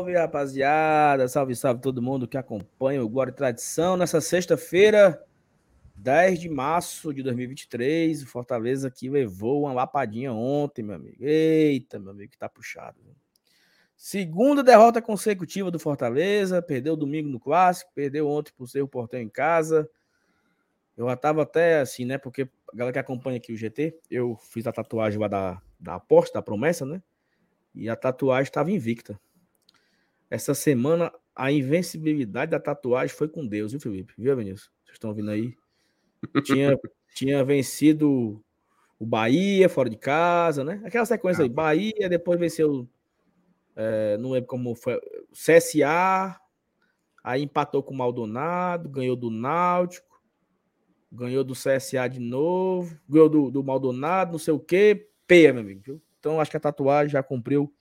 Salve, rapaziada. Salve, salve todo mundo que acompanha o Glória e Tradição. Nessa sexta-feira, 10 de março de 2023, o Fortaleza aqui levou uma lapadinha ontem, meu amigo. Eita, meu amigo, que tá puxado. Segunda derrota consecutiva do Fortaleza. Perdeu domingo no Clássico, perdeu ontem por ser o portão em casa. Eu já tava até assim, né? Porque a galera que acompanha aqui o GT, eu fiz a tatuagem lá da, da aposta, da promessa, né? E a tatuagem estava invicta. Essa semana, a invencibilidade da tatuagem foi com Deus, viu, Felipe? Viu, Vinícius? Vocês estão ouvindo aí? Tinha, tinha vencido o Bahia fora de casa, né? Aquela sequência aí. Ah. Bahia, depois venceu. É, não lembro como foi. CSA, aí empatou com o Maldonado, ganhou do Náutico, ganhou do CSA de novo, ganhou do, do Maldonado, não sei o quê. Peia, meu amigo? Então, acho que a tatuagem já cumpriu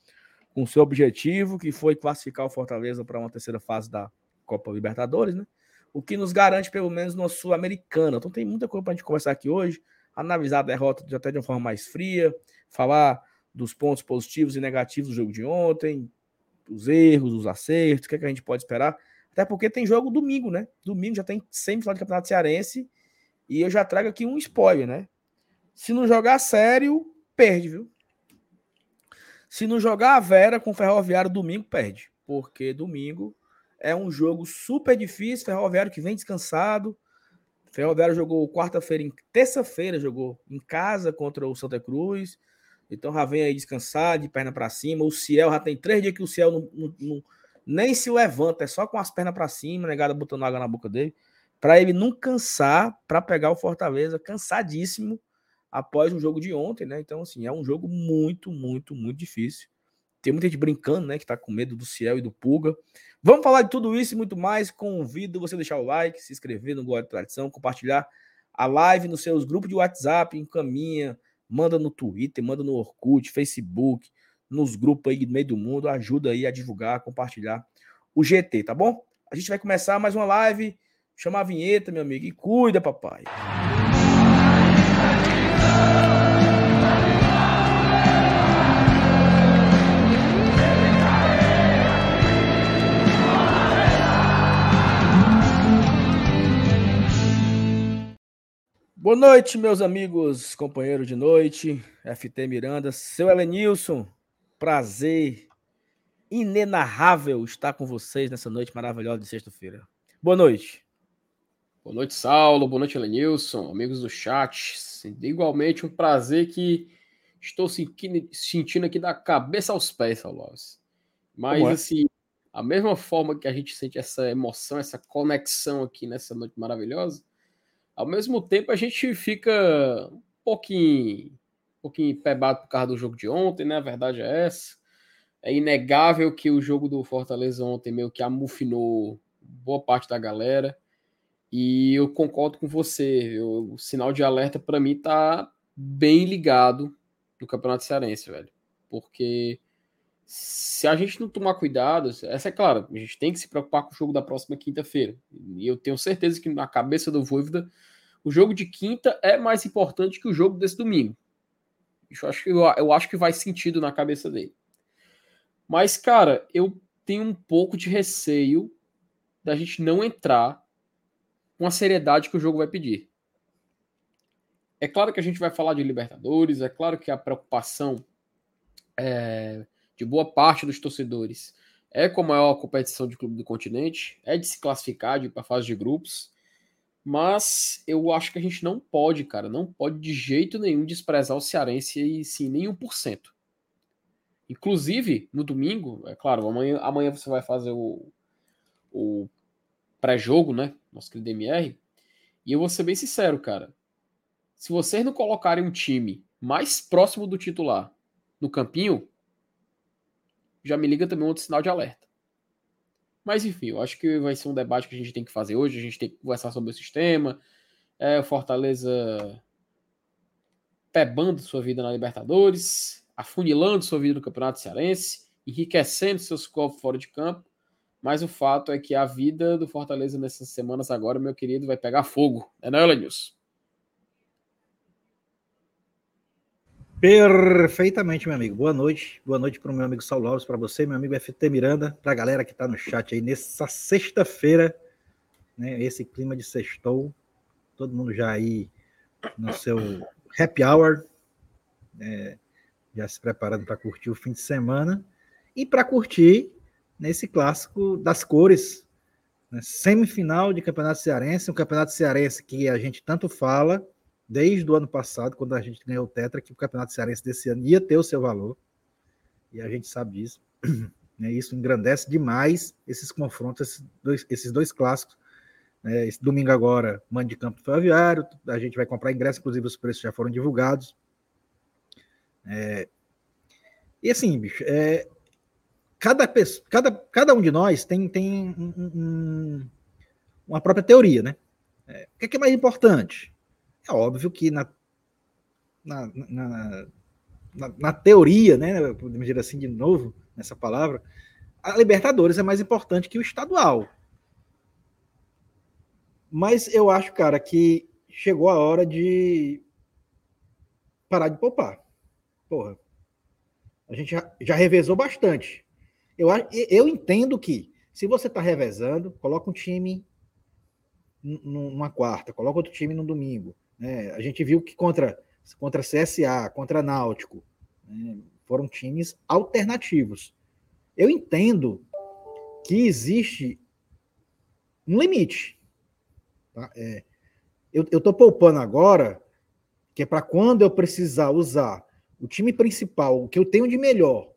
com seu objetivo, que foi classificar o Fortaleza para uma terceira fase da Copa Libertadores, né? O que nos garante, pelo menos, no Sul-Americana. Então, tem muita coisa para a gente conversar aqui hoje, analisar a derrota de, até de uma forma mais fria, falar dos pontos positivos e negativos do jogo de ontem, os erros, os acertos, o que, é que a gente pode esperar. Até porque tem jogo domingo, né? Domingo já tem semifinal de Campeonato Cearense e eu já trago aqui um spoiler, né? Se não jogar sério, perde, viu? Se não jogar a Vera com o Ferroviário domingo, perde. Porque domingo é um jogo super difícil. Ferroviário que vem descansado. Ferroviário jogou quarta-feira, em terça-feira jogou em casa contra o Santa Cruz. Então já vem aí descansado, de perna para cima. O Ciel já tem três dias que o Ciel não, não, não, nem se levanta, é só com as pernas para cima, negada botando água na boca dele, para ele não cansar para pegar o Fortaleza, cansadíssimo após o jogo de ontem, né? Então, assim, é um jogo muito, muito, muito difícil. Tem muita gente brincando, né? Que tá com medo do Ciel e do Pulga. Vamos falar de tudo isso e muito mais. Convido você a deixar o like, se inscrever no de Tradição, compartilhar a live nos seus grupos de WhatsApp, encaminha, manda no Twitter, manda no Orkut, Facebook, nos grupos aí do meio do mundo. Ajuda aí a divulgar, compartilhar o GT, tá bom? A gente vai começar mais uma live. Chama a vinheta, meu amigo, e cuida, papai. Boa noite, meus amigos, companheiros de noite, FT Miranda, seu Elenilson, prazer inenarrável estar com vocês nessa noite maravilhosa de sexta-feira. Boa noite. Boa noite, Saulo. Boa noite, Elenilson, amigos do chat. Igualmente um prazer que estou sentindo aqui da cabeça aos pés, Saulo Alves. Mas, é? assim, a mesma forma que a gente sente essa emoção, essa conexão aqui nessa noite maravilhosa, ao mesmo tempo, a gente fica um pouquinho, um pouquinho pebado por causa do jogo de ontem, né? A verdade é essa. É inegável que o jogo do Fortaleza ontem meio que amufinou boa parte da galera. E eu concordo com você. Eu, o sinal de alerta para mim tá bem ligado no Campeonato Cearense, velho. Porque se a gente não tomar cuidado, essa é claro, a gente tem que se preocupar com o jogo da próxima quinta-feira. E eu tenho certeza que na cabeça do Voivoda o jogo de quinta é mais importante que o jogo desse domingo. Eu acho que, eu acho que faz sentido na cabeça dele. Mas, cara, eu tenho um pouco de receio da gente não entrar com a seriedade que o jogo vai pedir. É claro que a gente vai falar de Libertadores, é claro que a preocupação é, de boa parte dos torcedores é com a maior competição de clube do continente, é de se classificar para a fase de grupos. Mas eu acho que a gente não pode, cara, não pode de jeito nenhum desprezar o Cearense e sim, nem 1%. Inclusive, no domingo, é claro, amanhã, amanhã você vai fazer o, o pré-jogo, né? Nosso querido MR. E eu vou ser bem sincero, cara. Se vocês não colocarem um time mais próximo do titular no campinho, já me liga também um outro sinal de alerta. Mas enfim, eu acho que vai ser um debate que a gente tem que fazer hoje. A gente tem que conversar sobre o sistema. É, o Fortaleza pebando sua vida na Libertadores, afunilando sua vida no Campeonato Cearense, enriquecendo seus corpos fora de campo. Mas o fato é que a vida do Fortaleza nessas semanas agora, meu querido, vai pegar fogo. É não, Elenilson? Perfeitamente, meu amigo. Boa noite. Boa noite para o meu amigo Saulo Alves, para você, meu amigo FT Miranda, para a galera que está no chat aí nessa sexta-feira, né? Esse clima de sextou, todo mundo já aí no seu happy hour, né? já se preparando para curtir o fim de semana e para curtir nesse clássico das cores, né? semifinal de Campeonato Cearense, um Campeonato Cearense que a gente tanto fala desde o ano passado, quando a gente ganhou o Tetra, que o Campeonato Cearense desse ano ia ter o seu valor, e a gente sabe disso. Né? Isso engrandece demais esses confrontos, esses dois, esses dois clássicos. Né? Esse domingo agora, Mãe de Campo Ferroviário, a gente vai comprar ingresso, inclusive os preços já foram divulgados. É... E assim, bicho, é... cada, pessoa, cada, cada um de nós tem, tem um, um, uma própria teoria, né? É... O que é, que é mais importante? É óbvio que na, na, na, na, na teoria, né, podemos dizer assim de novo, nessa palavra, a Libertadores é mais importante que o estadual. Mas eu acho, cara, que chegou a hora de parar de poupar. Porra. A gente já, já revezou bastante. Eu, eu entendo que se você está revezando, coloca um time numa quarta, coloca outro time no domingo. Né? A gente viu que contra, contra CSA, contra Náutico, né? foram times alternativos. Eu entendo que existe um limite. Tá? É, eu estou poupando agora, que é para quando eu precisar usar o time principal, o que eu tenho de melhor,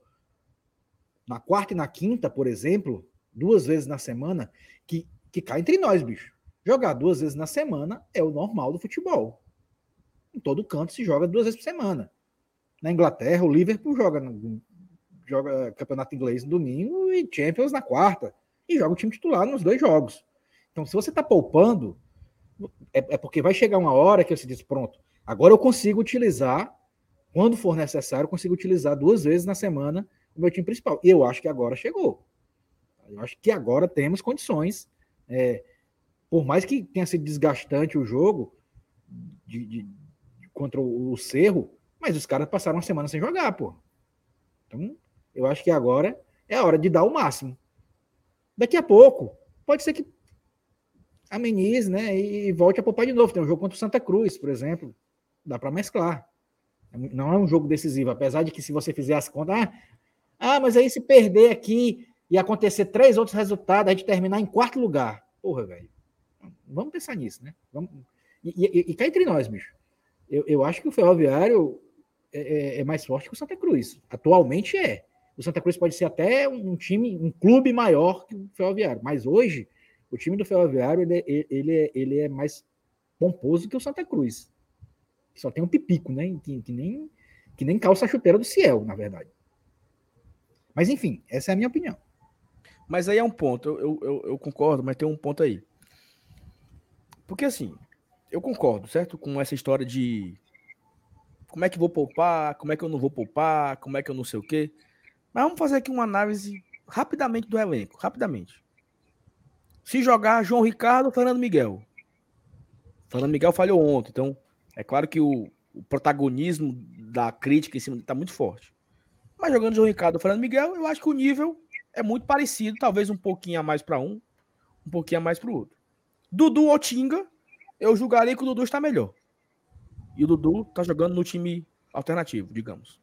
na quarta e na quinta, por exemplo, duas vezes na semana, que, que cai entre nós, bicho. Jogar duas vezes na semana é o normal do futebol. Em todo canto se joga duas vezes por semana. Na Inglaterra, o Liverpool joga, joga campeonato inglês no domingo e Champions na quarta. E joga o time titular nos dois jogos. Então, se você está poupando, é, é, porque vai chegar uma hora que você diz: pronto, agora eu consigo utilizar, quando for necessário, eu consigo utilizar duas vezes na semana o meu time principal. E eu acho que agora chegou. Eu acho que agora temos condições. É, por mais que tenha sido desgastante o jogo de, de, contra o, Cerro, mas os caras passaram uma semana sem jogar, pô. Então, eu acho que agora é a hora de dar o máximo. Daqui a pouco, pode ser que amenize, né, e volte a poupar de novo. Tem um jogo contra o Santa Cruz, por exemplo. Dá para mesclar. Não é um jogo decisivo, apesar de que se você fizer as contas, ah, ah, mas aí se perder aqui e acontecer três outros resultados, a gente terminar em quarto lugar. Porra, velho. Vamos pensar nisso, né? Vamos... E, e, e cá entre nós, bicho. Eu, eu acho que o Ferroviário é, é, é, mais forte que o Santa Cruz. Atualmente é. O Santa Cruz pode ser até um time, um clube maior que o Ferroviário, mas hoje o time do Ferroviário ele, é, ele, é, ele é mais pomposo que o Santa Cruz. Só tem um pipico, né? Que, que, nem, que nem calça a chuteira do Ciel, na verdade. Mas enfim, essa é a minha opinião. Mas aí é um ponto, eu, eu, eu concordo, mas tem um ponto aí. Porque assim, eu concordo, certo? Com essa história de como é que vou poupar, como é que eu não vou poupar, como é que eu não sei o quê. Mas vamos fazer aqui uma análise rapidamente do elenco, rapidamente. Se jogar João Ricardo ou Fernando Miguel. Fernando Miguel falhou ontem, então é claro que o, o protagonismo da crítica em cima está muito forte. Mas jogando João Ricardo ou Fernando Miguel, eu acho que o nível é muito parecido, talvez um pouquinho a mais para um, um pouquinho a mais para o outro. Dudu ou Tinga, eu julgaria que o Dudu está melhor. E o Dudu está jogando no time alternativo, digamos.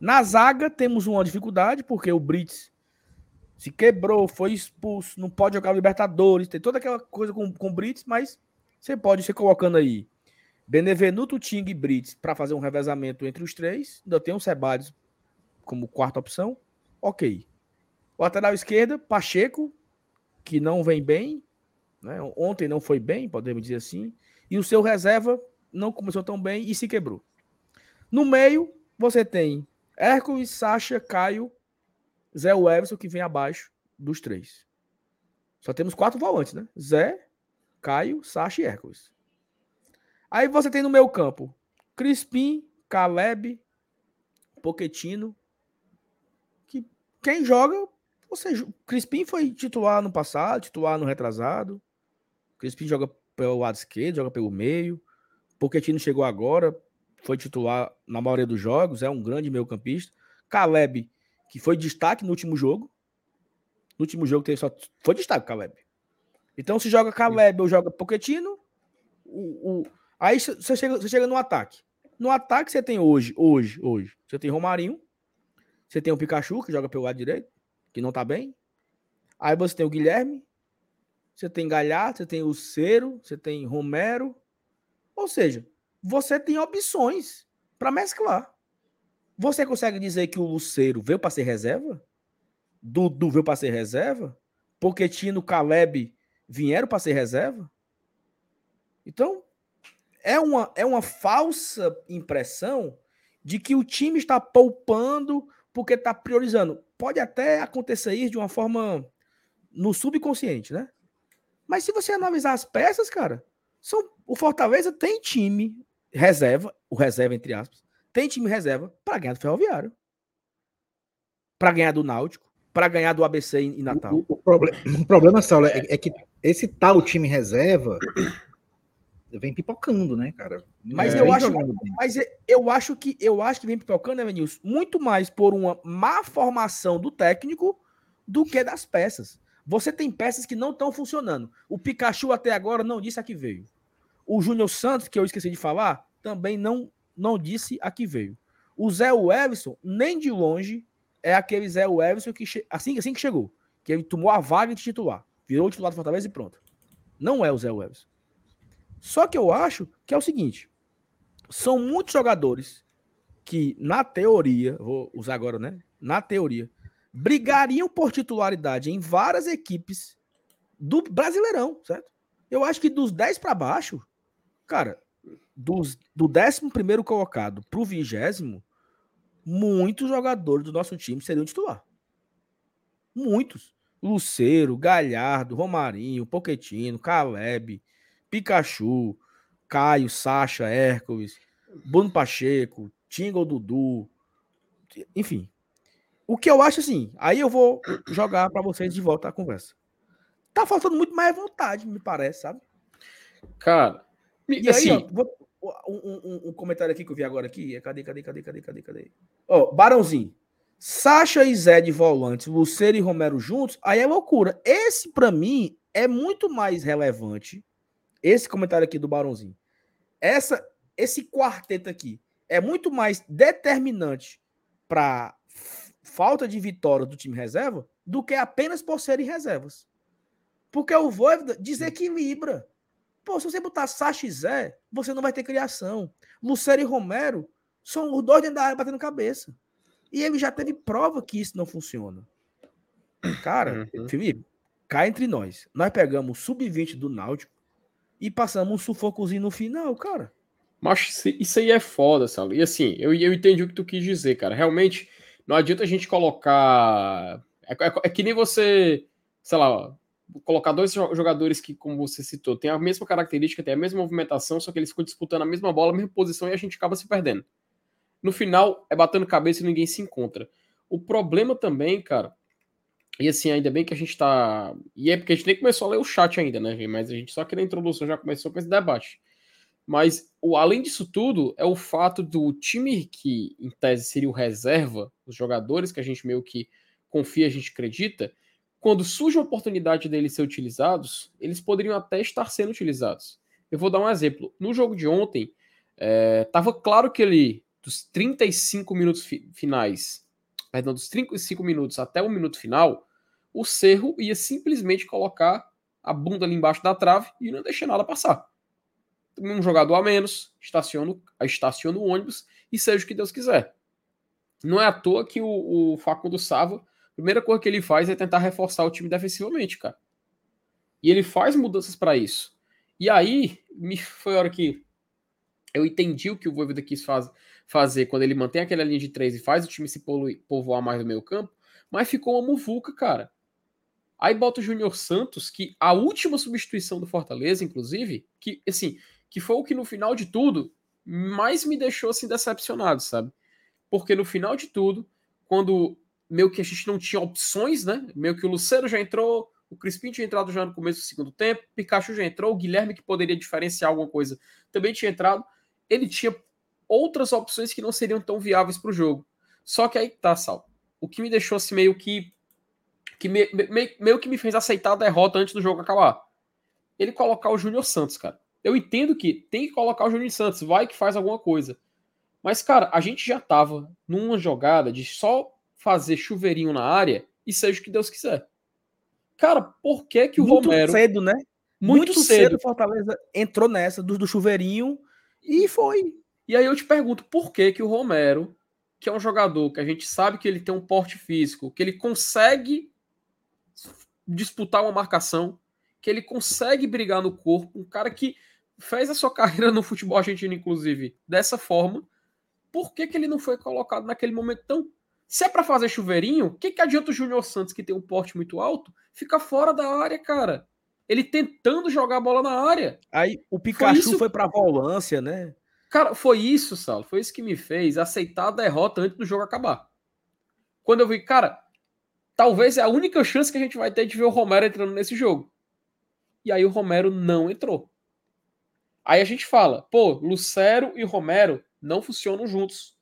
Na zaga temos uma dificuldade, porque o Brits se quebrou, foi expulso, não pode jogar Libertadores, tem toda aquela coisa com, com o Brits, mas você pode ser colocando aí Benevenuto, Ting e Brits para fazer um revezamento entre os três. Ainda tem o Sebades como quarta opção. Ok. Lateral esquerda, Pacheco, que não vem bem, né? Ontem não foi bem, podemos dizer assim. E o seu reserva não começou tão bem e se quebrou. No meio, você tem Hércules, Sacha, Caio, Zé Everson, que vem abaixo dos três. Só temos quatro volantes, né? Zé, Caio, Sacha e Hércules. Aí você tem no meio campo Crispim, Caleb, Poquetino. Que quem joga, você Crispim foi titular no passado, titular no retrasado. Crispim joga pelo lado esquerdo, joga pelo meio. Pochettino chegou agora, foi titular na maioria dos jogos, é um grande meio-campista. Caleb, que foi destaque no último jogo. No último jogo teve só foi destaque Caleb. Então se joga Caleb ou joga Pochettino, o, o, aí você chega, você chega no ataque. No ataque você tem hoje, hoje, hoje, você tem Romarinho, você tem o Pikachu que joga pelo lado direito, que não tá bem. Aí você tem o Guilherme, você tem Galhardo, você tem o Cero, você tem Romero. Ou seja, você tem opções para mesclar. Você consegue dizer que o Luceiro veio para ser reserva? Dudu veio para ser reserva? Porque Tino Caleb vieram para ser reserva? Então, é uma, é uma falsa impressão de que o time está poupando porque está priorizando. Pode até acontecer isso de uma forma no subconsciente, né? Mas se você analisar as peças, cara, são, o Fortaleza tem time reserva, o reserva entre aspas, tem time reserva para ganhar do Ferroviário, para ganhar do Náutico, para ganhar do ABC em Natal. O, o, problema, o problema, Saulo, é, é, que esse tal time reserva vem pipocando, né, cara? Mas é, eu acho, mas eu acho que eu acho que vem pipocando, né, Vinícius? Muito mais por uma má formação do técnico do que das peças. Você tem peças que não estão funcionando. O Pikachu até agora não disse a que veio. O Júnior Santos, que eu esqueci de falar, também não, não disse a que veio. O Zé Everson, nem de longe, é aquele Zé Everson que assim, assim que chegou, que ele tomou a vaga de titular, virou o titular do Fortaleza e pronto. Não é o Zé Everson. Só que eu acho que é o seguinte: são muitos jogadores que, na teoria, vou usar agora, né? Na teoria, brigariam por titularidade em várias equipes do Brasileirão, certo? Eu acho que dos 10 para baixo, cara, dos, do 11 colocado para o vigésimo, muitos jogadores do nosso time seriam titular. Muitos. Luceiro, Galhardo, Romarinho, Poquetino, Caleb, Pikachu, Caio, Sacha, Hércules, Bruno Pacheco, Tingle Dudu, enfim, o que eu acho assim, aí eu vou jogar para vocês de volta a conversa. Tá faltando muito mais vontade, me parece, sabe? Cara, e assim, aí, ó, vou, um, um, um, comentário aqui que eu vi agora aqui. Cadê, cadê, cadê, cadê, cadê, cadê? Ó, Barãozinho. Sacha e Zé de volantes, Luceiro e Romero juntos, aí é loucura. Esse, para mim, é muito mais relevante. Esse comentário aqui do Barãozinho. Essa, esse quarteto aqui é muito mais determinante para falta de vitória do time reserva do que apenas por serem reservas. Porque o Voivoda desequilibra. Pô, se você botar Sacha e Zé, você não vai ter criação. Lucero e Romero são os dois dentro da área batendo cabeça. E ele já teve prova que isso não funciona. Cara, uhum. Felipe, cá entre nós. Nós pegamos o sub-20 do Náutico e passamos um sufocozinho no final, cara. Mas isso aí é foda, Salo. E assim, eu, eu entendi o que tu quis dizer, cara. Realmente, não adianta a gente colocar. É, é, é que nem você, sei lá, colocar dois jogadores que, como você citou, tem a mesma característica, tem a mesma movimentação, só que eles ficam disputando a mesma bola, a mesma posição e a gente acaba se perdendo. No final, é batendo cabeça e ninguém se encontra. O problema também, cara, e assim, ainda bem que a gente tá. E é porque a gente nem começou a ler o chat ainda, né, Mas a gente só que na introdução já começou com esse debate. Mas o, além disso tudo, é o fato do time que, em tese, seria o reserva, os jogadores que a gente meio que confia, a gente acredita, quando surge a oportunidade deles ser utilizados, eles poderiam até estar sendo utilizados. Eu vou dar um exemplo. No jogo de ontem, estava é, claro que ele, dos 35 minutos fi finais, perdão, dos 35 minutos até o minuto final, o Cerro ia simplesmente colocar a bunda ali embaixo da trave e não deixar nada passar um jogador a menos, estaciona, estaciona o ônibus e seja o que Deus quiser. Não é à toa que o, o Facundo Sava, a primeira coisa que ele faz é tentar reforçar o time defensivamente, cara. E ele faz mudanças para isso. E aí, me foi a hora que eu entendi o que o Voivoda quis faz, fazer quando ele mantém aquela linha de três e faz o time se povoar mais no meio campo, mas ficou uma muvuca, cara. Aí bota o Júnior Santos, que a última substituição do Fortaleza, inclusive, que, assim, que foi o que no final de tudo mais me deixou assim decepcionado, sabe? Porque no final de tudo, quando meio que a gente não tinha opções, né? Meio que o Lucero já entrou, o Crispim tinha entrado já no começo do segundo tempo, Pikachu já entrou, o Guilherme que poderia diferenciar alguma coisa também tinha entrado. Ele tinha outras opções que não seriam tão viáveis para o jogo. Só que aí tá, Sal. O que me deixou assim meio que. que me, me, meio que me fez aceitar a derrota antes do jogo acabar. Ele colocar o Júnior Santos, cara. Eu entendo que tem que colocar o Júnior Santos, vai que faz alguma coisa. Mas, cara, a gente já tava numa jogada de só fazer chuveirinho na área e seja o que Deus quiser. Cara, por que que o Muito Romero... cedo, né? Muito, Muito cedo. cedo Fortaleza entrou nessa do, do chuveirinho e foi. E aí eu te pergunto, por que que o Romero, que é um jogador que a gente sabe que ele tem um porte físico, que ele consegue disputar uma marcação, que ele consegue brigar no corpo, um cara que fez a sua carreira no futebol argentino, inclusive, dessa forma, por que, que ele não foi colocado naquele momento tão. Se é para fazer chuveirinho, o que, que adianta o Júnior Santos, que tem um porte muito alto, ficar fora da área, cara? Ele tentando jogar a bola na área. Aí o Pikachu isso- foi pra volância, né? Cara, foi isso, Saulo. Foi isso que me fez aceitar a derrota antes do jogo acabar. Quando eu vi, cara, talvez é a única chance que a gente vai ter de ver o Romero entrando nesse jogo. E aí o Romero não entrou. Aí a gente fala, pô, Lucero e Romero não funcionam juntos.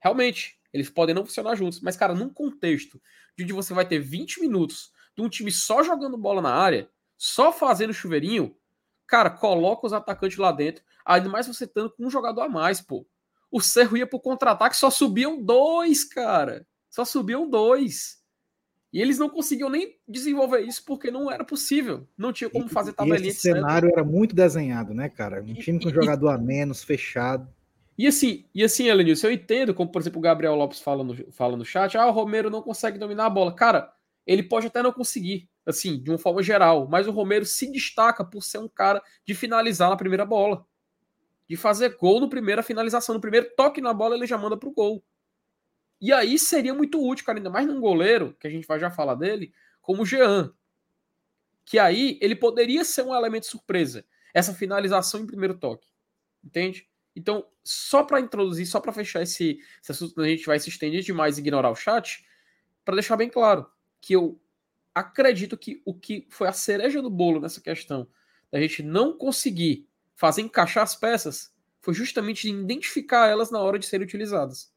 Realmente, eles podem não funcionar juntos. Mas, cara, num contexto de onde você vai ter 20 minutos de um time só jogando bola na área, só fazendo chuveirinho, cara, coloca os atacantes lá dentro. Ainda mais você estando com um jogador a mais, pô. O Cerro ia pro contra-ataque, só subiam dois, cara. Só subiam dois. E eles não conseguiam nem desenvolver isso porque não era possível. Não tinha como fazer E tabelinha esse cenário era muito desenhado, né, cara? Um time com E- jogador a menos, fechado. E assim, e assim, Elenilson, eu entendo, como por exemplo o Gabriel Lopes fala no, fala no chat, ah, o Romero não consegue dominar a bola. Cara, ele pode até não conseguir, assim, de uma forma geral, mas o Romero se destaca por ser um cara de finalizar na primeira bola. De fazer gol no primeira finalização, no primeiro toque na bola ele já manda pro gol. E aí seria muito útil, cara, ainda mais num goleiro, que a gente vai já falar dele, como o Jean. Que aí ele poderia ser um elemento surpresa. Essa finalização em primeiro toque. Entende? Então, só para introduzir, só para fechar esse, esse assunto, a gente vai se estender demais e ignorar o chat, para deixar bem claro que eu acredito que o que foi a cereja do bolo nessa questão da gente não conseguir fazer encaixar as peças foi justamente identificar elas na hora de serem utilizadas.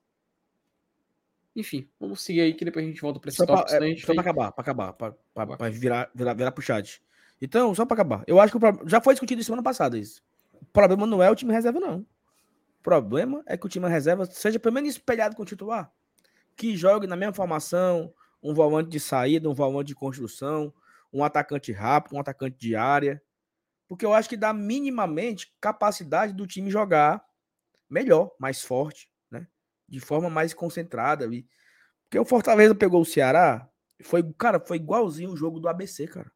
Enfim, vamos seguir aí que depois a gente volta para esse Só pra, tópico. senão a é, só pra vem- acabar, pra acabar, pra, pra, pra virar, virar, virar pro chat. Então, só pra acabar. Eu acho que o pro- já foi discutido semana passada isso. O problema não é o time reserva, não. O problema é que o time reserva seja pelo menos espelhado com o titular. Que jogue na mesma formação, um volante de saída, um volante de construção, um atacante rápido, um atacante de área. Porque eu acho que dá minimamente capacidade do time jogar melhor, mais forte, né? De forma mais concentrada. E... Porque o Fortaleza pegou o Ceará, foi, cara, foi igualzinho o jogo do ABC, cara.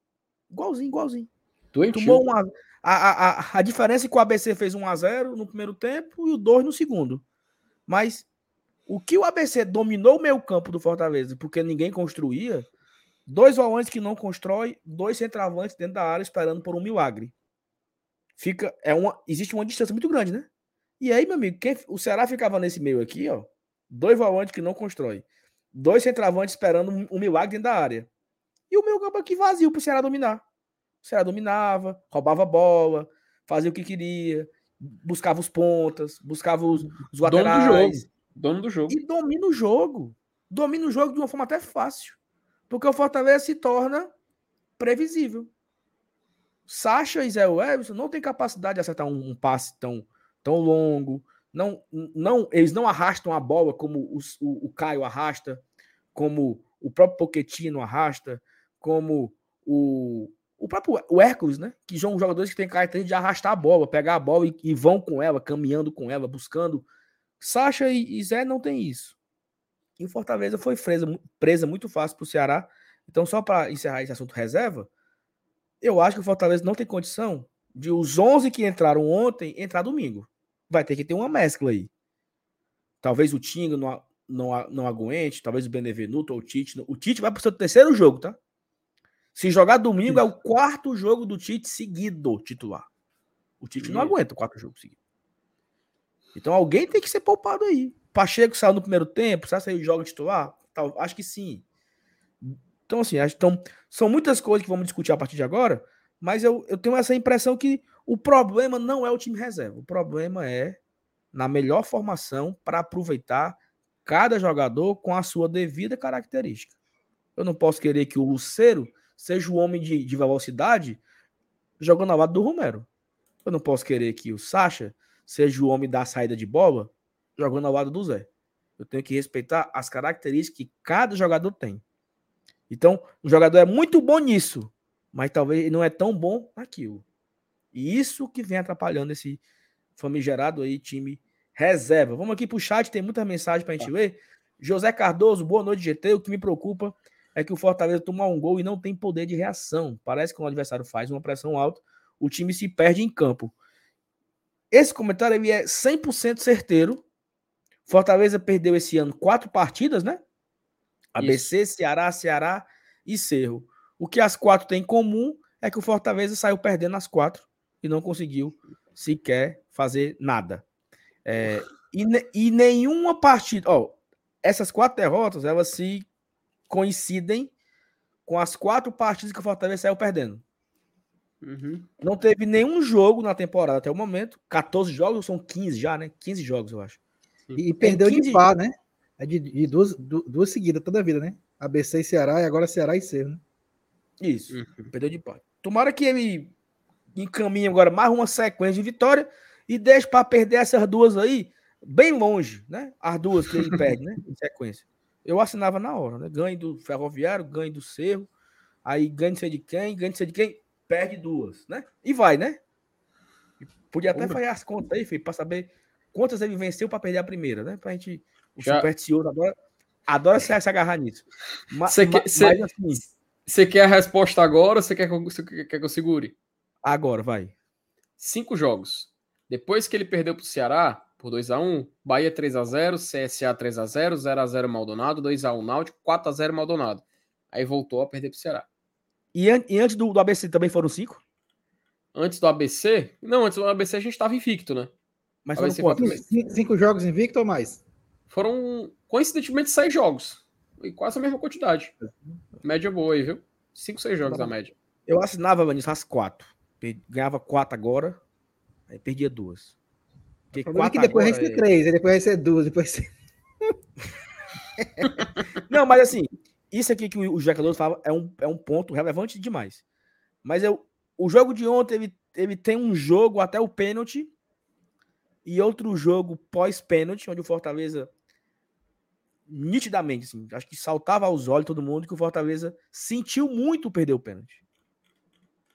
Igualzinho, igualzinho. Doentio. Tomou uma. A, a, a, a diferença é que o ABC fez 1x0 no primeiro tempo e o 2 no segundo. Mas o que o ABC dominou o meio campo do Fortaleza, porque ninguém construía, dois volantes que não constrói, dois centravantes dentro da área esperando por um milagre. Fica, é uma, existe uma distância muito grande, né? E aí, meu amigo, quem, o Ceará ficava nesse meio aqui, ó, dois volantes que não constrói, dois centravantes esperando um, um milagre dentro da área. E o meio campo aqui vazio pro Ceará dominar. O Ceará dominava, roubava a bola, fazia o que queria, buscava os pontas, buscava os, os Dono do laterais. jogo. Dono do jogo. E domina o jogo. Domina o jogo de uma forma até fácil. Porque o Fortaleza se torna previsível. Sacha e Zé Everson não têm capacidade de acertar um, um passe tão, tão longo. Não, não, eles não arrastam a bola como os- o, o Caio arrasta, como o próprio Poquetino arrasta, como o, o próprio o Hércules, né? Que são jogadores que têm característica de arrastar a bola, pegar a bola e, e vão com ela, caminhando com ela, buscando. Sacha e, e Zé não tem isso. E o Fortaleza foi presa, presa muito fácil para o Ceará. Então, só para encerrar esse assunto reserva, eu acho que o Fortaleza não tem condição de os 11 que entraram ontem entrar domingo. Vai ter que ter uma mescla aí. Talvez o Tinga não, não, não aguente, talvez o Benevenuto ou o Tite. O Tite vai para o seu terceiro jogo, tá? Se jogar domingo, é o quarto jogo do Tite seguido titular. O Tite não aguenta o quarto jogo seguido. Então alguém tem que ser poupado aí. Pacheco saiu no primeiro tempo, será que ele joga titular? Tal, acho que sim. Então, assim, então, são muitas coisas que vamos discutir a partir de agora, mas eu, eu tenho essa impressão que o problema não é o time reserva. O problema é na melhor formação para aproveitar cada jogador com a sua devida característica. Eu não posso querer que o Luceiro seja o homem de, de velocidade jogando ao lado do Romero. Eu não posso querer que o Sacha seja o homem da saída de bola jogando ao lado do Zé. Eu tenho que respeitar as características que cada jogador tem. Então, o jogador é muito bom nisso, mas talvez ele não é tão bom naquilo. E isso que vem atrapalhando esse famigerado aí time reserva. Vamos aqui para o chat, tem muita mensagem para a gente tá. ler. José Cardoso, boa noite, GT. O que me preocupa é que o Fortaleza toma um gol e não tem poder de reação. Parece que quando o adversário faz uma pressão alta, o time se perde em campo. Esse comentário ele é 100% certeiro. Fortaleza perdeu esse ano quatro partidas, né? ABC, Isso. Ceará, Ceará e Cerro. O que as quatro têm em comum é que o Fortaleza saiu perdendo as quatro e não conseguiu sequer fazer nada. É, e, e, nenhuma partida. Ó, essas quatro derrotas elas se coincidem com as quatro partidas que o Fortaleza saiu perdendo. Uhum. Não teve nenhum jogo na temporada até o momento. 14 jogos, são 15 já, né? 15 jogos, eu acho. E, e perdeu 15... de pá, né? É de, de duas, duas seguidas toda a vida, né? ABC e Ceará, e agora Ceará e Cerro, né? Isso, uhum. perdeu de pá. Tomara que ele encaminhe agora mais uma sequência de vitória e deixe para perder essas duas aí bem longe, né? As duas que ele perde, né? Em sequência. Eu assinava na hora, né? Ganho do Ferroviário, ganho do Cerro, aí ganho de sei de quem, ganho de sei de quem, perde duas, né? E vai, né? Podia até fazer as contas aí, filho, para saber quantas ele venceu para perder a primeira, né? Pra gente o Já... supersticioso adora, adora se, se agarrar nisso. Você quer, cê, assim, quer a resposta agora ou você quer, quer, quer que eu segure? Agora, vai. Cinco jogos. Depois que ele perdeu para o Ceará, por 2x1, Bahia 3x0, CSA 3x0, 0x0 Maldonado, 2x1 Náutico, 4x0 Maldonado. Aí voltou a perder para o Ceará. E, an e antes do, do, ABC também foram cinco? Antes do ABC? Não, antes do ABC a gente estava invicto, né? Mas foram quantos? Cinco jogos invicto ou mais? Foram, coincidentemente, seis jogos. E quase a mesma quantidade. Média boa aí, viu? Cinco, seis jogos tá a média. Eu assinava, Vanessa, as quatro. Ganhava quatro agora, aí perdia duas. Porque quatro é que depois vai ser é... três, aí depois vai ser duas, depois ser... Não, mas assim, isso aqui que o Jack fala é um, é um ponto relevante demais. Mas eu, o jogo de ontem, ele, ele tem um jogo até o pênalti e outro jogo pós-pênalti, onde o Fortaleza nitidamente, assim, acho que saltava aos olhos todo mundo que o Fortaleza sentiu muito perder o pênalti.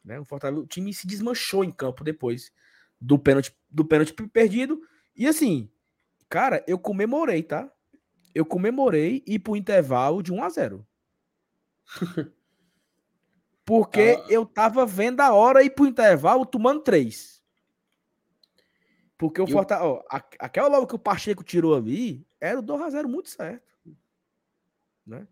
Né? O, Fortaleza, o time se desmanchou em campo depois do pênalti, do pênalti perdido. E assim, cara, eu comemorei, tá? Eu comemorei ir pro intervalo de 1 a 0 Porque ah. eu tava vendo a hora ir pro intervalo tomando 3. Porque o Fortaleza. Ó, aquela logo que o Pacheco tirou ali era o 2x0 muito certo. Né?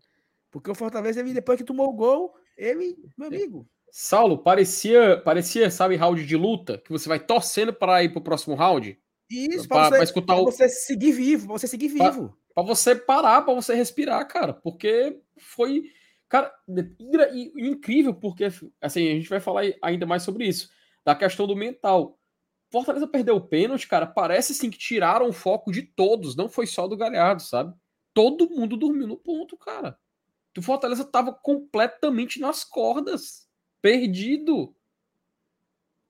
Porque o Fortaleza, ele, depois que tomou o gol, ele, meu é. amigo. Saulo, parecia, parecia, sabe, round de luta, que você vai torcendo para ir pro próximo round. Isso, para você, escutar o... você seguir vivo, pra você seguir vivo. Para você parar, para você respirar, cara. Porque foi. Cara, incrível, porque assim, a gente vai falar ainda mais sobre isso. Da questão do mental. Fortaleza perdeu o pênalti, cara. Parece sim que tiraram o foco de todos, não foi só do Galhardo, sabe? Todo mundo dormiu no ponto, cara. O Fortaleza tava completamente nas cordas, perdido.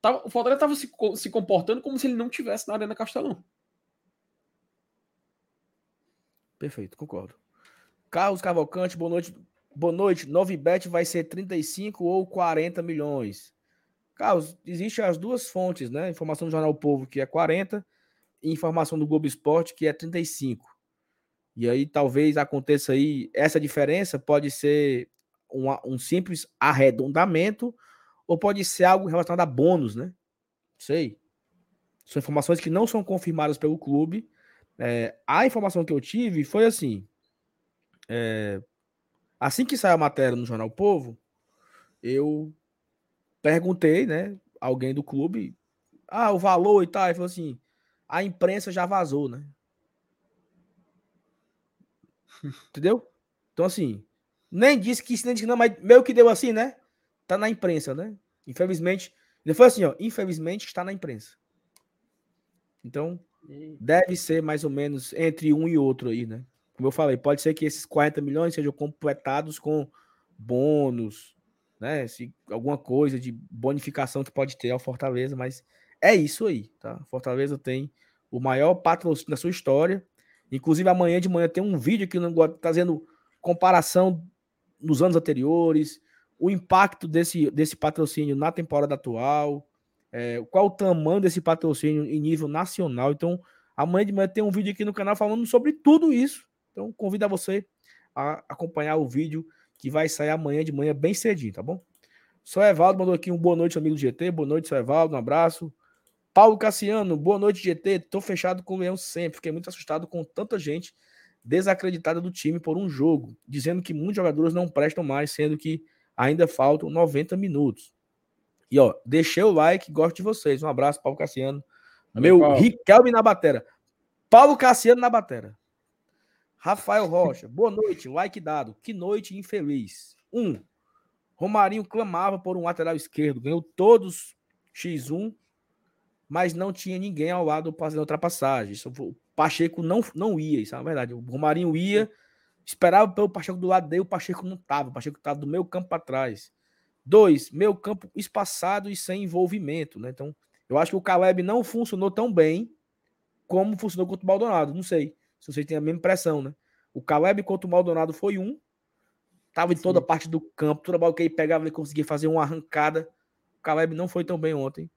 Tava, o Fortaleza tava se, se comportando como se ele não tivesse na Arena Castelão. Perfeito, concordo. Carlos Cavalcante, boa noite. Boa noite. bet vai ser 35 ou 40 milhões. Carlos, existem as duas fontes, né? Informação do Jornal Povo, que é 40, e informação do Globo Esporte, que é 35. E aí talvez aconteça aí, essa diferença pode ser um, um simples arredondamento, ou pode ser algo relacionado a bônus, né? Não sei. São informações que não são confirmadas pelo clube. É, a informação que eu tive foi assim: é, assim que saiu a matéria no Jornal Povo, eu perguntei, né? Alguém do clube, ah, o valor e tal. E falou assim: a imprensa já vazou, né? Entendeu? Então, assim, nem disse que nem disse que não, mas meio que deu assim, né? Tá na imprensa, né? Infelizmente. Ele foi assim, ó. Infelizmente está na imprensa. Então, deve ser mais ou menos entre um e outro aí, né? Como eu falei, pode ser que esses 40 milhões sejam completados com bônus, né? Se alguma coisa de bonificação que pode ter ao Fortaleza, mas é isso aí, tá? Fortaleza tem o maior patrocínio da sua história. Inclusive, amanhã de manhã tem um vídeo aqui trazendo comparação nos anos anteriores, o impacto desse, desse patrocínio na temporada atual, é, qual o tamanho desse patrocínio em nível nacional. Então, amanhã de manhã tem um vídeo aqui no canal falando sobre tudo isso. Então, convido a você a acompanhar o vídeo que vai sair amanhã de manhã bem cedinho, tá bom? Só Evaldo mandou aqui um boa noite, amigo do GT. Boa noite, só Evaldo, um abraço. Paulo Cassiano, boa noite, GT. Tô fechado com o Leão sempre. Fiquei muito assustado com tanta gente desacreditada do time por um jogo, dizendo que muitos jogadores não prestam mais, sendo que ainda faltam 90 minutos. E ó, deixei o like, gosto de vocês. Um abraço, Paulo Cassiano. Meu Paulo. Riquelme na batera. Paulo Cassiano na batera. Rafael Rocha, boa noite, like dado. Que noite infeliz. Um, Romarinho clamava por um lateral esquerdo, ganhou todos X1, mas não tinha ninguém ao lado fazendo ultrapassagem. O Pacheco não, não ia, isso é uma verdade. O Romarinho ia, esperava pelo Pacheco do lado dele, o Pacheco não estava. O Pacheco estava do meio campo para trás. Dois, meio campo espaçado e sem envolvimento, né? Então, eu acho que o Caleb não funcionou tão bem como funcionou contra o Maldonado. Não sei se vocês têm a mesma impressão, né? O Caleb contra o Maldonado foi um, tava em toda Sim. parte do campo, toda bola que ele pegava, ele conseguia fazer uma arrancada. O Caleb não foi tão bem ontem.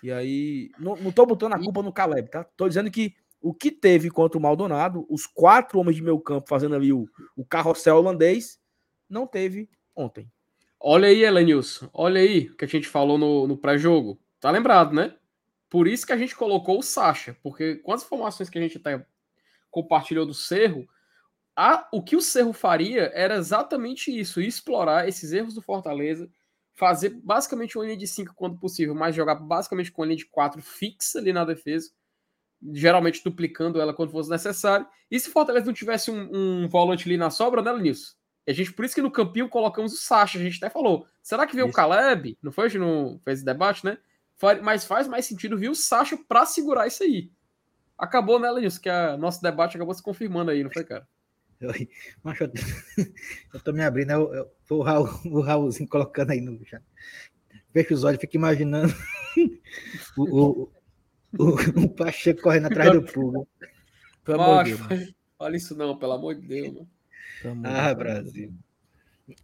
E aí, não, não tô botando a culpa no Caleb, tá? Tô dizendo que o que teve contra o Maldonado, os quatro homens de meio campo fazendo ali o, o carrossel holandês, não teve ontem. Olha aí, Elenilson. Olha aí o que a gente falou no, no pré-jogo. Tá lembrado, né? Por isso que a gente colocou o Sacha. Porque com as informações que a gente tá, compartilhou do Cerro, a, o que o Cerro faria era exatamente isso: explorar esses erros do Fortaleza, fazer basicamente uma linha de 5 quando possível, mas jogar basicamente com uma linha de 4 fixa ali na defesa, geralmente duplicando ela quando fosse necessário. E se Fortaleza não tivesse um, um volante ali na sobra, né, Lenilson? A gente, por isso que no campinho colocamos o Sacha, a gente até falou. Será que veio isso. o Caleb? Não foi? A gente não fez esse debate, né? Mas faz mais sentido vir o Sacha para segurar isso aí. Acabou, né, Lenilson? Que o nosso debate acabou se confirmando aí, não foi, cara? Eu, macho, eu, eu tô me abrindo, eu, eu, o, Raul, o Raulzinho colocando aí no chat. Fecha os olhos, fica imaginando o, o, o, o Pacheco correndo atrás do pulo. Pelo amor de Deus. Olha isso não, pelo amor de Deus, mano. Ah, Brasil.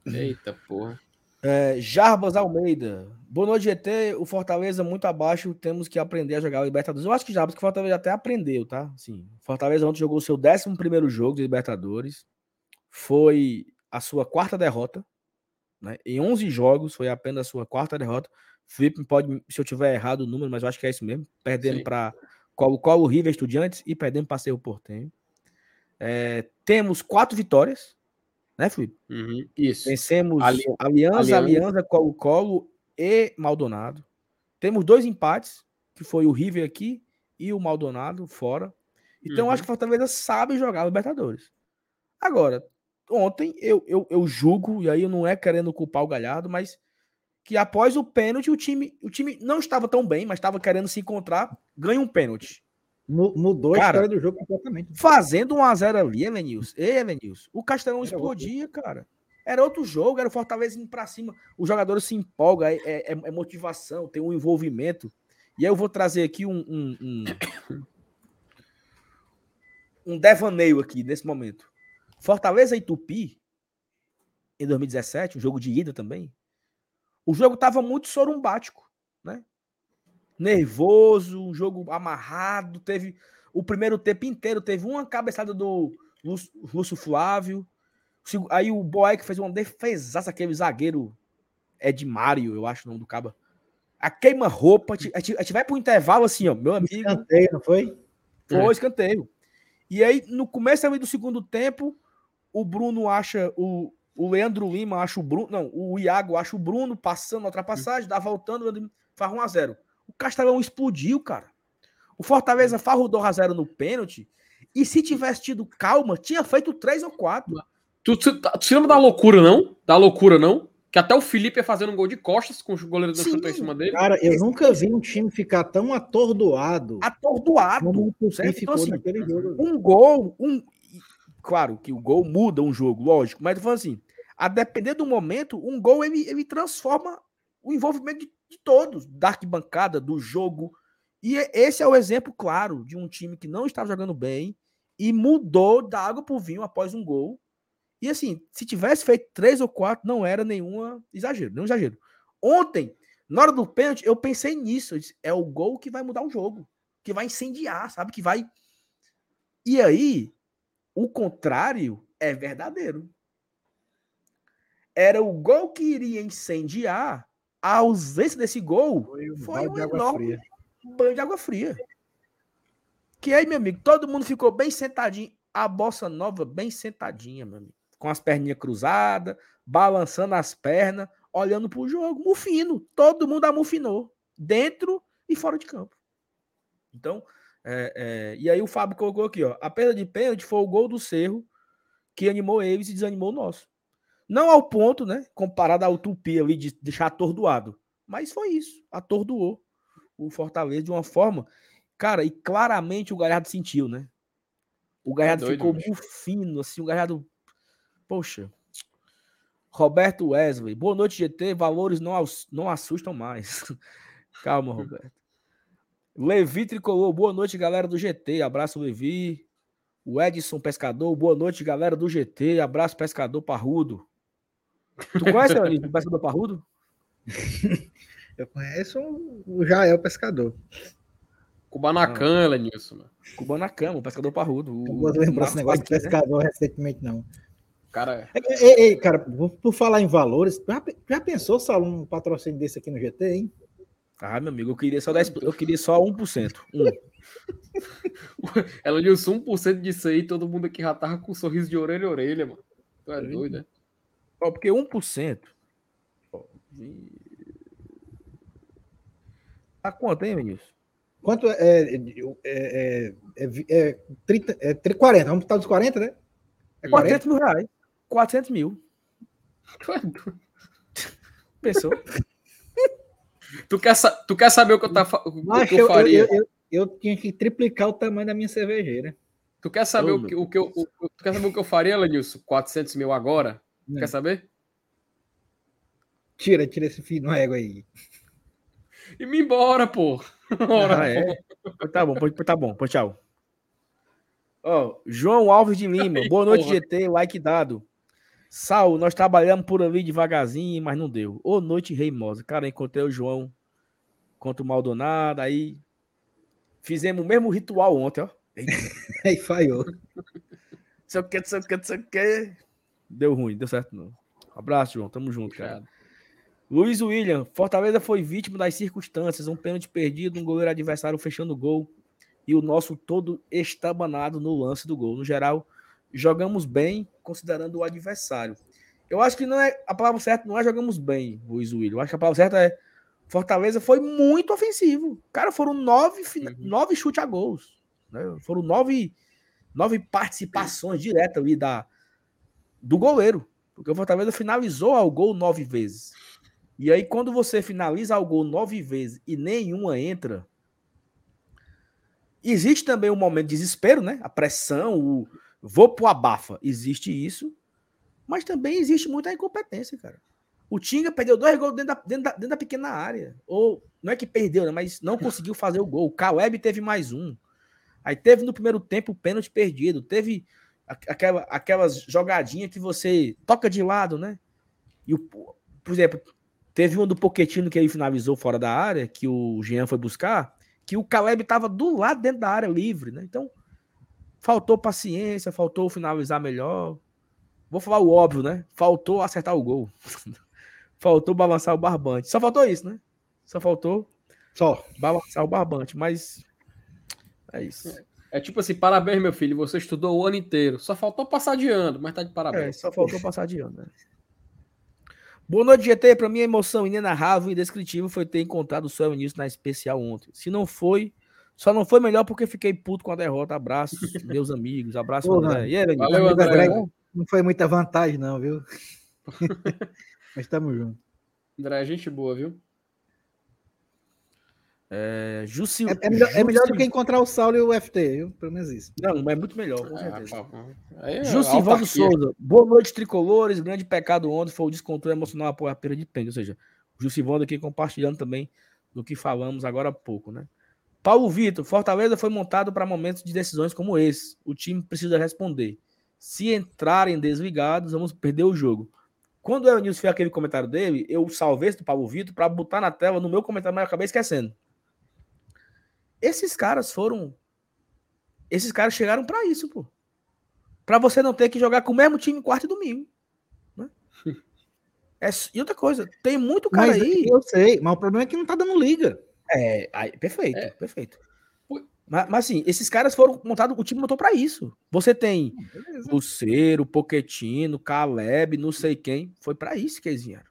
Eita porra. É, Jarbas Almeida. Boa noite, GT. O Fortaleza muito abaixo. Temos que aprender a jogar o Libertadores. Eu acho que Jarbas que o Fortaleza até aprendeu, tá? Sim. Fortaleza ontem jogou o seu 11 jogo de Libertadores. Foi a sua quarta derrota. Né? Em 11 jogos, foi apenas a sua quarta derrota. Felipe pode, se eu tiver errado o número, mas eu acho que é isso mesmo. Perdendo para Colo-Colo, River Estudiantes e perdendo para Cerro Portenho. É, temos quatro vitórias, né, Felipe? Uhum, isso. Vencemos Ali... Aliança, Aliança, Colo-Colo e Maldonado. Temos dois empates, que foi o River aqui e o Maldonado fora. Então, uhum. acho que o Fortaleza sabe jogar Libertadores. Agora, ontem eu, eu, eu julgo, e aí não é querendo culpar o Galhardo, mas que após o pênalti, o time, o time não estava tão bem, mas estava querendo se encontrar, ganha um pênalti. Mudou cara, a história do jogo completamente. Fazendo um a 0 ali, Elenils. Ei, Elenils. O Castelão era explodia, outro. cara. Era outro jogo, era o Fortaleza indo pra cima. Os jogadores se empolgam, é, é, é, motivação, tem um envolvimento. E aí eu vou trazer aqui um, um, um, um devaneio aqui nesse momento. Fortaleza e Tupi, em 2017, um jogo de ida também. O jogo tava muito sorumbático? Nervoso, um jogo amarrado. Teve o primeiro tempo inteiro, teve uma cabeçada do Lúcio Flávio. Aí o Boeck fez uma defesaça, aquele zagueiro Edmário, eu acho o nome do caba. A queima-roupa. A gente vai pro intervalo assim, ó, meu amigo. Escanteio, não foi? Foi, é. escanteio. E aí, no começo do segundo tempo, o Bruno acha o, o Leandro Lima acha o Bruno. Não, o Iago acha o Bruno passando a ultrapassagem, dá voltando, faz 1 a 0 o Castelão explodiu, cara. O Fortaleza farrudou a zero no pênalti. E se tivesse tido calma, tinha feito três ou quatro. Tu, tu, tu, tu lembra da loucura, não? Da loucura, não? Que até o Felipe ia fazendo um gol de costas com o goleiro do chutou em cima dele. Cara, eu nunca vi um time ficar tão atordoado. Atordoado. Como o certo? Então, assim, jogo. um gol, um. Claro que o gol muda um jogo, lógico, mas eu falando assim, a depender do momento, um gol ele, ele transforma o envolvimento de, de todos, da arquibancada, do jogo. E esse é o exemplo claro de um time que não estava jogando bem e mudou da água pro vinho após um gol. E assim, se tivesse feito três ou quatro, não era nenhuma exagero, nenhum exagero. Ontem, na hora do pênalti, eu pensei nisso. eu disse, é o gol que vai mudar o jogo, que vai incendiar, sabe? Que vai. E aí, o contrário é verdadeiro. Era o gol que iria incendiar. A ausência desse gol Foi um foi um enorme fria. banho de água fria. Que aí, meu amigo, todo mundo ficou bem sentadinho. A bossa nova bem sentadinha, meu amigo. Com as perninhas cruzadas, balançando as pernas, olhando pro jogo. Mufino. Todo mundo amufinou. Dentro e fora de campo. Então, é, é, e aí o Fábio colocou aqui, ó. A perda de pênalti foi o gol do Cerro que animou eles e desanimou o nosso. Não ao ponto, né? Comparado ao Tupi ali de deixar atordoado. Mas foi isso. Atordoou o Fortaleza de uma forma. Cara, e claramente o Galhardo sentiu, né? O Galhardo doido, ficou bicho. bufino, assim, o Galhardo. Poxa. Roberto Wesley. Boa noite, GT. Valores não, não assustam mais. Calma, Roberto. Levi Tricolor. Boa noite, galera do GT. Abraço, Levi. O Edson Pescador. Boa noite, galera do GT. Abraço, Pescador Parrudo. Tu conhece o Pescador Parrudo? Eu conheço o- o Jael Pescador. Kubanacan, Elenilson, mano. Kubanacan, o Pescador Parrudo. O, Não vou lembrar esse negócio de né? pescador recentemente, não. Cara, Ei, ei, ei, cara, por, por falar em valores, já, já pensou, Saulo, um patrocínio desse aqui no GT, hein? Ah, meu amigo, eu queria só 10, eu queria só 1%. Um. Elenilson, 1% disso aí, todo mundo aqui já tava com um sorriso de orelha a orelha, mano. Tu é doido, né? Ó, porque 1%. ó, de- A conta, hein, Vinícius? Quanto é? É, é, é, é, é, 30, é 30, 40, vamos botar dos 40, né? É 40? 400 mil reais. 400 mil. É. Pensou? Tu quer, tu quer saber o que eu, o Mas que eu, eu eu, faria? eu, eu, eu tinha que triplicar o tamanho da minha cervejeira. Tu quer saber Ô, o, que, o que eu, o- tu quer saber o que eu faria, Elenilson? 400 mil agora? Não. Quer saber? Tira, tira esse fio no ego aí. E me embora, pô. Ora, Ah, é? Pois Tá bom, tá bom. Pois tchau. Ó, João Alves de Lima. Boa noite, Porra. GT. Like dado. Sal, nós trabalhamos por ali devagarzinho, mas não deu. Ô, noite reimosa. Cara, encontrei o João contra o Maldonado. Aí fizemos o mesmo ritual ontem, ó. Aí falhou. o que, o que, o que. Deu ruim, deu certo não. Abraço, João. Tamo junto, cara. Luiz William, Fortaleza foi vítima das circunstâncias, um pênalti perdido, um goleiro adversário fechando o gol e o nosso todo estabanado no lance do gol. No geral, jogamos bem considerando o adversário. Eu acho que não é a palavra certa não é jogamos bem, Luiz William. Eu acho que a palavra certa é Fortaleza foi muito ofensivo. Cara, foram nove, Uhum. nove chutes a gols. né? Foram nove, nove participações diretas ali da, do goleiro. Porque o Fortaleza finalizou ao gol nove vezes. E aí, quando você finaliza ao gol nove vezes e nenhuma entra, existe também um momento de desespero, né? A pressão, o vou pro abafa. Existe isso, mas também existe muita incompetência, cara. O Tinga perdeu dois gols dentro da, dentro da, dentro da pequena área. Ou não é que perdeu, né? Mas não conseguiu fazer o gol. O Caleb teve mais um. Aí teve no primeiro tempo o pênalti perdido. Teve aquela, aquelas jogadinhas que você toca de lado, né? E o, por exemplo, teve uma do Poquetino que ele finalizou fora da área, que o Jean foi buscar, que o Caleb estava do lado dentro da área livre, né? Então, faltou paciência, faltou finalizar melhor. Vou falar o óbvio, né? Faltou acertar o gol. faltou balançar o barbante. Só faltou isso, né? Só faltou Só. balançar o barbante, mas é isso. É tipo assim, parabéns, meu filho, você estudou o ano inteiro. Só faltou passar de ano, mas tá de É, parabéns. só faltou passar de ano, né? Boa noite, GT. Para mim, a emoção inenarrável e indescritível foi ter encontrado o seu início na especial ontem. Se não foi, só não foi melhor porque fiquei puto com a derrota. Abraços, meus amigos. Abraço, Pô, André. E aí? Valeu, André. André, Não foi muita vantagem, não, viu? Mas tamo junto. André, gente boa, viu? É, Jussi, É, é melhor, é melhor do que encontrar o Saulo e o FT, viu? Pelo menos isso. Não, é muito melhor, com É, certeza. é Jussivaldo. Souza. Boa noite, tricolores. Grande pecado ontem foi o descontrole emocional após a perda de pênalti. Ou seja, o Jussivaldo aqui compartilhando também do que falamos agora há pouco, né? Paulo Vitor, Fortaleza foi montado para momentos de decisões como esse. O time precisa responder. Se entrarem desligados, vamos perder o jogo. Quando o Elenilson fez aquele comentário dele, eu salvei esse do Paulo Vitor para botar na tela no meu comentário, mas eu acabei esquecendo. Esses caras foram. Esses caras chegaram para isso, pô. Para você não ter que jogar com o mesmo time quarto e domingo. né? É, e outra coisa, tem muito cara Mas aí. eu sei, mas o problema é que não tá dando liga. É, aí, perfeito, É. perfeito. Mas, mas assim, esses caras foram montados, o time montou pra isso. Você tem Beleza. Luceiro, Poquetino, Caleb, não sei quem. Foi pra isso que eles vieram.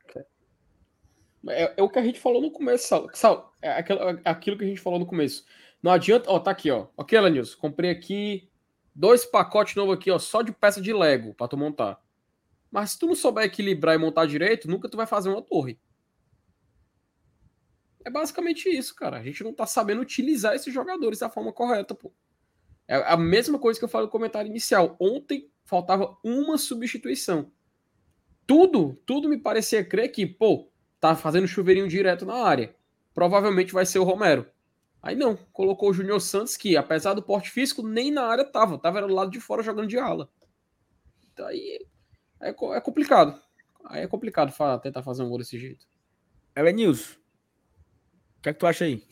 É, é o que a gente falou no começo, Sal. Sal, é aquilo, é aquilo que a gente falou no começo. Não adianta. Ó, tá aqui, ó. Ok, Elenilson. Comprei aqui dois pacotes novos aqui, ó, só de peça de Lego pra tu montar. Mas se tu não souber equilibrar e montar direito, nunca tu vai fazer uma torre. É basicamente isso, cara. A gente não tá sabendo utilizar esses jogadores da forma correta, pô. É a mesma coisa que eu falei no comentário inicial. Ontem faltava uma substituição. Tudo, tudo me parecia crer que, pô, tá fazendo chuveirinho direto na área. Provavelmente vai ser o Romero. Aí não, colocou o Júnior Santos, que apesar do porte físico, nem na área tava. Tava do lado de fora jogando de ala. Então aí é, é complicado. Aí é complicado fa- tentar fazer um gol desse jeito. Elenilson, o que é que tu acha aí?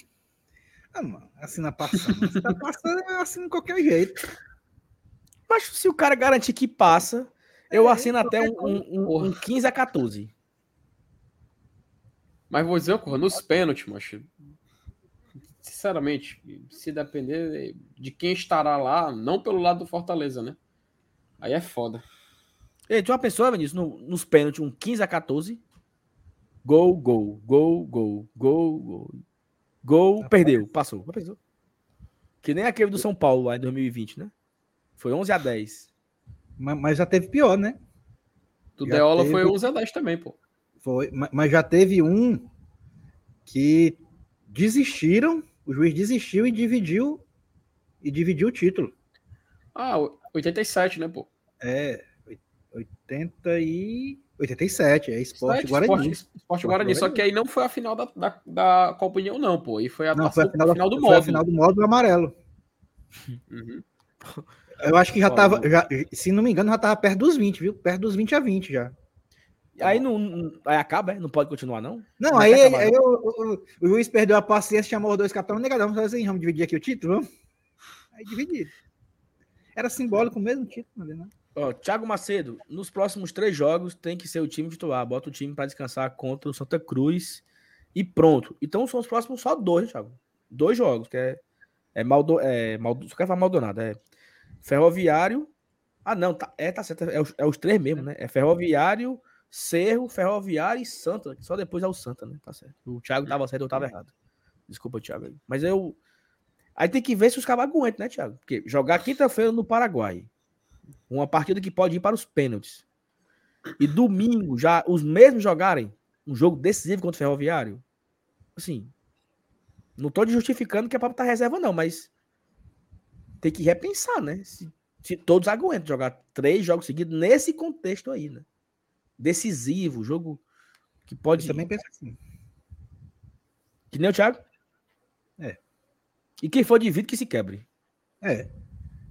Ah, mano, assina passando. Se tá passando, eu assino de qualquer jeito. Mas se o cara garantir que passa, eu É, assino até um, um, um- um 15 a 14. Mas vou dizer uma coisa, nos pênaltis, macho. Sinceramente, se depender de quem estará lá, não pelo lado do Fortaleza, né? Aí é foda. Ei, tu já pensou, Vinícius, no, nos pênaltis, um 15 a 14? Gol, gol, gol, gol, gol, gol. Gol, perdeu, passou. Pensou? Que nem aquele do São Paulo lá em 2020, né? Foi 11 a 10. Mas, mas já teve pior, né? Do Já Deola teve- foi 11 a 10 também, pô. Foi, ma- mas já teve um que desistiram, o juiz desistiu e dividiu e dividiu o título. Ah, 87, né, pô? É, 80 e 87, é Esporte Guarani. Esporte, Esporte Guarani. Só que aí não foi a final da, da, da Copa União, não, pô. E foi a, Não, foi a final, da- do foi a módulo. final do módulo amarelo. Uhum. Eu acho que já tava, já, se não me engano, já tava perto dos 20, viu? Perto dos 20 a 20 já. Aí não, não- aí acaba, é? Não pode continuar, não? Não, Não aí, quer acabar, aí o, o- o juiz perdeu a paciência, chamou os dois capitães, negadão, vamos fazer assim, vamos dividir aqui o título, vamos? Aí dividiram. Era simbólico o mesmo título, né? Ó, Thiago Macedo, nos próximos três jogos tem que ser o time titular. Bota o time para descansar contra o Santa Cruz e pronto. Então são os próximos só dois, Thiago. Dois jogos, que é, é, Maldo, é Maldo, só quero falar Maldonado, é Ferroviário. Ah, não, tá, é, tá certo, é os, é os três mesmo, né? É Ferroviário, Cerro, Ferroviário e Santa. Só depois é o Santa, né? Tá certo. O Thiago tava certo, eu tava errado. Desculpa, Thiago. Mas eu. Aí tem que ver se os caras aguentam, né, Thiago? Porque jogar quinta-feira no Paraguai. Uma partida que pode ir para os pênaltis. E domingo, já os mesmos jogarem um jogo decisivo contra o Ferroviário. Assim, não tô justificando que é para botar reserva, não, mas tem que repensar, né? Se, se todos aguentam jogar três jogos seguidos nesse contexto aí, né? Decisivo, jogo que pode. Eu também penso assim. Que nem o Thiago? É. E quem for de vidro que se quebre. É.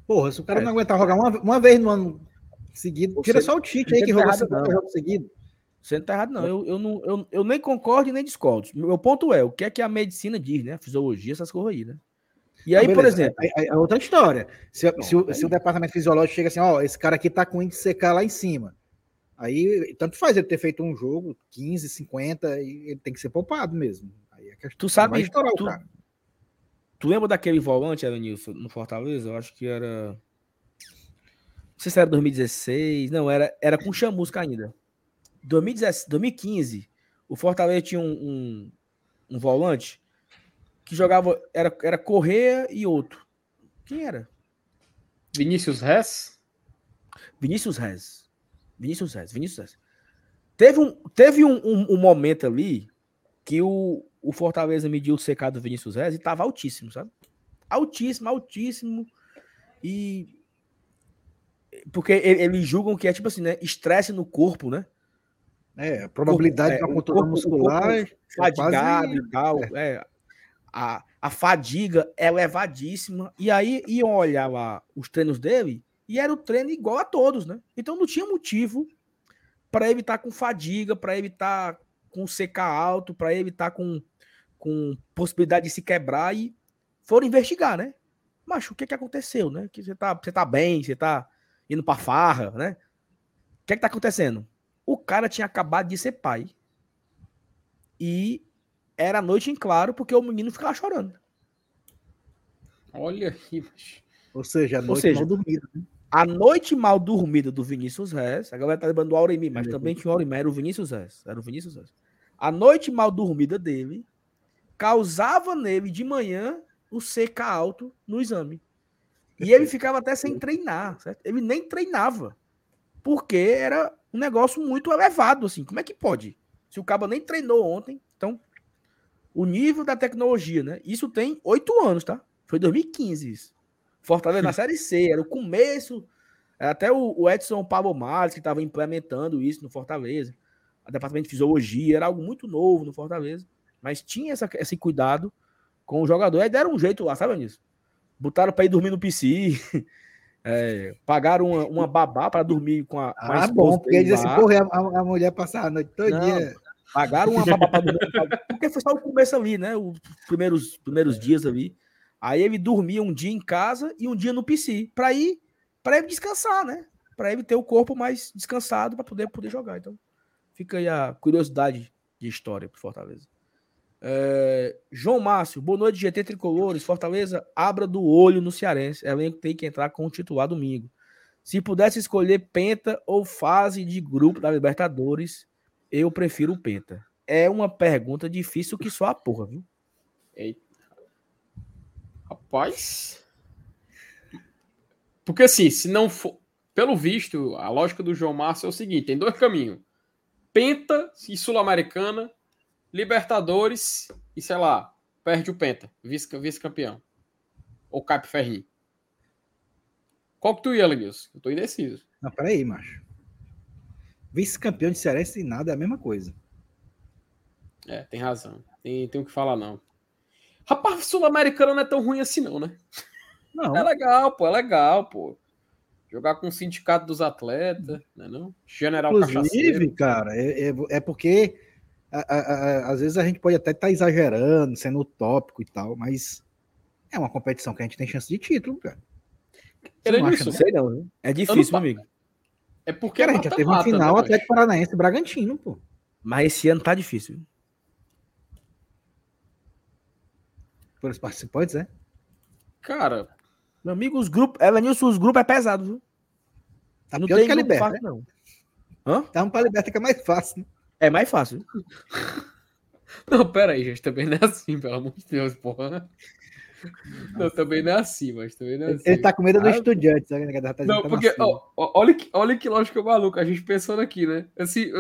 Porra, se o cara É. não aguentar jogar uma, uma vez no ano seguido, Você- tira só o Tite aí que tá jogou errado, 50 não. jogos seguidos. Você não tá errado, não. Eu, eu, não eu, eu nem concordo e nem discordo. Meu ponto é, o que é que a medicina diz, né? A fisiologia, essas coisas aí, né? E aí, Ah, por exemplo, É, é- é outra história. Se, Não, se o, se o departamento fisiológico chega assim, ó, esse cara aqui tá com índice CK lá em cima. Aí, tanto faz ele ter feito um jogo, 15, 50, e ele tem que ser poupado mesmo. Aí a questão Tu sabe- vai estourar tu- o cara. tu lembra daquele volante, Evanilson, no Fortaleza? Eu acho que era. Não sei se era 2016. Não, era, era com chamusca ainda. 2017, 2015, o Fortaleza tinha um, um, um volante que jogava. Era, era Correia e outro. Quem era? Vinícius Rez? Vinícius Rez. Vinícius Rez, Vinícius Rez. Teve um, teve um, um, um momento ali que o, o Fortaleza mediu o CK do Vinícius Reis e tava altíssimo, sabe? Altíssimo, altíssimo. E. Porque eles julgam que é tipo assim, né? Estresse no corpo, né? É, a probabilidade para é, controle muscular. É fadigado e tal. É. é. A, a fadiga é elevadíssima. E aí iam olhar lá os treinos dele e era o treino igual a todos, né? Então não tinha motivo para tá com fadiga, para tá com CK alto, para tá com, com possibilidade de se quebrar e foram investigar, né? Mas o que que aconteceu, né? Que você tá, você tá bem, você tá indo para farra, né? O que que tá acontecendo? O cara tinha acabado de ser pai. E era noite em claro porque o menino ficava chorando. Olha aí. Ou seja, a noite seja, mal dormida. Né? A noite mal dormida do Vinícius Reis. A galera tá lembrando do Auremi, mas também tinha o Auremi, era o Vinícius Reis. Era o Vinícius Reis. A noite mal dormida dele causava nele de manhã o CK alto no exame. E ele ficava até sem treinar, certo? Ele nem treinava. Porque era um negócio muito elevado, assim. Como é que pode? Se o cabo nem treinou ontem, então o nível da tecnologia, né? Isso tem oito anos, tá? Foi 2015 isso. Fortaleza na Série C, era o começo. Até o, Edson Pablo Marques que estava implementando isso no Fortaleza. O departamento de fisiologia, era algo muito novo no Fortaleza. Mas tinha essa, esse cuidado com o jogador. Aí deram um jeito lá, sabe nisso? Botaram para ir dormir no PC. É, pagaram uma, uma babá para dormir com a, com a ah, bom, porque diz assim, porra, a, a, mulher passar a noite toda. Pagaram uma babá para dormir. porque foi só o começo ali, né? Os primeiros, primeiros dias ali. Aí ele dormia um dia em casa e um dia no PC, para ir para ele descansar, né? Para ele ter o corpo mais descansado para poder poder jogar. Então, fica aí a curiosidade de história para Fortaleza. É, João Márcio, boa noite, GT Tricolores. Fortaleza, abra do olho no Cearense. Elenco tem que entrar com o titular domingo. Se pudesse escolher Penta ou fase de grupo da Libertadores, eu prefiro o Penta. É uma pergunta difícil que só a porra, viu? Eita. Rapaz. Porque assim, se não for. Pelo visto, a lógica do João Márcio é o seguinte: tem dois caminhos. Penta e Sul-Americana Libertadores e, sei lá, perde o Penta, vice-campeão. Ou Cap Ferri. Qual que tu ia, Lenilson? Eu tô indeciso. Não, peraí, macho. Vice-campeão de Cearense e nada é a mesma coisa. É, tem razão. Tem, tem o que falar, não. Rapaz, Sul-Americano não é tão ruim assim, não, né? Não. É legal, pô, é legal, pô. Jogar com o sindicato dos atletas, né? Não? General Inclusive, cara, é, é, é porque a, a, a, às vezes a gente pode até estar tá exagerando, sendo utópico e tal, mas é uma competição que a gente tem chance de título, cara. Você não acha, não? Sei não, né? É difícil, meu amigo. É porque cara, a gente já teve uma final né, Atlético Paranaense e Bragantino, pô. Mas esse ano tá difícil. Por os participantes, é? Cara, meu amigo, os grupos. Evanilson, os grupos é pesado, viu? Tá não tem que a Liberta, fácil, né? não. Hã? Tá um para Liberta que é mais fácil. Né? É mais fácil. Não, pera aí, gente. Também não é assim, pelo amor de Deus, porra. Não, também não é assim, mas também não é assim. Ele tá com medo do ah, estudante, sabe? Tá não, porque, ó, olha, que, olha que lógica maluca, a gente pensando aqui, né? Assim,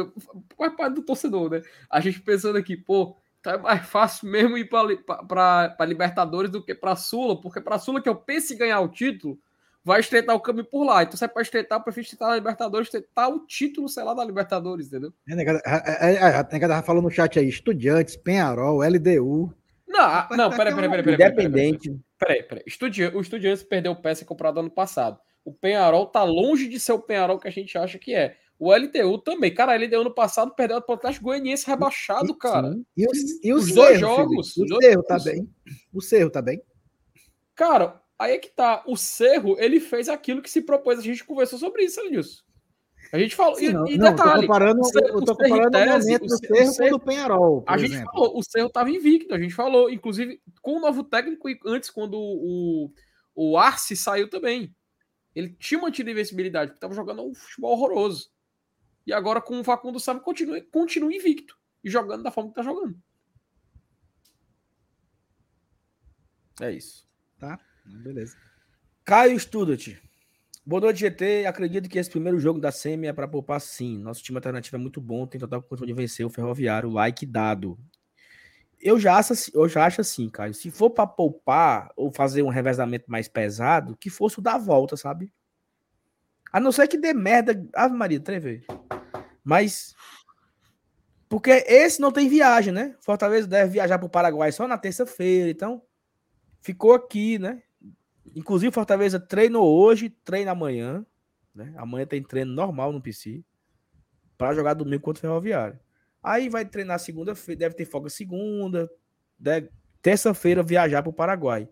faz parte do torcedor, né? A gente pensando aqui, pô, tá mais fácil mesmo ir pra Libertadores do que pra Sula, porque pra Sula que eu pense em ganhar o título, vai estreitar o caminho por lá. Então, você pode estreitar, eu prefiro estreitar a Libertadores, estreitar o título, sei lá, da Libertadores, entendeu? É, negada, a, negada falou no chat aí, Estudiantes, Penharol, LDU. Não, não, peraí, peraí, peraí. Independente. Peraí, peraí. O Estudiantes perdeu o peça comprado ano passado. O Penharol tá longe de ser o Penharol que a gente acha que é. O LDU também. Cara, a LDU ano passado perdeu o Atlético Goianiense rebaixado, cara. E, os, e os, os dois jogos. O Cerro tá bem. O Cerro tá bem. Cara, Aí é que tá. O Cerro, ele fez aquilo que se propôs. A gente conversou sobre isso, Nilson. A gente falou. Sim, não, e, não, detalhe, tô comparando, o, Cerro, eu tô comparando o, momento do Cerro, Cerro com o Penharol. A gente exemplo. falou, o Cerro tava invicto. A gente falou, inclusive, com o novo técnico, e antes, quando o, o Arce saiu também. Ele tinha mantido a invencibilidade, porque tava jogando um futebol horroroso. E agora, com o Facundo Sávio, continua, continua invicto. E jogando da forma que tá jogando. É isso. Tá? Beleza. Caio Student. Boa noite, GT. Acredito que esse primeiro jogo da SEMI é para poupar sim. Nosso time alternativo é muito bom, tem total condição de vencer o Ferroviário. Like dado. Eu já acho, eu já acho assim, Caio. Se for para poupar ou fazer um revezamento mais pesado, que fosse o da volta, sabe? A não ser que dê merda. Ave Maria, três Mas. Porque esse não tem viagem, né? Fortaleza deve viajar para o Paraguai só na terça-feira. Então, ficou aqui, né? Inclusive, Fortaleza treinou hoje, treina amanhã. Né? Amanhã tem treino normal no PC. Para jogar domingo contra o Ferroviário. Aí vai treinar segunda-feira, deve ter folga segunda. Terça-feira viajar para o Paraguai.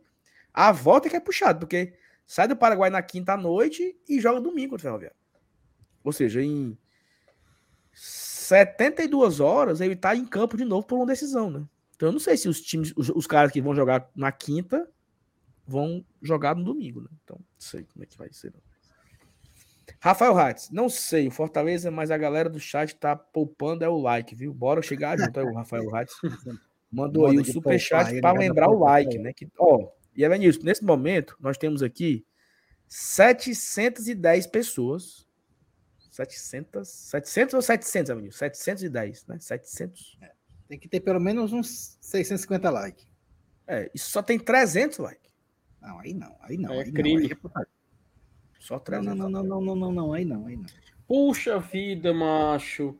A volta é que é puxado, porque sai do Paraguai na quinta noite e joga domingo contra o Ferroviário. Ou seja, em 72 horas ele está em campo de novo por uma decisão, né? Então eu não sei se os times, os, os caras que vão jogar na quinta vão jogar no domingo, né? Então, não sei como é que vai ser. Não. Rafael Hatz, não sei, o Fortaleza, mas a galera do chat tá poupando é o like, viu? Bora chegar junto aí, o Rafael Hatz. Mandou aí o superchat para lembrar o like, né? Que, ó, e Evanilson, nesse momento, nós temos aqui 710 pessoas. 700, 700 ou 700, Evanilson? 710, né? 700. É, tem que ter pelo menos uns 650 likes. É, isso só tem 300 likes. Não, aí não, aí não. É aí crime. Não, aí é Só 300. Não, não, não, não, não, não, aí não, aí não. Puxa vida, macho.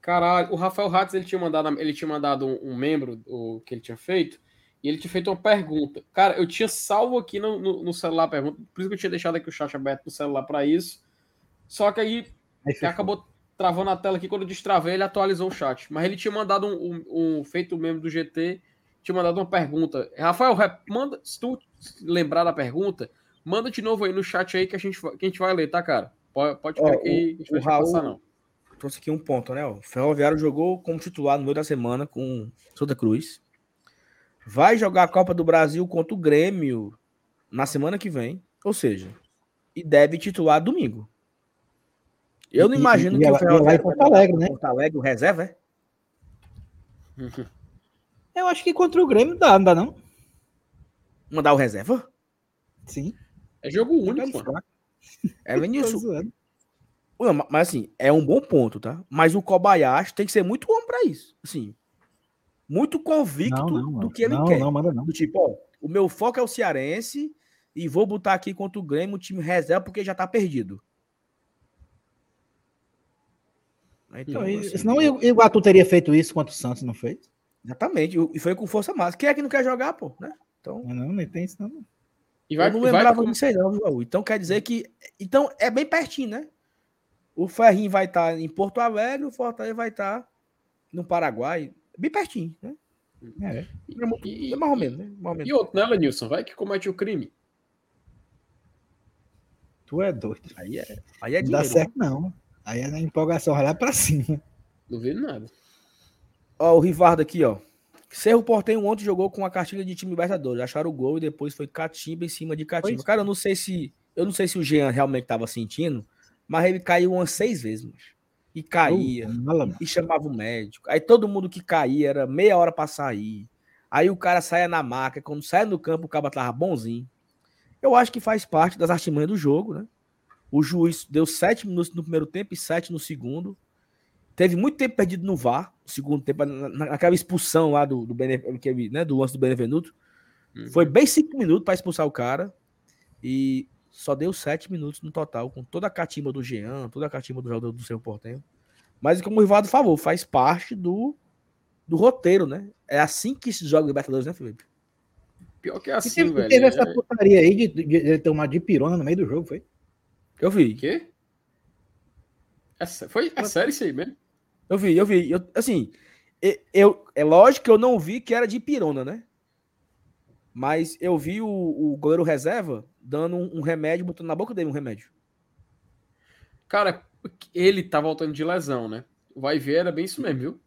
Caralho, o Rafael Ratz, ele tinha mandado, ele tinha mandado um, um, membro o que ele tinha feito, e ele tinha feito uma pergunta. Cara, eu tinha salvo aqui no, no, no celular a pergunta, por isso que eu tinha deixado aqui o chat aberto no celular para isso. Só que aí, aí acabou travando a tela aqui, quando eu destravei, ele atualizou o chat. Mas ele tinha mandado um, um, um feito membro do GT, tinha mandado uma pergunta. Rafael, manda, se tu lembrar da pergunta, manda de novo aí no chat aí que a gente, que a gente vai ler, tá, cara? Pode, pode ficar que a gente vai passar, não. Trouxe aqui um ponto, né? O Ferroviário jogou como titular no meio da semana com Santa Cruz. Vai jogar a Copa do Brasil contra o Grêmio na semana que vem. Ou seja, e deve titular domingo. Eu não imagino e, que e o Ferroviário. Porto Alegre, né? Porto Alegre, o reserva, é? Eu acho que contra o Grêmio dá, não dá não? Mandar o reserva? Sim. É jogo único, mano. É Vinícius. mas assim, é um bom ponto, tá? Mas o Kobayashi tem que ser muito bom para isso. Assim, muito convicto não, não, do que ele não, quer. Não, manda não. Do tipo, ó, o meu foco é o Cearense e vou botar aqui contra o Grêmio o time reserva porque já tá perdido. Então, assim, senão o Iguatu teria feito isso contra o Santos, não fez? Exatamente. E foi com força máxima. Quem é que não quer jogar, pô? Né? Então, não, nem tem isso, não. E vai, eu não lembrava vai... disso aí, não, João. Então quer dizer que. Então é bem pertinho, né? O Ferrinho vai estar tá em Porto Alegre, o Fortaleza vai estar tá no Paraguai. Bem pertinho, né? É, é, e, é mais ou menos, né? Mais ou menos. E outro, né, Lenilson? Vai que comete o crime. Tu é doido. Aí é, aí é Não dá certo, não. Aí é na empolgação, vai lá pra cima. Não vi nada. Ó, o Rivardo aqui, ó. Cerro Portenho ontem jogou com a cartilha de time Libertadores. Acharam o gol e depois foi catimba em cima de catimba. Cara, eu não sei se. Eu não sei se o Jean realmente estava sentindo, mas ele caiu umas seis vezes, mas. E caía. Uh, e chamava o médico. Aí todo mundo que caía era meia hora para sair. Aí o cara saia na maca. Quando saia no campo, o cara tava bonzinho. Eu acho que faz parte das artimanhas do jogo, né? O juiz deu sete minutos no primeiro tempo e sete no segundo. Teve muito tempo perdido no VAR, no segundo tempo, naquela expulsão lá do, do, né, do lance do Benevenuto. Uhum. Foi bem cinco minutos para expulsar o cara. E só deu sete minutos no total, com toda a catimba do Jean, toda a catimba do jogador do seu Portenho. Mas como o Rivaldo falou, faz parte do, do roteiro, né? É assim que se joga o Libertadores, né, Felipe? Pior que é assim, teve, velho. Teve essa é. putaria aí de, de, de tomar de pirona no meio do jogo, foi? Eu vi. Quê? É, foi, é sério isso aí mesmo? Eu vi, eu vi. Eu, assim, eu, é lógico que eu não vi que era de pirona, né? Mas eu vi o, o goleiro reserva dando um, um, remédio, botando na boca dele um remédio. Cara, ele tá voltando de lesão, né? Vai ver, era bem isso mesmo, viu?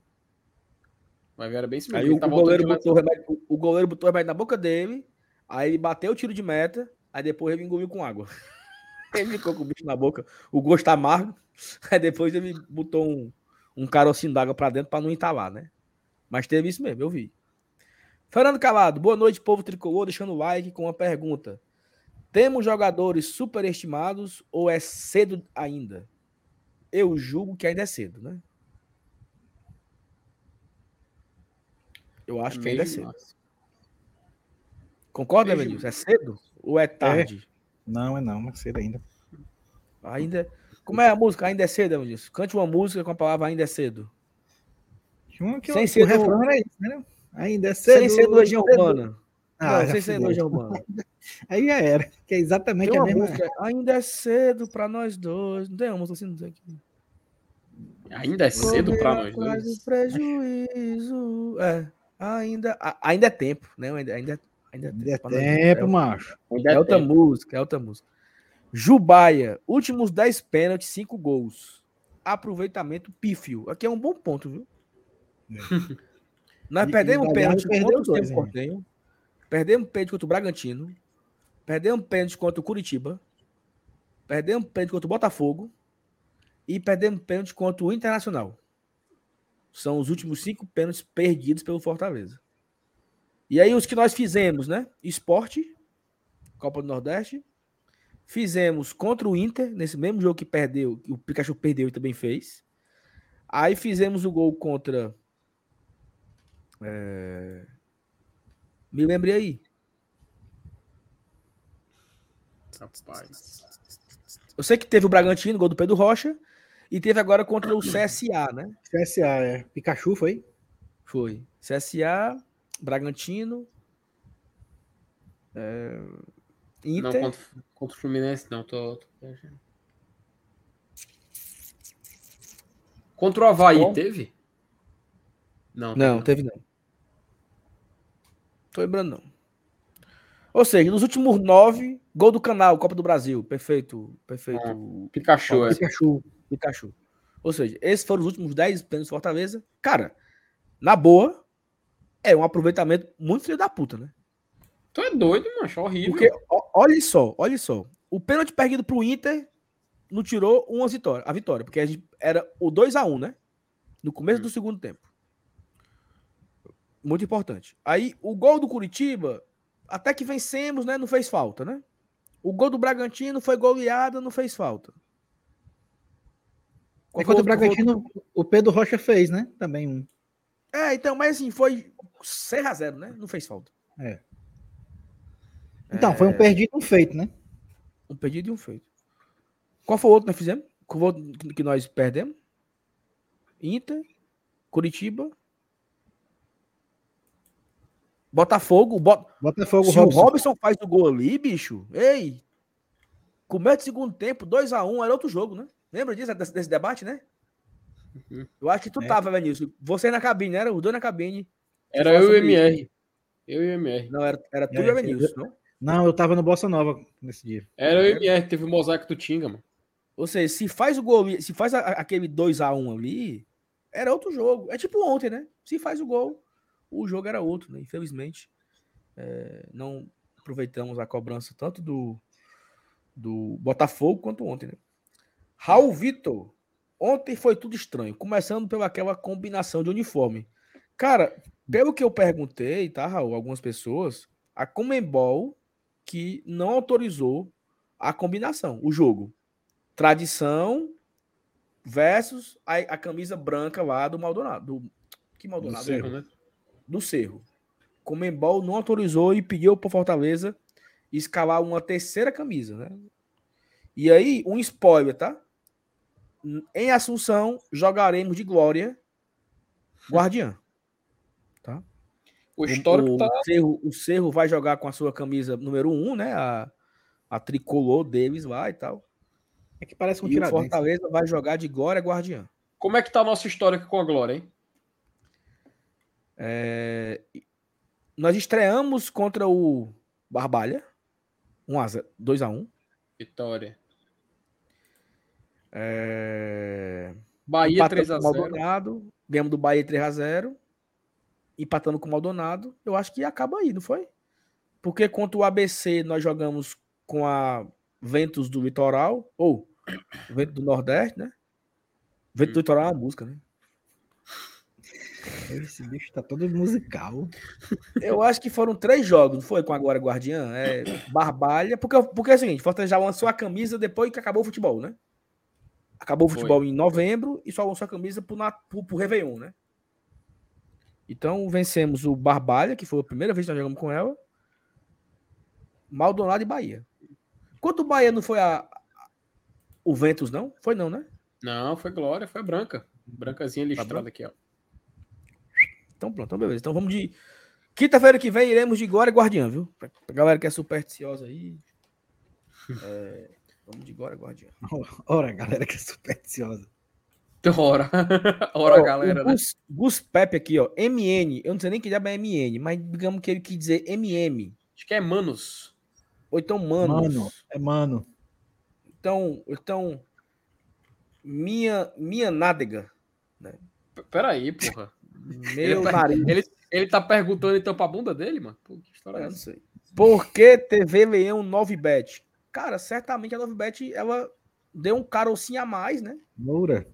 Vai ver, era bem isso mesmo. Aí o, tá o, goleiro botou o, remédio, o goleiro botou remédio na boca dele, aí ele bateu o tiro de meta, aí depois ele engoliu com água. ele ficou com o bicho na boca, o gosto amargo, aí depois ele botou um, um carocinho d'água para dentro para não entalar, né? Mas teve isso mesmo, eu vi. Fernando Calado, boa noite, povo tricolor, deixando o like com uma pergunta. Temos jogadores superestimados ou é cedo ainda? Eu julgo que ainda é cedo, né? Eu acho que ainda é cedo. Concorda, Evanilson? É cedo ou é tarde? É. Não, é não, é cedo ainda. Ainda. Como é a música? Ainda é cedo, Evanilson? Cante uma música com a palavra ainda é cedo. Uma que Sem ser o refrão era isso, né? Ainda é cedo. Sem ser do Legião Urbana. Ah, não, sem ser Legião Urbana. Aí já era, que é exatamente a mesma. Música, ainda é cedo para nós dois. Não tem uma música assim, não sei aqui. Ainda é cedo para nós dois. prejuízo. É, ainda, ainda é tempo, né? Ainda, ainda, ainda é tempo, é tempo macho. Ainda é, é outra tempo. música, é outra música. Jubaia, últimos 10 pênaltis, 5 gols. Aproveitamento pífio. Aqui é um bom ponto, viu? É. Nós perdemos e pênalti contra o dois. Perdemos pênalti contra o Bragantino. Perdemos pênalti contra o Curitiba. Perdemos pênalti contra o Botafogo. E perdemos pênalti contra o Internacional. São os últimos cinco pênaltis perdidos pelo Fortaleza. E aí os que nós fizemos, né? Esporte, Copa do Nordeste. Fizemos contra o Inter, nesse mesmo jogo que perdeu, que o Pikachu perdeu e também fez. Aí fizemos o gol contra é... Me lembrei aí. Rapaz. Eu sei que teve o Bragantino, gol do Pedro Rocha, e teve agora contra o CSA, né? CSA, é. Pikachu foi? Foi. CSA, Bragantino. É... Inter. Não, contra, contra o Fluminense, não. Tô, tô... Contra o Havaí, Bom, teve? Não, não, não, teve não. Tô lembrando, não. Ou seja, nos últimos nove, gol do canal, Copa do Brasil. Perfeito. Perfeito. Ah, Pikachu, é. Pikachu. Pikachu. Ou seja, esses foram os últimos dez pênaltis Fortaleza. Cara, na boa, é um aproveitamento muito filho da puta, né? Tu é doido, macho, horrível. Porque, olha só, olha só. O pênalti perdido pro Inter não tirou uma vitória, a vitória, porque a gente era o 2 a 1 né? No começo hum. do segundo tempo. Muito importante. Aí, o gol do Curitiba, até que vencemos, né? Não fez falta, né? O gol do Bragantino foi goleada, não fez falta. Qual Enquanto o Bragantino, o Pedro Rocha fez, né? Também um. É, então, mas assim, foi 6 a 0 né? Não fez falta. É. Então, é... foi um perdido e um feito, né? Um perdido e um feito. Qual foi o outro que nós fizemos? Qual foi o outro que nós perdemos? Inter, Curitiba Botafogo, bot... Botafogo, se Robson. o Robson faz o gol ali, bicho, ei, começa o segundo tempo, 2x1, um, era outro jogo, né? Lembra disso, desse, desse debate, né? Uhum. Eu acho que tu é. tava, Vinícius. Você na cabine, era o dois na cabine. Era eu e o MR. Eu e o MR. Não, era, era tu é, e o Vinícius, não? Não, eu tava no Bossa Nova nesse dia. Era eu e o MR, teve o mosaico do Tinga, mano. Ou seja, se faz o gol, se faz a, aquele 2x1 ali, era outro jogo. É tipo ontem, né? Se faz o gol, o jogo era outro, né? Infelizmente, é, não aproveitamos a cobrança tanto do, do Botafogo quanto ontem, né? Raul Vitor, ontem foi tudo estranho, começando pelaquela combinação de uniforme. Cara, pelo que eu perguntei, tá, Raul, algumas pessoas, a Comembol que não autorizou a combinação, o jogo. Tradição versus a, a camisa branca lá do Maldonado. Do, que Maldonado? Do Cerro, né? Do Cerro. Comembol não autorizou e pediu para Fortaleza escalar uma terceira camisa, né? E aí, um spoiler, tá? Em Assunção, jogaremos de glória Guardiã. Tá? O histórico o, tá... o, Cerro, o Cerro vai jogar com a sua camisa número 1, um, né? A, a tricolor deles lá e tal. É que parece um e o Fortaleza vai jogar de glória Guardiã. Como é que tá a nossa história com a glória, hein? É, nós estreamos contra o Barbalha, 2 a 1 Vitória. É... Bahia 3x0. Maldonado, ganhamos do Bahia 3x0. Empatando com o Maldonado. Eu acho que acaba aí, não foi? Porque contra o ABC nós jogamos com a Ventos do Litoral, ou Vento do Nordeste, né? Vento hum. do Litoral é uma música, né? Esse bicho tá todo musical. Eu acho que foram três jogos, não foi? Com agora Guardiã? É, Barbalha. Porque, porque é o seguinte: Fortaleza já lançou a camisa depois que acabou o futebol, né? Acabou o futebol foi. em novembro e só lançou a camisa pro, pro, pro Réveillon, né? Então vencemos o Barbalha, que foi a primeira vez que nós jogamos com ela. Maldonado e Bahia. Quanto o Bahia não foi a, o Ventus, não? Foi não, né? Não, foi Glória, foi branca. Brancazinha listrada tá aqui, ó. Então pronto, então beleza. Então vamos de. Quinta-feira que vem iremos de Glória e Guardiã, viu? Pra galera que é supersticiosa aí. É... Vamos de Glória e Guardiã. Ora, galera que é supersticiosa. Ora, ora, galera, né? Gus, Gus Pepe aqui, ó. MN. Eu não sei nem que diabo é MN, mas digamos que ele quis dizer MM. Acho que é Manos. Ou então Manos. Mano, é Mano. Então, então minha, minha nádega. Né? Peraí, porra. Meu ele tá, nariz. Ele, ele tá perguntando então pra bunda dele, mano? Pô, que história é, é essa? Não sei. Por que TV Leão 9bet? Cara, certamente a 9bet ela deu um carocinho a mais, né? Moura.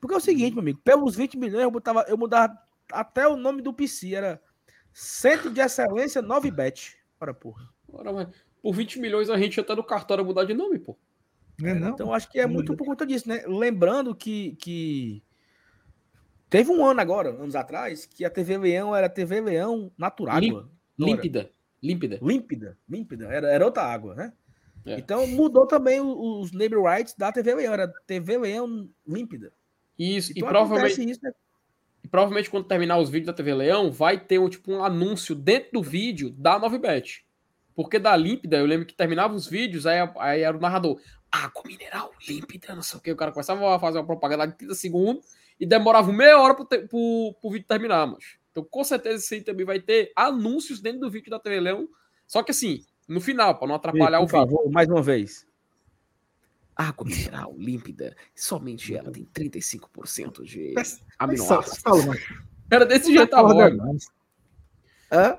Porque é o seguinte, meu amigo, pelos 20 milhões eu, botava, eu mudava até o nome do PC, era Centro de Excelência 9bet. Ora, porra. Ora, mas por 20 milhões a gente já tá no cartório mudar de nome, pô. É, não? Então acho que é muito por conta disso, né? Lembrando que, que teve um ano agora, anos atrás, que a TV Leão era TV Leão natural. límpida. Límpida. Límpida. Límpida. Era, era outra água, né? É. Então mudou também os, os name rights da TV Leão. Era TV Leão límpida. Isso, então, e provavelmente. Isso, né? E provavelmente quando terminar os vídeos da TV Leão, vai ter um, tipo, um anúncio dentro do vídeo da 9bet. Porque da límpida, eu lembro que terminava os vídeos, aí, aí era o narrador água mineral límpida, não sei o que. O cara começava a fazer uma propaganda de 30 segundos e demorava meia hora pro, te, pro, pro vídeo terminar, mas. Então, com certeza, isso aí também vai ter anúncios dentro do vídeo da TV Leão. Só que assim, no final, para não atrapalhar Por o vídeo. Favor, mais uma vez. Água mineral límpida, somente ela tem 35% de aminoácidos. Era desse jeito agora. Não. Hã?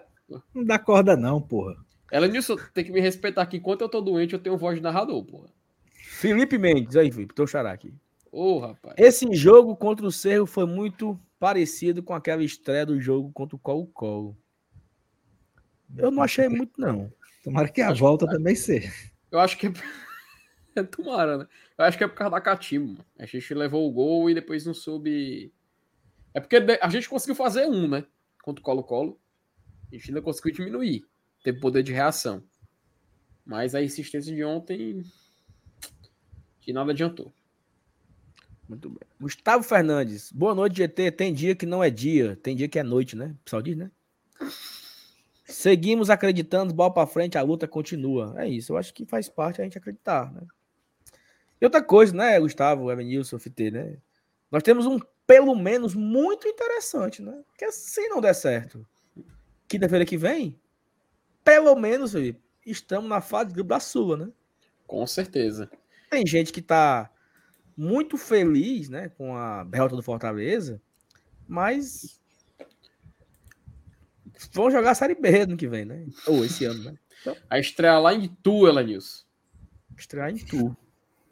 não dá corda, não, porra. Ela, Nilson, tem que me respeitar aqui. Enquanto eu tô doente, eu tenho voz de narrador, porra. Felipe Mendes, aí, Felipe, teu xará aqui. Ô, oh, rapaz. Esse jogo contra o Cerro foi muito parecido com aquela estreia do jogo contra o Colo-Colo. Eu não achei muito, não. Tomara que a volta também seja. Eu acho que é. Tomara, né? Eu acho que é por causa da Catimbo. A gente levou o gol e depois não soube. É porque a gente conseguiu fazer um, né? Contra o Colo-Colo. A gente ainda conseguiu diminuir. Teve poder de reação. Mas a insistência de ontem que nada adiantou. Muito bem. Gustavo Fernandes. Boa noite, GT. Tem dia que não é dia, tem dia que é noite, né? O pessoal diz, né? Seguimos acreditando, bola para frente, a luta continua. É isso, eu acho que faz parte a gente acreditar, né? E outra coisa, né, Gustavo, Evanilson, FT, né? Nós temos um, pelo menos, muito interessante, né? Porque se não der certo, quinta-feira que vem, pelo menos, Felipe, estamos na fase da Sula, né? Com certeza. Tem gente que tá muito feliz, né, com a derrota do Fortaleza, mas vão jogar a Série B no que vem, né? Ou esse ano, né? Então... A estreia lá em Tu, Elenilson. Estrear em Tu.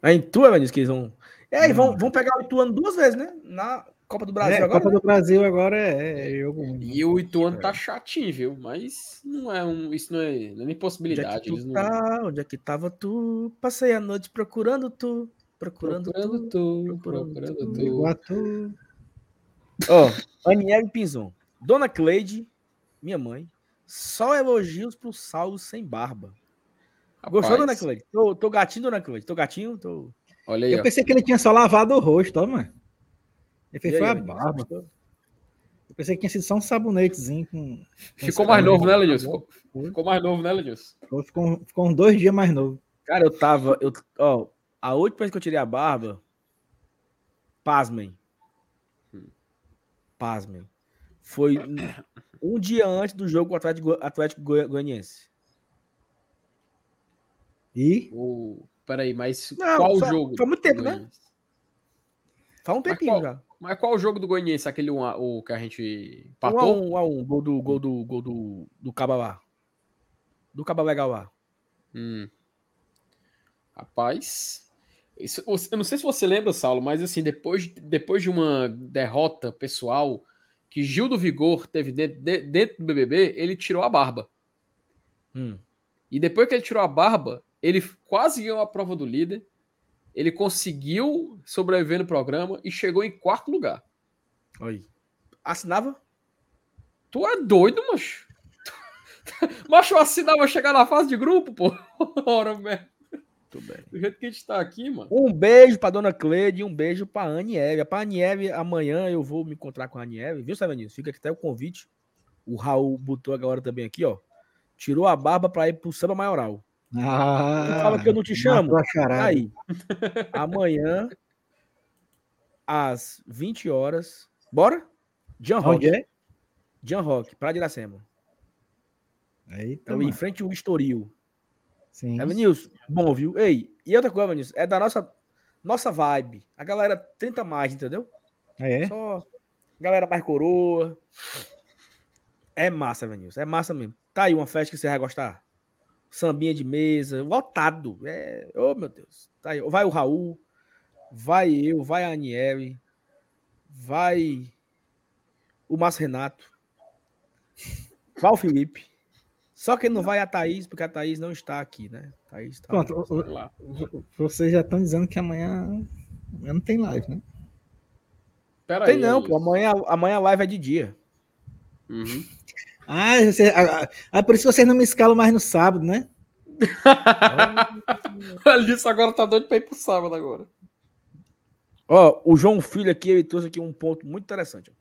É em Tu, Elenilson, que eles vão... É, e vão, vão pegar o Ituano duas vezes, né? Na Copa do Brasil é, agora. Copa né? do Brasil agora é, é jogo. E o Ituano tá chatinho, viu? Mas não é um, isso não é, não é nem possibilidade. Onde é, que tá? Não... Onde é que tava tu? Passei a noite procurando tu. Procurando, procurando tu, tu. Procurando, procurando tu. Ó, oh, Aniele Pinzon. Dona Cleide, minha mãe, só elogios pro Saulo sem barba. Rapaz. Gostou, Dona Cleide? Tô, tô gatinho, Dona Cleide. Tô gatinho, tô... Olha aí, Eu ó. pensei que ele tinha só lavado o rosto, ó, mano. Ele fez foi a barba. Eu pensei que tinha sido só um sabonetezinho com. Ficou mais novo, né, Ledilson? Ficou, mais novo, né, Ledilson? Ficou, ficou uns dois dias mais novo. Cara, eu tava. Eu, ó, a última vez que eu tirei a barba. Pasmem. Pasmem. Foi um dia antes do jogo com o Atlético, Atlético Goianiense. E? Oh, peraí, mas Não, qual só, jogo? Foi muito tempo, né? Faz um tempinho qual, já. Mas qual o jogo do Goianiense? Aquele um, o que a gente patou? Um a um, um, gol do gol do gol do, do Caba Do Caba Legal lá. Hum. Rapaz, isso, eu não sei se você lembra, Saulo, mas assim, depois, depois de uma derrota pessoal que Gil do Vigor teve dentro, de, dentro do BBB, ele tirou a barba. Hum. E depois que ele tirou a barba, ele quase ganhou a prova do líder. Ele conseguiu sobreviver no programa e chegou em quarto lugar. Oi. Assinava? Tu é doido, macho? macho, eu assinava chegar na fase de grupo, pô. Ora, merda. Tudo bem. Do jeito que a gente tá aqui, mano. Um beijo pra dona Cleide e um beijo pra Anieve. Pra Anieve, amanhã eu vou me encontrar com a Anieve, viu, Savanilson? Fica aqui até o convite. O Raul botou agora também aqui, ó. Tirou a barba pra ir pro samba maioral. Ah, fala que eu não te chamo? Aí, amanhã, às 20 horas. Bora? Jean Rock. Onde é? Jean Rock, Praia de Iracema. Eita, mano. em frente ao Estoril. Sim. Evanilson, bom, viu? Ei, e outra coisa, Evanilson, é da nossa, nossa vibe. A galera tenta mais, entendeu? Ah, é? Só galera mais coroa. É massa, Evanilson. É massa mesmo. Tá aí uma festa que você vai gostar. Sambinha de mesa, lotado. É... Oh, meu Deus. Tá aí. Vai o Raul, vai eu, vai a Aniele, vai o Márcio Renato, vai o Felipe. Só que não vai a Thaís, porque a Thaís não está aqui, né? Thaís tá Pronto, Lá. vocês já estão dizendo que amanhã, amanhã não tem live, né? Pera Tem aí, não, aí. pô. Amanhã, amanhã a live é de dia. Uhum. Ah, você, ah, ah, por isso vocês não me escalam mais no sábado, né? Disse agora tá doido pra ir pro sábado agora. Ó, o João Filho aqui, ele trouxe aqui um ponto muito interessante.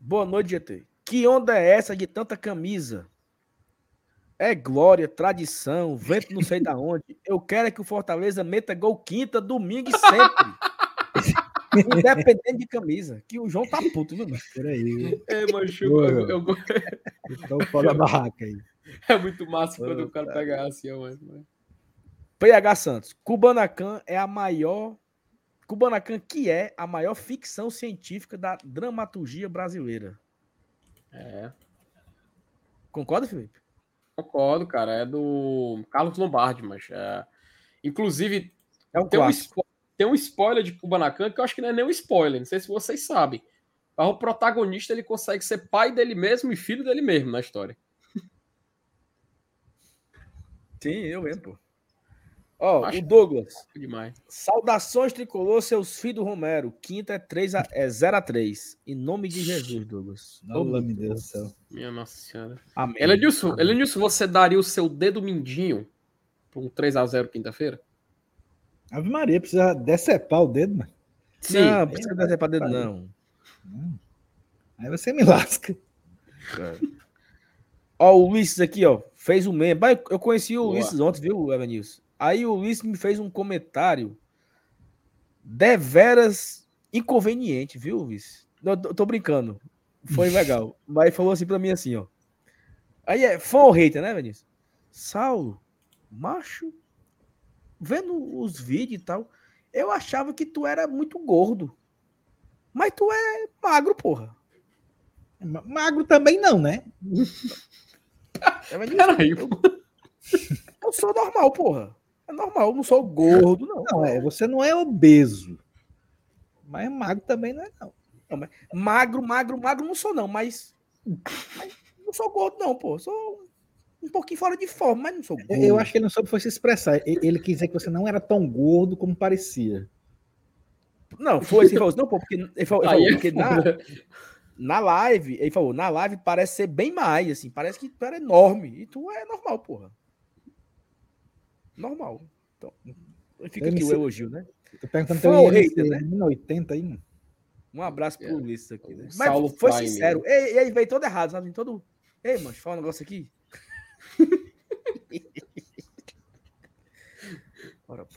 Boa noite, GT. Que onda é essa de tanta camisa? É glória, tradição, vento não sei da onde. Eu quero é que o Fortaleza meta gol quinta, domingo e sempre. Independente de camisa. Que o João tá puto, viu? mano? Peraí, É, macho, Boa. eu, eu- então pau da barraca aí. é muito massa quando o cara pega assim, ó, mas- PH Santos. Kubanacan é a maior. Kubanacan que é a maior ficção científica da dramaturgia brasileira. É, Concorda, Felipe? Concordo, cara. É do Carlos Lombardi, mas. é- Inclusive, É um tem um, spo- tem um spoiler de Kubanacan que eu acho que não é nem um spoiler, não sei se vocês sabem. Mas o protagonista ele consegue ser pai dele mesmo e filho dele mesmo na história. Sim, eu mesmo, pô. Ó, Acho- o Douglas. Demais. Saudações tricolor, seus filhos do Romero. Quinta é, 3 a, é 0 a 3 Em nome de Jesus, Douglas. Oh, meu Deus do céu. Minha Nossa Senhora. Amém. Elenilson, Amém. Elenilson, você daria o seu dedo mindinho para um 3x0 quinta-feira? Ave Maria, precisa decepar o dedo, mano. Não, precisa dar pra dedo, não. Aí você me lasca. Ó, o Ulisses aqui, ó, fez um meme. Eu conheci o Boa. Ulisses ontem, viu, Evanilson? Aí o Ulisses me fez um comentário deveras inconveniente, viu, Ulisses? Não, tô, brincando. Foi legal. Mas falou assim pra mim assim, ó. Aí é fã ou hater, né, Evanilson? Saulo, macho, vendo os vídeos e tal, eu achava que tu era muito gordo. Mas tu é magro, porra. Ma- Magro também não, né? Evanilson, Peraí, eu, eu sou normal, porra. É normal, eu não sou gordo, não. Não, é, você não é obeso. Mas magro também não é, não. Magro, magro, magro não sou, não, mas. mas não sou gordo, não, pô. Sou um pouquinho fora de forma, mas não sou gordo. Eu, acho que ele não soube foi se expressar. Ele quis dizer que você não era tão gordo como parecia. Não, foi assim, falou não, pô, porque, ele falou, ele falou, é porque na, na live, ele falou, na live parece ser bem mais, assim, parece que tu era enorme. E tu é normal, porra. Normal. Então, fica Eu aqui o elogio, né? Tô perguntando Fã teu ou hater, né? 1,80 aí, mano. Um abraço pro É. Ulisses aqui. Né? Mas Saulo foi Prime. sincero. E, aí veio todo errado, sabe? Todo. Ei, mano, fala um negócio aqui. Ora, pô.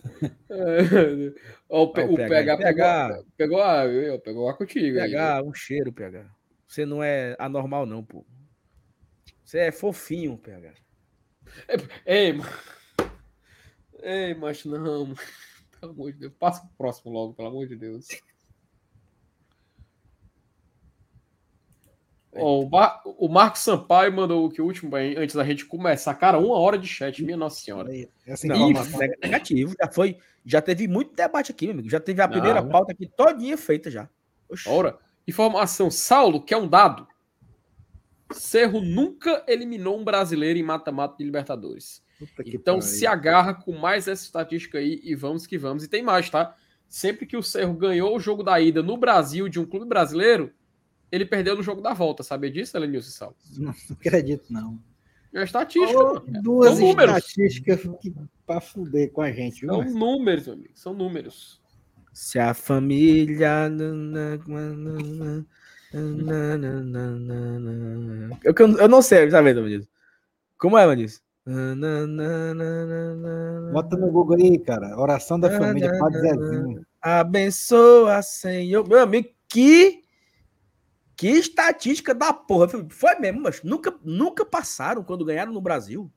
Ó, o, P- Ó, o o PH, PH, PH. pegou, pegou, a, eu- pegou a contigo. aí. PH, um cheiro, PH. Você não é anormal, não, pô. Você é fofinho, PH. Ei, mano. Ei, macho, não. Pelo amor de Deus. Passa pro próximo logo, pelo amor de Deus. Ó, o, Mar... o Marcos Sampaio mandou que o último antes da gente começar. Cara, uma hora de chat, minha Nossa Senhora. Essa Não, negativo. Já foi. Já teve muito debate aqui, meu amigo. Já teve a primeira Não. pauta aqui todinha feita já. Oxi. Ora, Informação, Saulo, que é um dado. Cerro nunca eliminou um brasileiro em mata-mata de Libertadores. Então se agarra com mais essa estatística aí e vamos que vamos. E tem mais, tá? Sempre que o Cerro ganhou o jogo da ida no Brasil de um clube brasileiro, ele perdeu no jogo da volta. Sabia disso, Elenilson Sal? Não, não acredito, não. É estatística. Oh, duas São estatísticas pra fuder com a gente. Viu? São números, meu amigo. São números. Se a família. Eu, eu não sei, tá vendo, Maniz? Como é, Maniz? Bota no Google aí, cara. Oração da família, Padre Zezinho. Abençoa, Senhor. Meu amigo, que que estatística da porra. Foi mesmo, mas nunca, nunca passaram quando ganharam no Brasil.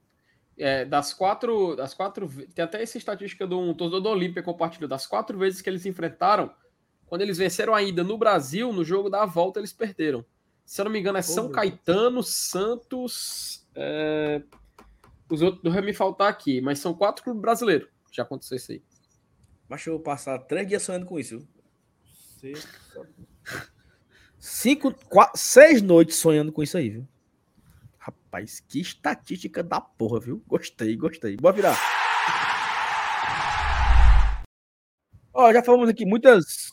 É, das quatro, das quatro. Tem até essa estatística do um torcedor do Olímpia compartilhou. Das quatro vezes que eles enfrentaram, quando eles venceram ainda no Brasil, no jogo da volta, eles perderam. Se eu não me engano, é São Caetano, Santos. É... Os outros não vai me faltar aqui, mas são quatro clubes brasileiros. Já aconteceu isso aí. Mas eu vou passar três dias sonhando com isso. Cinco, quatro, seis noites sonhando com isso aí, viu? Rapaz, que estatística da porra, viu? Gostei, gostei. Bora virar. Ó, já falamos aqui muitas,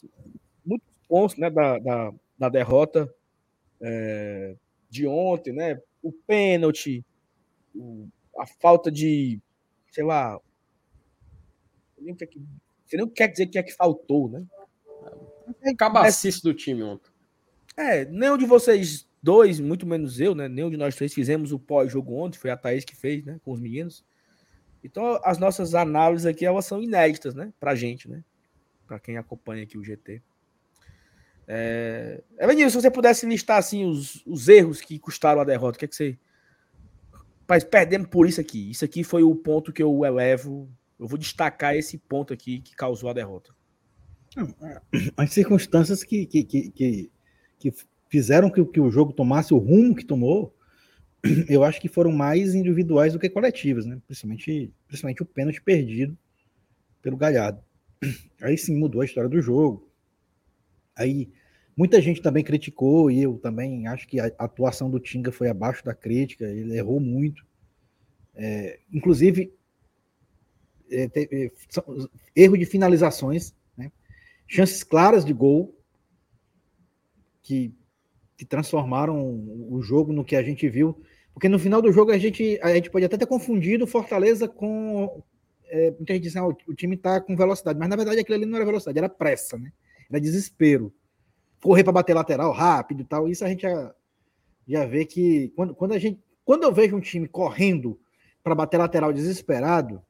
muitos pontos né, da, da, da derrota é, de ontem, né? O pênalti, o, a falta de, sei lá, nem que, você nem quer dizer que é que faltou, né? Cabacice do time ontem. É, nenhum de vocês dois, muito menos eu, né? Nenhum de nós três fizemos o pós-jogo ontem, foi a Thaís que fez, né? Com os meninos. Então, as nossas análises aqui elas são inéditas, né? Pra gente, né? Pra quem acompanha aqui o GT. É... Evanilson, se você pudesse listar assim os, os erros que custaram a derrota, o que é que você. Mas perdemos por isso aqui. Isso aqui foi o ponto que eu elevo. Eu vou destacar esse ponto aqui que causou a derrota. As circunstâncias que, que, que, que que fizeram que, que o jogo tomasse o rumo que tomou, eu acho que foram mais individuais do que coletivas, né? Principalmente, principalmente o pênalti perdido pelo Galhardo. Aí sim mudou a história do jogo. Aí muita gente também criticou, e eu também acho que a atuação do Tinga foi abaixo da crítica, ele errou muito. É, inclusive, é, teve, erro de finalizações, né? chances claras de gol, que, que transformaram o jogo no que a gente viu. Porque no final do jogo a gente, a gente pode até ter confundido Fortaleza com. É, muita gente diz, ah, o time está com velocidade, mas na verdade aquilo ali não era velocidade, era pressa, né? Era desespero. Correr para bater lateral rápido e tal. Isso a gente já, já vê que quando, quando a gente. Quando eu vejo um time correndo para bater lateral desesperado,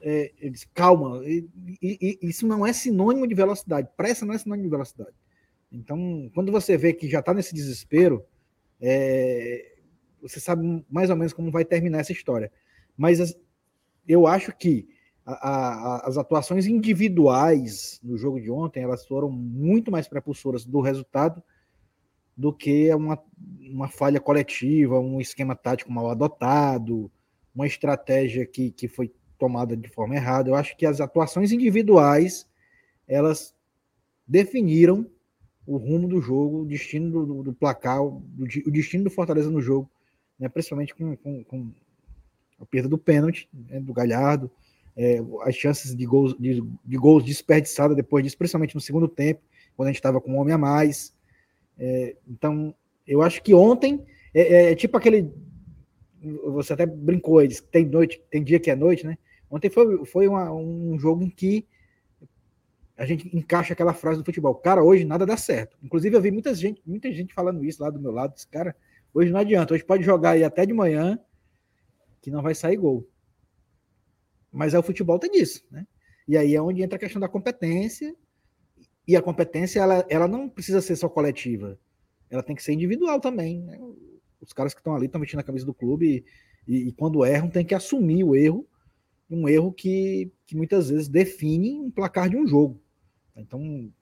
é, eles, calma, e, e, isso não é sinônimo de velocidade. Pressa não é sinônimo de velocidade. Então, quando você vê que já está nesse desespero, é, você sabe mais ou menos como vai terminar essa história. Mas as, eu acho que a, a, as atuações individuais no jogo de ontem elas foram muito mais prepulsoras do resultado do que uma, uma falha coletiva, um esquema tático mal adotado, uma estratégia que, que foi tomada de forma errada. Eu acho que as atuações individuais elas definiram o rumo do jogo, o destino do, do, do placar, o, o, destino do Fortaleza no jogo, né, principalmente com, com, com a perda do pênalti né, do Galhardo, é, as chances de gols, de, de gols desperdiçadas depois disso, principalmente no segundo tempo, quando a gente estava com um homem a mais. É, então, eu acho que ontem é, é, é tipo aquele. Você até brincou, eles tem noite, tem dia que é noite, né? Ontem foi, foi uma, um jogo em que a gente encaixa aquela frase do futebol. Cara, hoje nada dá certo. Inclusive, eu vi muita gente, muita gente falando isso lá do meu lado. Disse, cara, hoje não adianta. Hoje pode jogar aí até de manhã que não vai sair gol. Mas é o futebol tem disso, né? E aí é onde entra a questão da competência. E a competência, ela, ela não precisa ser só coletiva. Ela tem que ser individual também. Né? Os caras que estão ali estão vestindo a camisa do clube e, e, quando erram, tem que assumir o erro. Um erro que, que muitas vezes define um placar de um jogo. Então,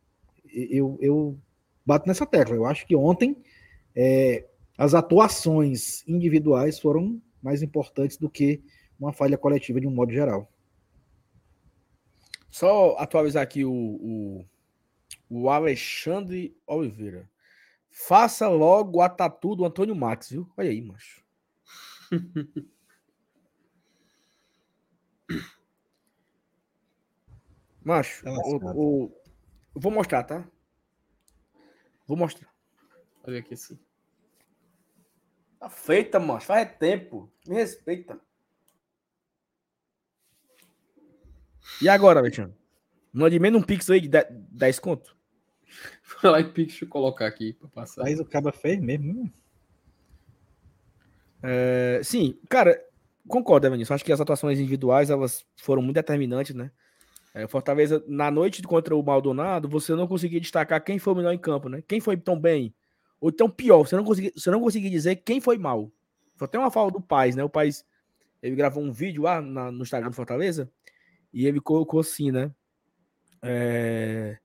eu, eu bato nessa tecla. Eu acho que ontem é, as atuações individuais foram mais importantes do que uma falha coletiva de um modo geral. Só atualizar aqui o, o, O Alexandre Oliveira. Faça logo a tatu do Antônio Max, viu? Olha aí, macho. macho, tá o, o, vou mostrar, tá? Vou mostrar. Olha aqui assim. Tá feita, macho. Faz tempo. Me respeita. E agora, Alexandre? Mande menos um pix aí de 10 conto. Vai lá em pix, deixa eu colocar aqui para passar. Mas o caba fez mesmo. É, sim, cara, concordo, Evanilson. Acho que as atuações individuais elas foram muito determinantes, né? É, Fortaleza, na noite contra o Maldonado, você não conseguia destacar quem foi o melhor em campo, né? Quem foi tão bem. Ou tão pior, você não conseguia, você não conseguia dizer quem foi mal. Só tem uma fala do Paz, né? O Paz, ele gravou um vídeo lá na, no Instagram do Fortaleza e ele colocou assim, né? É,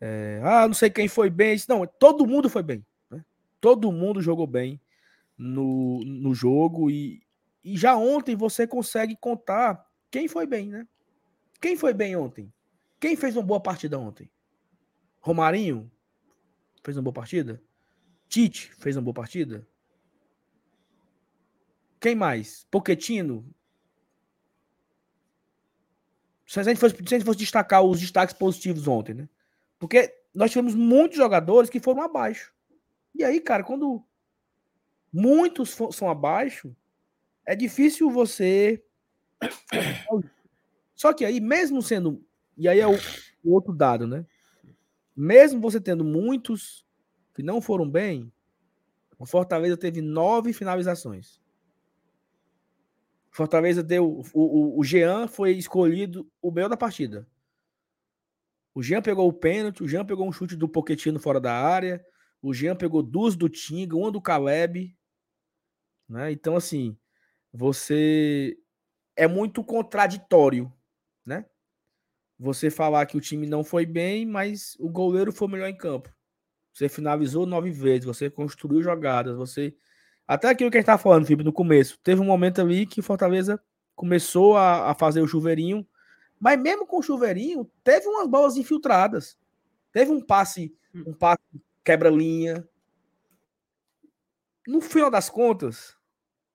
é, ah, não sei quem foi bem. Não, todo mundo foi bem. Né? Todo mundo jogou bem no, no jogo e, e já ontem você consegue contar quem foi bem, né? Quem foi bem ontem? Quem fez uma boa partida ontem? Romarinho fez uma boa partida? Tite fez uma boa partida? Quem mais? Poquetino? Se a gente fosse, se a gente fosse destacar os destaques positivos ontem, né? Porque nós tivemos muitos jogadores que foram abaixo. E aí, cara, quando muitos são abaixo, é difícil você. Só que aí, mesmo sendo. E aí é o, o outro dado, né? Mesmo você tendo muitos que não foram bem, o Fortaleza teve nove finalizações. Fortaleza deu. O, o, o Jean foi escolhido o melhor da partida. O Jean pegou o pênalti, o Jean pegou um chute do Poquetino fora da área, o Jean pegou duas do Tinga, uma do Caleb. Né? Então, assim, você é muito contraditório, né? Você falar que o time não foi bem, mas o goleiro foi melhor em campo. Você finalizou nove vezes, você construiu jogadas, você. Até aquilo que a gente estava falando, Felipe, no começo. Teve um momento ali que Fortaleza começou a, a fazer o chuveirinho mas mesmo com o chuveirinho, teve umas bolas infiltradas. Teve um passe, hum. um passe quebra-linha. No final das contas,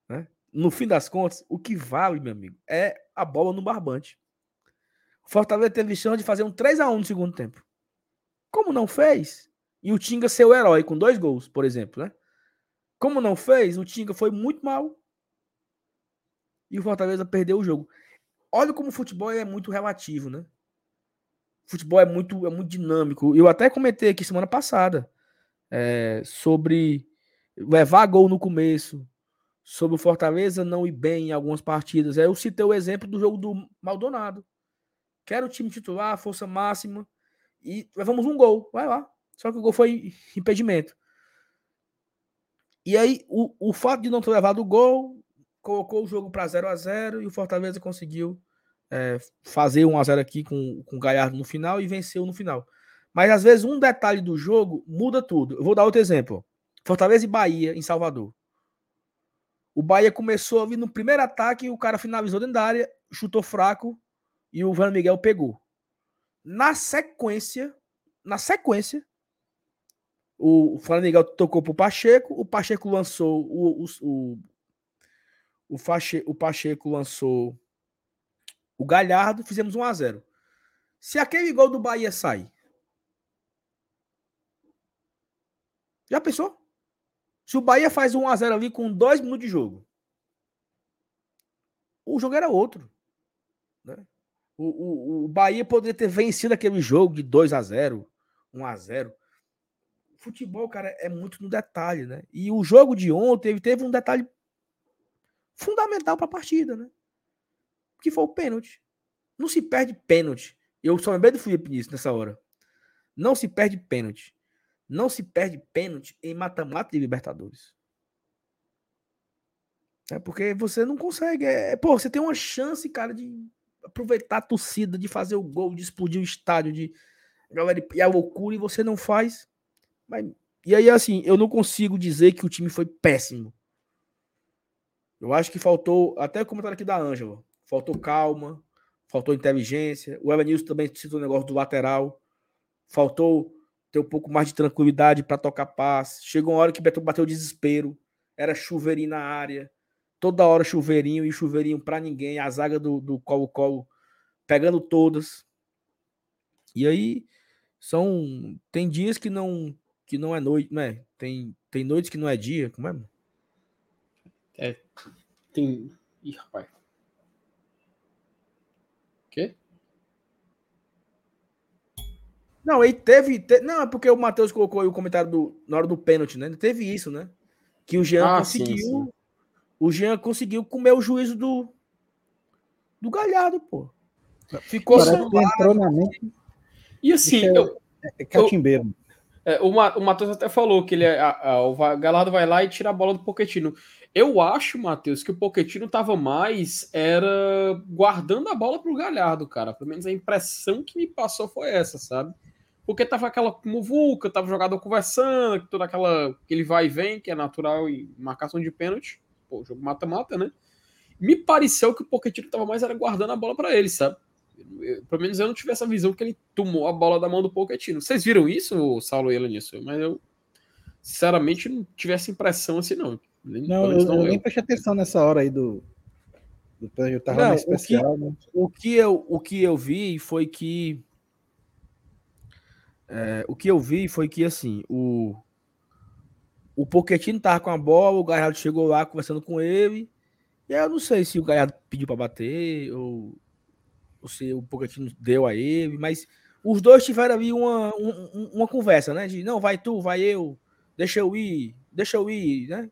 né? No fim das contas, o que vale, meu amigo, é a bola no barbante. O Fortaleza teve chance de fazer um 3 a 1 no segundo tempo. Como não fez? E o Tinga ser o herói com dois gols, por exemplo, né? Como não fez, o Tinga foi muito mal. E o Fortaleza perdeu o jogo olha como o futebol é muito relativo, né? O futebol é muito, é muito dinâmico. Eu até comentei aqui semana passada é, sobre levar gol no começo, sobre o Fortaleza não ir bem em algumas partidas. Eu citei o exemplo do jogo do Maldonado. Quero o time titular, força máxima, e levamos um gol. Vai lá. Só que o gol foi impedimento. E aí, o, o fato de não ter levado o gol colocou o jogo para 0 a 0 e o Fortaleza conseguiu é, fazer 1 a 0 aqui com, com o Galhardo no final e venceu no final. Mas às vezes um detalhe do jogo muda tudo. Eu vou dar outro exemplo. Fortaleza e Bahia em Salvador. O Bahia começou ali no primeiro ataque, o cara finalizou dentro da área, chutou fraco e o Van Miguel pegou. Na sequência, na sequência, o Flamengo tocou pro Pacheco, o Pacheco lançou o, o, o o, Fache, o Pacheco lançou o Galhardo, fizemos 1 a 0 Se aquele gol do Bahia sai, já pensou? Se o Bahia faz 1 a 0 ali com dois minutos de jogo, o jogo era outro. Né? O, o, o Bahia poderia ter vencido aquele jogo de 2 a 0 1 a 0 Futebol, cara, é muito no detalhe, né? E o jogo de ontem teve um detalhe fundamental para a partida, né? Que foi o pênalti. Não se perde pênalti. Eu só lembrei do Felipe nisso nessa hora. Não se perde pênalti. Não se perde pênalti em mata-mata de Libertadores. É porque você não consegue. É, pô, você tem uma chance, cara, de aproveitar a torcida, de fazer o gol, de explodir o estádio, de galera e a loucura e você não faz. Mas, e aí, assim, eu não consigo dizer que o time foi péssimo. Eu acho que faltou, até o comentário aqui da Ângela, faltou calma, faltou inteligência. O Evanilson também citou o negócio do lateral. faltou ter um pouco mais de tranquilidade para tocar passe. Chegou uma hora que Beto bateu desespero, era chuveirinho na área, toda hora chuveirinho e chuveirinho para ninguém, a zaga do Colo-Colo pegando todas. E aí são tem dias que não que não é noite, né? Tem tem noites que não é dia, como é? É, tem. Ih, rapaz. Quê? Não, aí teve, te... Não, é porque o Matheus colocou aí o comentário do, na hora do pênalti, né? Teve isso, né? Que o Jean ah, conseguiu. Sim, sim. O Jean conseguiu comer o juízo do. Do Galhardo, pô. Ficou só. Entrou na mente. E assim. É, eu, é catimbeiro. É, o, o Matheus até falou que ele é, a, a, o Galhardo vai lá e tira a bola do Poquetino. Eu acho, Matheus, que o Poquetino tava mais era guardando a bola pro Galhardo, cara. Pelo menos a impressão que me passou foi essa, sabe? Porque tava aquela muvuca, tava o jogador conversando, toda aquela aquele vai e vem, que é natural e marcação de pênalti. Pô, jogo mata-mata, né? Me pareceu que o Poquetino tava mais era guardando a bola para ele, sabe? Eu, pelo menos eu não tive essa visão que ele tomou a bola da mão do Pochettino. Vocês viram isso, Saulo e ela nisso? Mas eu, sinceramente, não tive essa impressão assim, não. Nem, não, eu, não eu nem prestei atenção nessa hora aí do. do eu tava não, especial, o que, né? o que, eu, o que eu vi foi que. É, o que eu vi foi que, assim, o. O Pochettino tava com a bola, o Galhardo chegou lá conversando com ele. E eu não sei se o Galhardo pediu para bater ou se o Pochettino deu a ele, mas os dois tiveram ali uma, uma, uma conversa, né? De não, vai tu, vai eu, deixa eu ir, deixa eu ir, né?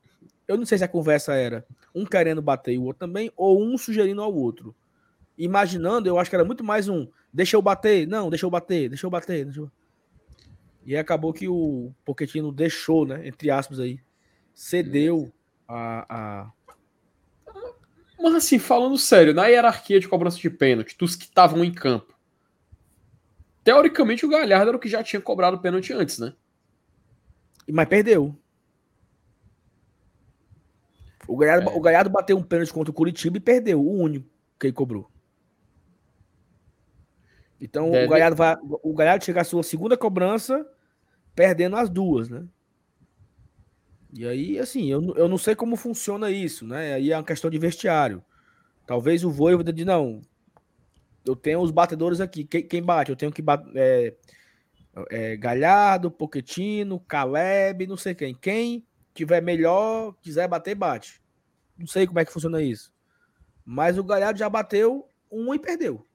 Eu não sei se a conversa era um querendo bater o outro também, ou um sugerindo ao outro. Imaginando, eu acho que era muito mais um deixa eu bater, não, deixa eu bater, deixa eu bater. Deixa eu... E acabou que o Pochettino deixou, né? Entre aspas aí, cedeu a, a, mas assim, falando sério, na hierarquia de cobrança de pênalti, dos que estavam em campo, teoricamente o Galhardo era o que já tinha cobrado pênalti antes, né? Mas perdeu. O Galhardo, é. o Galhardo bateu um pênalti contra o Curitiba e perdeu, o único que ele cobrou. Então Deve... o Galhardo vai, o Galhardo chega à sua segunda cobrança perdendo as duas, né? E aí, assim, eu, eu não sei como funciona isso, né? Aí é uma questão de vestiário. Talvez o Voivoda de não, eu tenho os batedores aqui. Quem, quem bate? Eu tenho que bater. É, é, Galhardo, Poquetino, Caleb, não sei quem. Quem tiver melhor, quiser bater, bate. Não sei como é que funciona isso. Mas o Galhardo já bateu um e perdeu.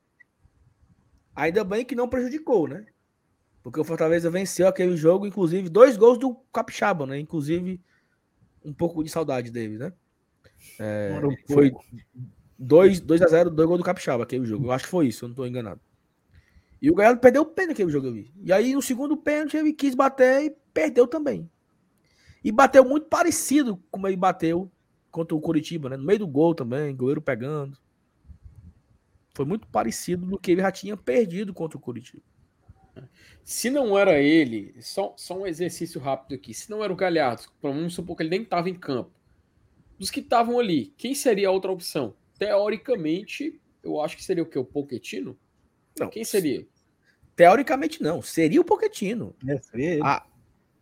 Ainda bem que não prejudicou, né? Porque o Fortaleza venceu aquele jogo, inclusive, dois gols do Capixaba, né? Inclusive, um pouco de saudade dele, né? É, um foi 2 a 0 dois gols do Capixaba, aquele jogo. Eu acho que foi isso, eu não estou enganado. E o Galhardo perdeu o pênalti aquele jogo ali. E aí, no segundo pênalti, ele quis bater e perdeu também. E bateu muito parecido como ele bateu contra o Curitiba, né? No meio do gol também, goleiro pegando. Foi muito parecido do que ele já tinha perdido contra o Curitiba. Se não era ele, só, só um exercício rápido aqui. Se não era o Galhardo, vamos supor que ele nem estava em campo. Dos que estavam ali, quem seria a outra opção? Teoricamente, eu acho que seria o que? O Poquetino? Não. Quem seria? Teoricamente, não. Seria o Poquetino. É, a,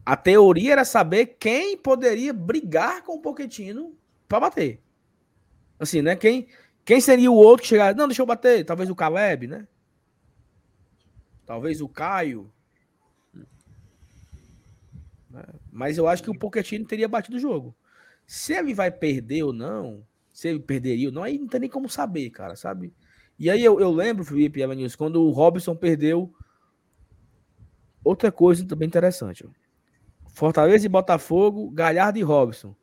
a teoria era saber quem poderia brigar com o Poquetino para bater. Assim, né? Quem, quem seria o outro que chegar? Não, deixa eu bater. Talvez o Caleb, né? Talvez o Caio. Né? Mas eu acho que o Pochettino teria batido o jogo. Se ele vai perder ou não, se ele perderia ou não, aí não tem nem como saber, cara, sabe? E aí eu, eu lembro, Felipe Evanils, quando o Robson perdeu. Outra coisa também interessante. Fortaleza e Botafogo, Galhardo e Robson.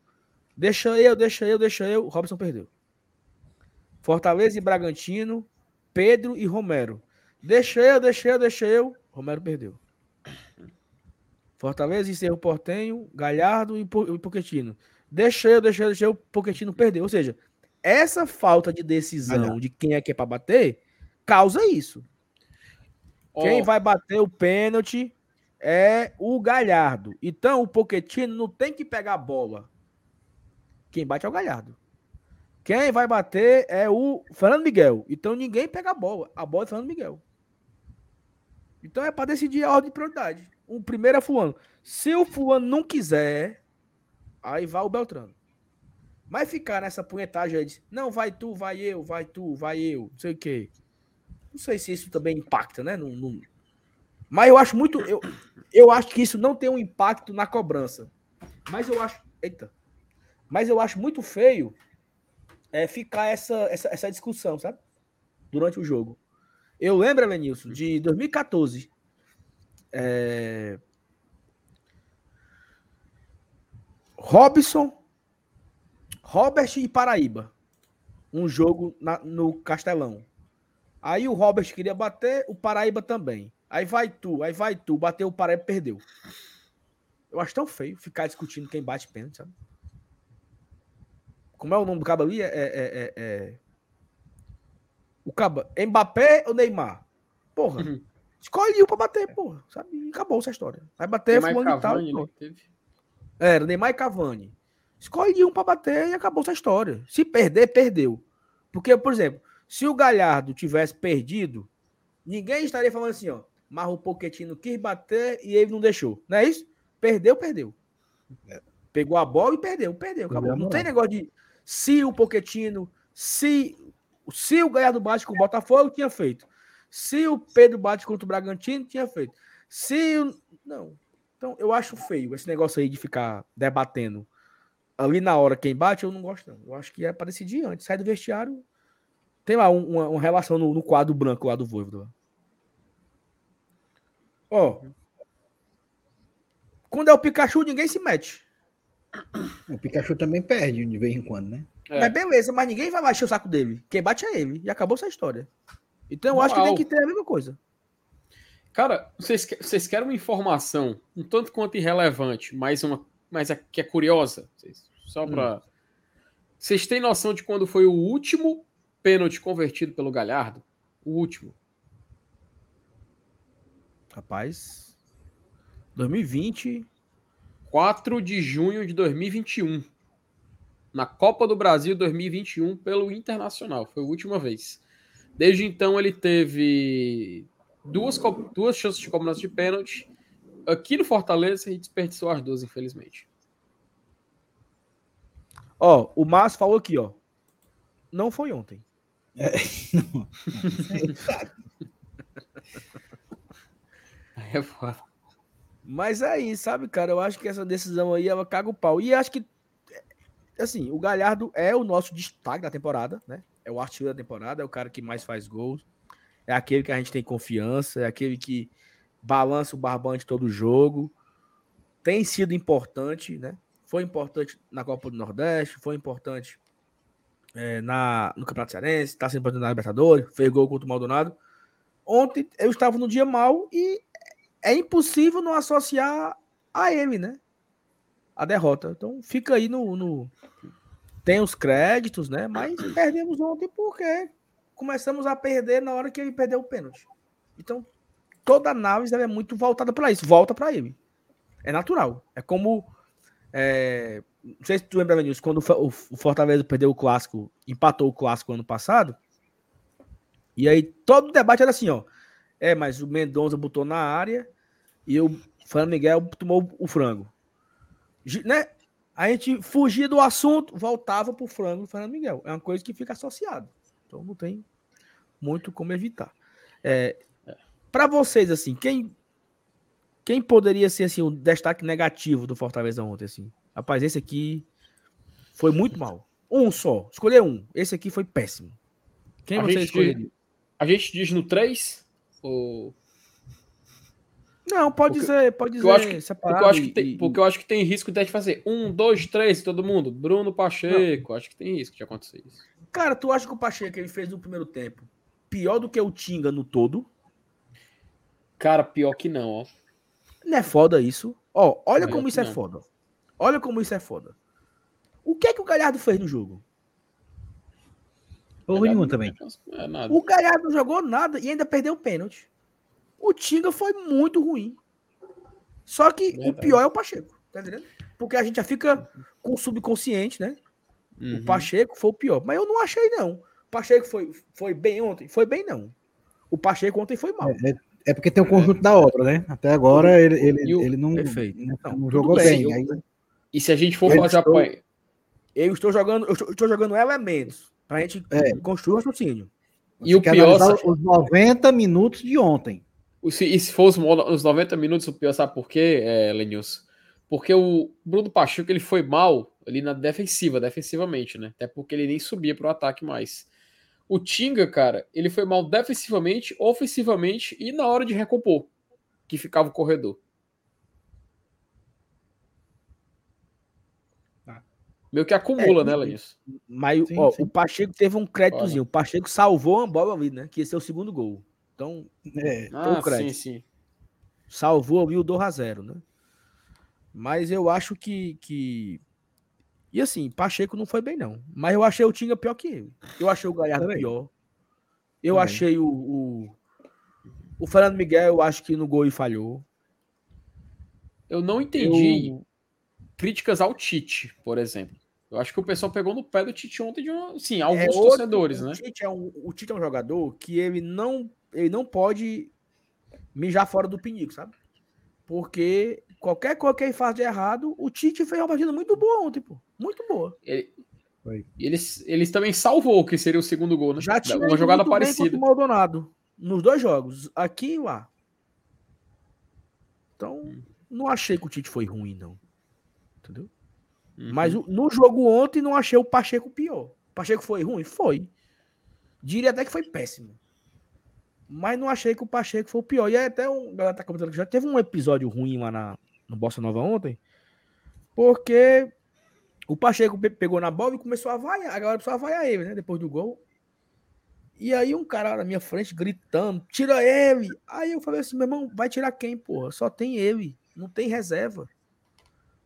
Deixa eu, deixa eu, deixa eu. Robson perdeu. Fortaleza e Bragantino, Pedro e Romero. Deixa eu, deixa eu, deixa eu. Romero perdeu. Fortaleza e Cerro Portenho, Galhardo e Poquetino. Deixa eu, deixa eu, deixa eu. Poquetino perdeu. Ou seja, essa falta de decisão de quem é que é para bater causa isso. Oh. Quem vai bater o pênalti é o Galhardo. Então o Poquetino não tem que pegar a bola. Quem bate é o Galhardo. Quem vai bater é o Fernando Miguel. Então ninguém pega a bola. A bola é Fernando Miguel. Então é para decidir a ordem de prioridade. O primeiro é fulano. Se o fulano não quiser, aí vai o Beltrano. Mas ficar nessa punhetagem aí de, não, vai tu, vai eu, vai tu, vai eu, não sei o quê. Não sei se isso também impacta, né? Não, não... Mas eu acho muito. Eu, eu acho que isso não tem um impacto na cobrança. Mas eu acho. Eita. Mas eu acho muito feio é, ficar essa, essa, essa discussão, sabe? Durante o jogo. Eu lembro, Lenilson, de 2014. É... Robson, Robert e Paraíba. Um jogo na, no Castelão. Aí o Robert queria bater, o Paraíba também. Aí vai tu, aí vai tu, bateu o Paraíba perdeu. Eu acho tão feio ficar discutindo quem bate pênalti, sabe? Como é o nome do cabo ali? É, é, é, é... O cabo. Mbappé ou Neymar? Porra. Uhum. Escolhe um pra bater, porra. Sabe? Acabou essa história. Vai bater Neymar fulano Cavani, tal. Né, teve... Era Neymar e Cavani. Escolhe um pra bater e acabou essa história. Se perder, perdeu. Porque, por exemplo, se o Galhardo tivesse perdido, ninguém estaria falando assim, ó. Mas o Pochettino quis bater e ele não deixou. Não é isso? Perdeu, perdeu. É. Pegou a bola e perdeu, perdeu. Acabou. Não tem negócio de se o Poquetino, se, se o Galhardo bate com o Botafogo, tinha feito. Se o Pedro bate contra o Bragantino, tinha feito. Se o... Não. Então, eu acho feio esse negócio aí de ficar debatendo ali na hora quem bate, eu não gosto, não. Eu acho que é para decidir antes. Sai do vestiário. Tem lá uma, uma relação no, no, quadro branco lá do Voivoda. Ó. Quando é o Pikachu, ninguém se mete. O Pikachu também perde de vez em quando, né? É. Mas beleza, mas ninguém vai baixar o saco dele. Quem bate é ele. E acabou essa história. Então eu acho que tem que ter a mesma coisa. Cara, vocês, vocês querem uma informação um tanto quanto irrelevante, mas, uma, mas é, que é curiosa? Só pra. Hum. Vocês têm noção de quando foi o último pênalti convertido pelo Galhardo? O último. Rapaz. 2020. 4 de junho de 2021. Na Copa do Brasil 2021 pelo Internacional. Foi a última vez. Desde então ele teve duas, duas chances de cobrança de pênalti. Aqui no Fortaleza e desperdiçou as duas, infelizmente. Ó, o Márcio falou aqui, ó. Não foi ontem. É, não. é foda. Mas aí, é sabe, cara, eu acho que essa decisão aí, ela caga o pau. E acho que, assim, o Galhardo é o nosso destaque da temporada, né? É o artilheiro da temporada, é o cara que mais faz gols. É aquele que a gente tem confiança, é aquele que balança o barbante todo jogo. Tem sido importante, né? Foi importante na Copa do Nordeste, foi importante é, na, no Campeonato Cearense, está sendo importante na Libertadores, fez gol contra o Maldonado. Ontem eu estava no dia mal e é impossível não associar a ele, né? A derrota. Então fica aí no, no. Tem os créditos, né? Mas perdemos ontem porque começamos a perder na hora que ele perdeu o pênalti. Então toda análise é muito voltada para isso. Volta para ele. É natural. É como. É... Não sei se tu lembra, disso, quando o Fortaleza perdeu o clássico, empatou o clássico ano passado. E aí todo o debate era assim, ó. É, mas o Mendonça botou na área e o Fernando Miguel tomou o frango. Né? A gente fugia do assunto, voltava pro frango do Fernando Miguel. É uma coisa que fica associado. Então não tem muito como evitar. É, para vocês, assim, quem quem poderia ser assim o destaque negativo do Fortaleza ontem, assim? Rapaz, esse aqui foi muito mal. Um só. Escolher um. Esse aqui foi péssimo. Quem a você escolheria? A gente diz no 3? Ou... Não, pode porque, dizer, pode dizer. Eu acho que, porque, eu acho que tem, porque eu acho que tem risco de fazer um, dois, três, todo mundo. Bruno Pacheco, não. acho que tem risco de acontecer isso. Cara, tu acha que o Pacheco ele fez no primeiro tempo pior do que o Tinga no todo? Cara, pior que não, ó. Não é foda isso? Ó, olha como isso é não. é foda. Olha como isso é foda. O que é que o Galhardo fez no jogo? Ou nenhum também. É o Galhardo não jogou nada e ainda perdeu o pênalti. O Tinga foi muito ruim. Só que Verdade. o pior é o Pacheco, tá entendendo? Porque a gente já fica com o subconsciente, né? Uhum. O Pacheco foi o pior. Mas eu não achei, não. O Pacheco foi, foi bem ontem? Foi bem, não. O Pacheco ontem foi mal. É, é, É porque tem o conjunto é. da obra, né? Até agora ele, ele, o, ele não, não, não jogou bem. bem. Aí, e se a gente for fazer estou, apoio. Eu estou jogando, eu estou, eu estou jogando elementos para a gente é. construir o raciocínio. E o pior. Os 90 minutos de ontem. Se, e se for os, os 90 minutos, o pior, sabe por quê, é, Lenilson? Porque o Bruno Pacheco ele foi mal ali na defensiva, defensivamente, né? Até porque ele nem subia para o ataque mais. O Tinga, cara, ele foi mal defensivamente, ofensivamente e na hora de recompor, que ficava o corredor. Tá. Meio que acumula, é, né, Lenilson? Mas sim, ó, sim. o Pacheco teve um créditozinho. O Pacheco salvou a bola ali, né? Que esse é o segundo gol. Então, é, ah, crédito. Sim, sim. Salvou ali o 2 a 0 né? Mas eu acho que, que. E assim, Pacheco não foi bem, não. Mas eu achei o Tinga pior que ele. Eu achei o Galhardo pior. Eu Também. achei o, o, o. Fernando Miguel, eu acho que no gol e falhou. Eu não entendi eu... críticas ao Tite, por exemplo. Eu acho que o pessoal pegou no pé do Tite ontem de um, sim, alguns é outro, torcedores, o né? Tite é um, o Tite é um jogador que ele não, ele não pode mijar fora do pinico, sabe? Porque qualquer coisa que ele faz de errado, o Tite fez uma partida muito boa ontem, pô. Muito boa. Ele, eles, eles também salvou que seria o segundo gol, né? Já tinha uma jogada parecida. o Maldonado, nos dois jogos, aqui e lá. Então, não achei que o Tite foi ruim, não. Entendeu? Uhum. Mas no jogo ontem, não achei o Pacheco pior. O Pacheco foi ruim? Foi. Diria até que foi péssimo. Mas não achei que o Pacheco foi o pior. E aí até um galera tá comentando que já teve um episódio ruim lá na, no Bossa Nova ontem. Porque o Pacheco pegou na bola e começou a vaiar. A galera precisava vaiar ele, né? Depois do gol. E aí um cara na minha frente gritando, tira ele. Aí eu falei assim, meu irmão, vai tirar quem, porra? Só tem ele. Não tem reserva.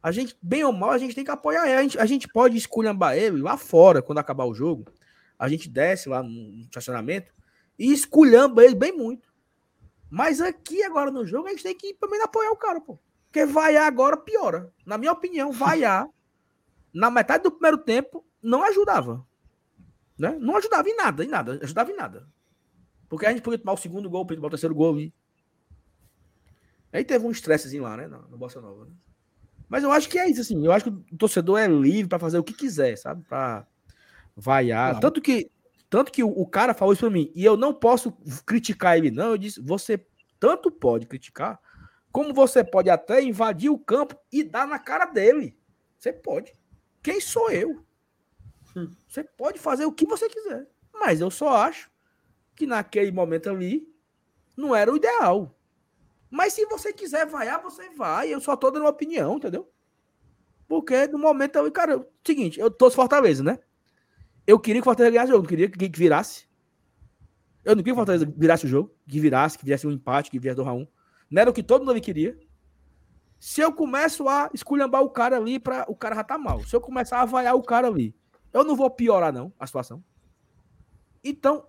A gente, bem ou mal, a gente tem que apoiar ele. A gente, a gente pode esculhambar ele lá fora, quando acabar o jogo. A gente desce lá no estacionamento e esculhamba ele bem muito. Mas aqui agora no jogo a gente tem que pelo menos apoiar o cara, pô. Porque vaiar agora piora. Na minha opinião, vaiar na metade do primeiro tempo não ajudava. Né? Não ajudava em nada, em nada. Ajudava em nada. Porque a gente podia tomar o segundo gol, podia tomar o terceiro gol ali. Aí teve um estressezinho lá, né? No, no Bossa Nova. Né? Mas eu acho que é isso, assim. Eu acho que o torcedor é livre para fazer o que quiser, sabe? Para vaiar. Claro. Tanto que tanto que o, o cara falou isso para mim, e eu não posso criticar ele, não. Eu disse: você tanto pode criticar, como você pode até invadir o campo e dar na cara dele. Você pode. Quem sou eu? Hum. Você pode fazer o que você quiser. Mas eu só acho que naquele momento ali não era o ideal. Mas se você quiser vaiar, você vai. Eu só tô dando uma opinião, entendeu? Porque no momento ali, cara, seguinte, eu tô Fortaleza, né? Eu queria que o Fortaleza ganhasse o jogo, não queria que virasse. Eu não queria que o Fortaleza virasse o jogo, que virasse, que viesse um empate, que viesse 2x1. Não era o que todo mundo queria. Se eu começo a esculhambar o cara ali, pra, o cara já tá mal. Se eu começar a vaiar o cara ali, eu não vou piorar, não, a situação. Então,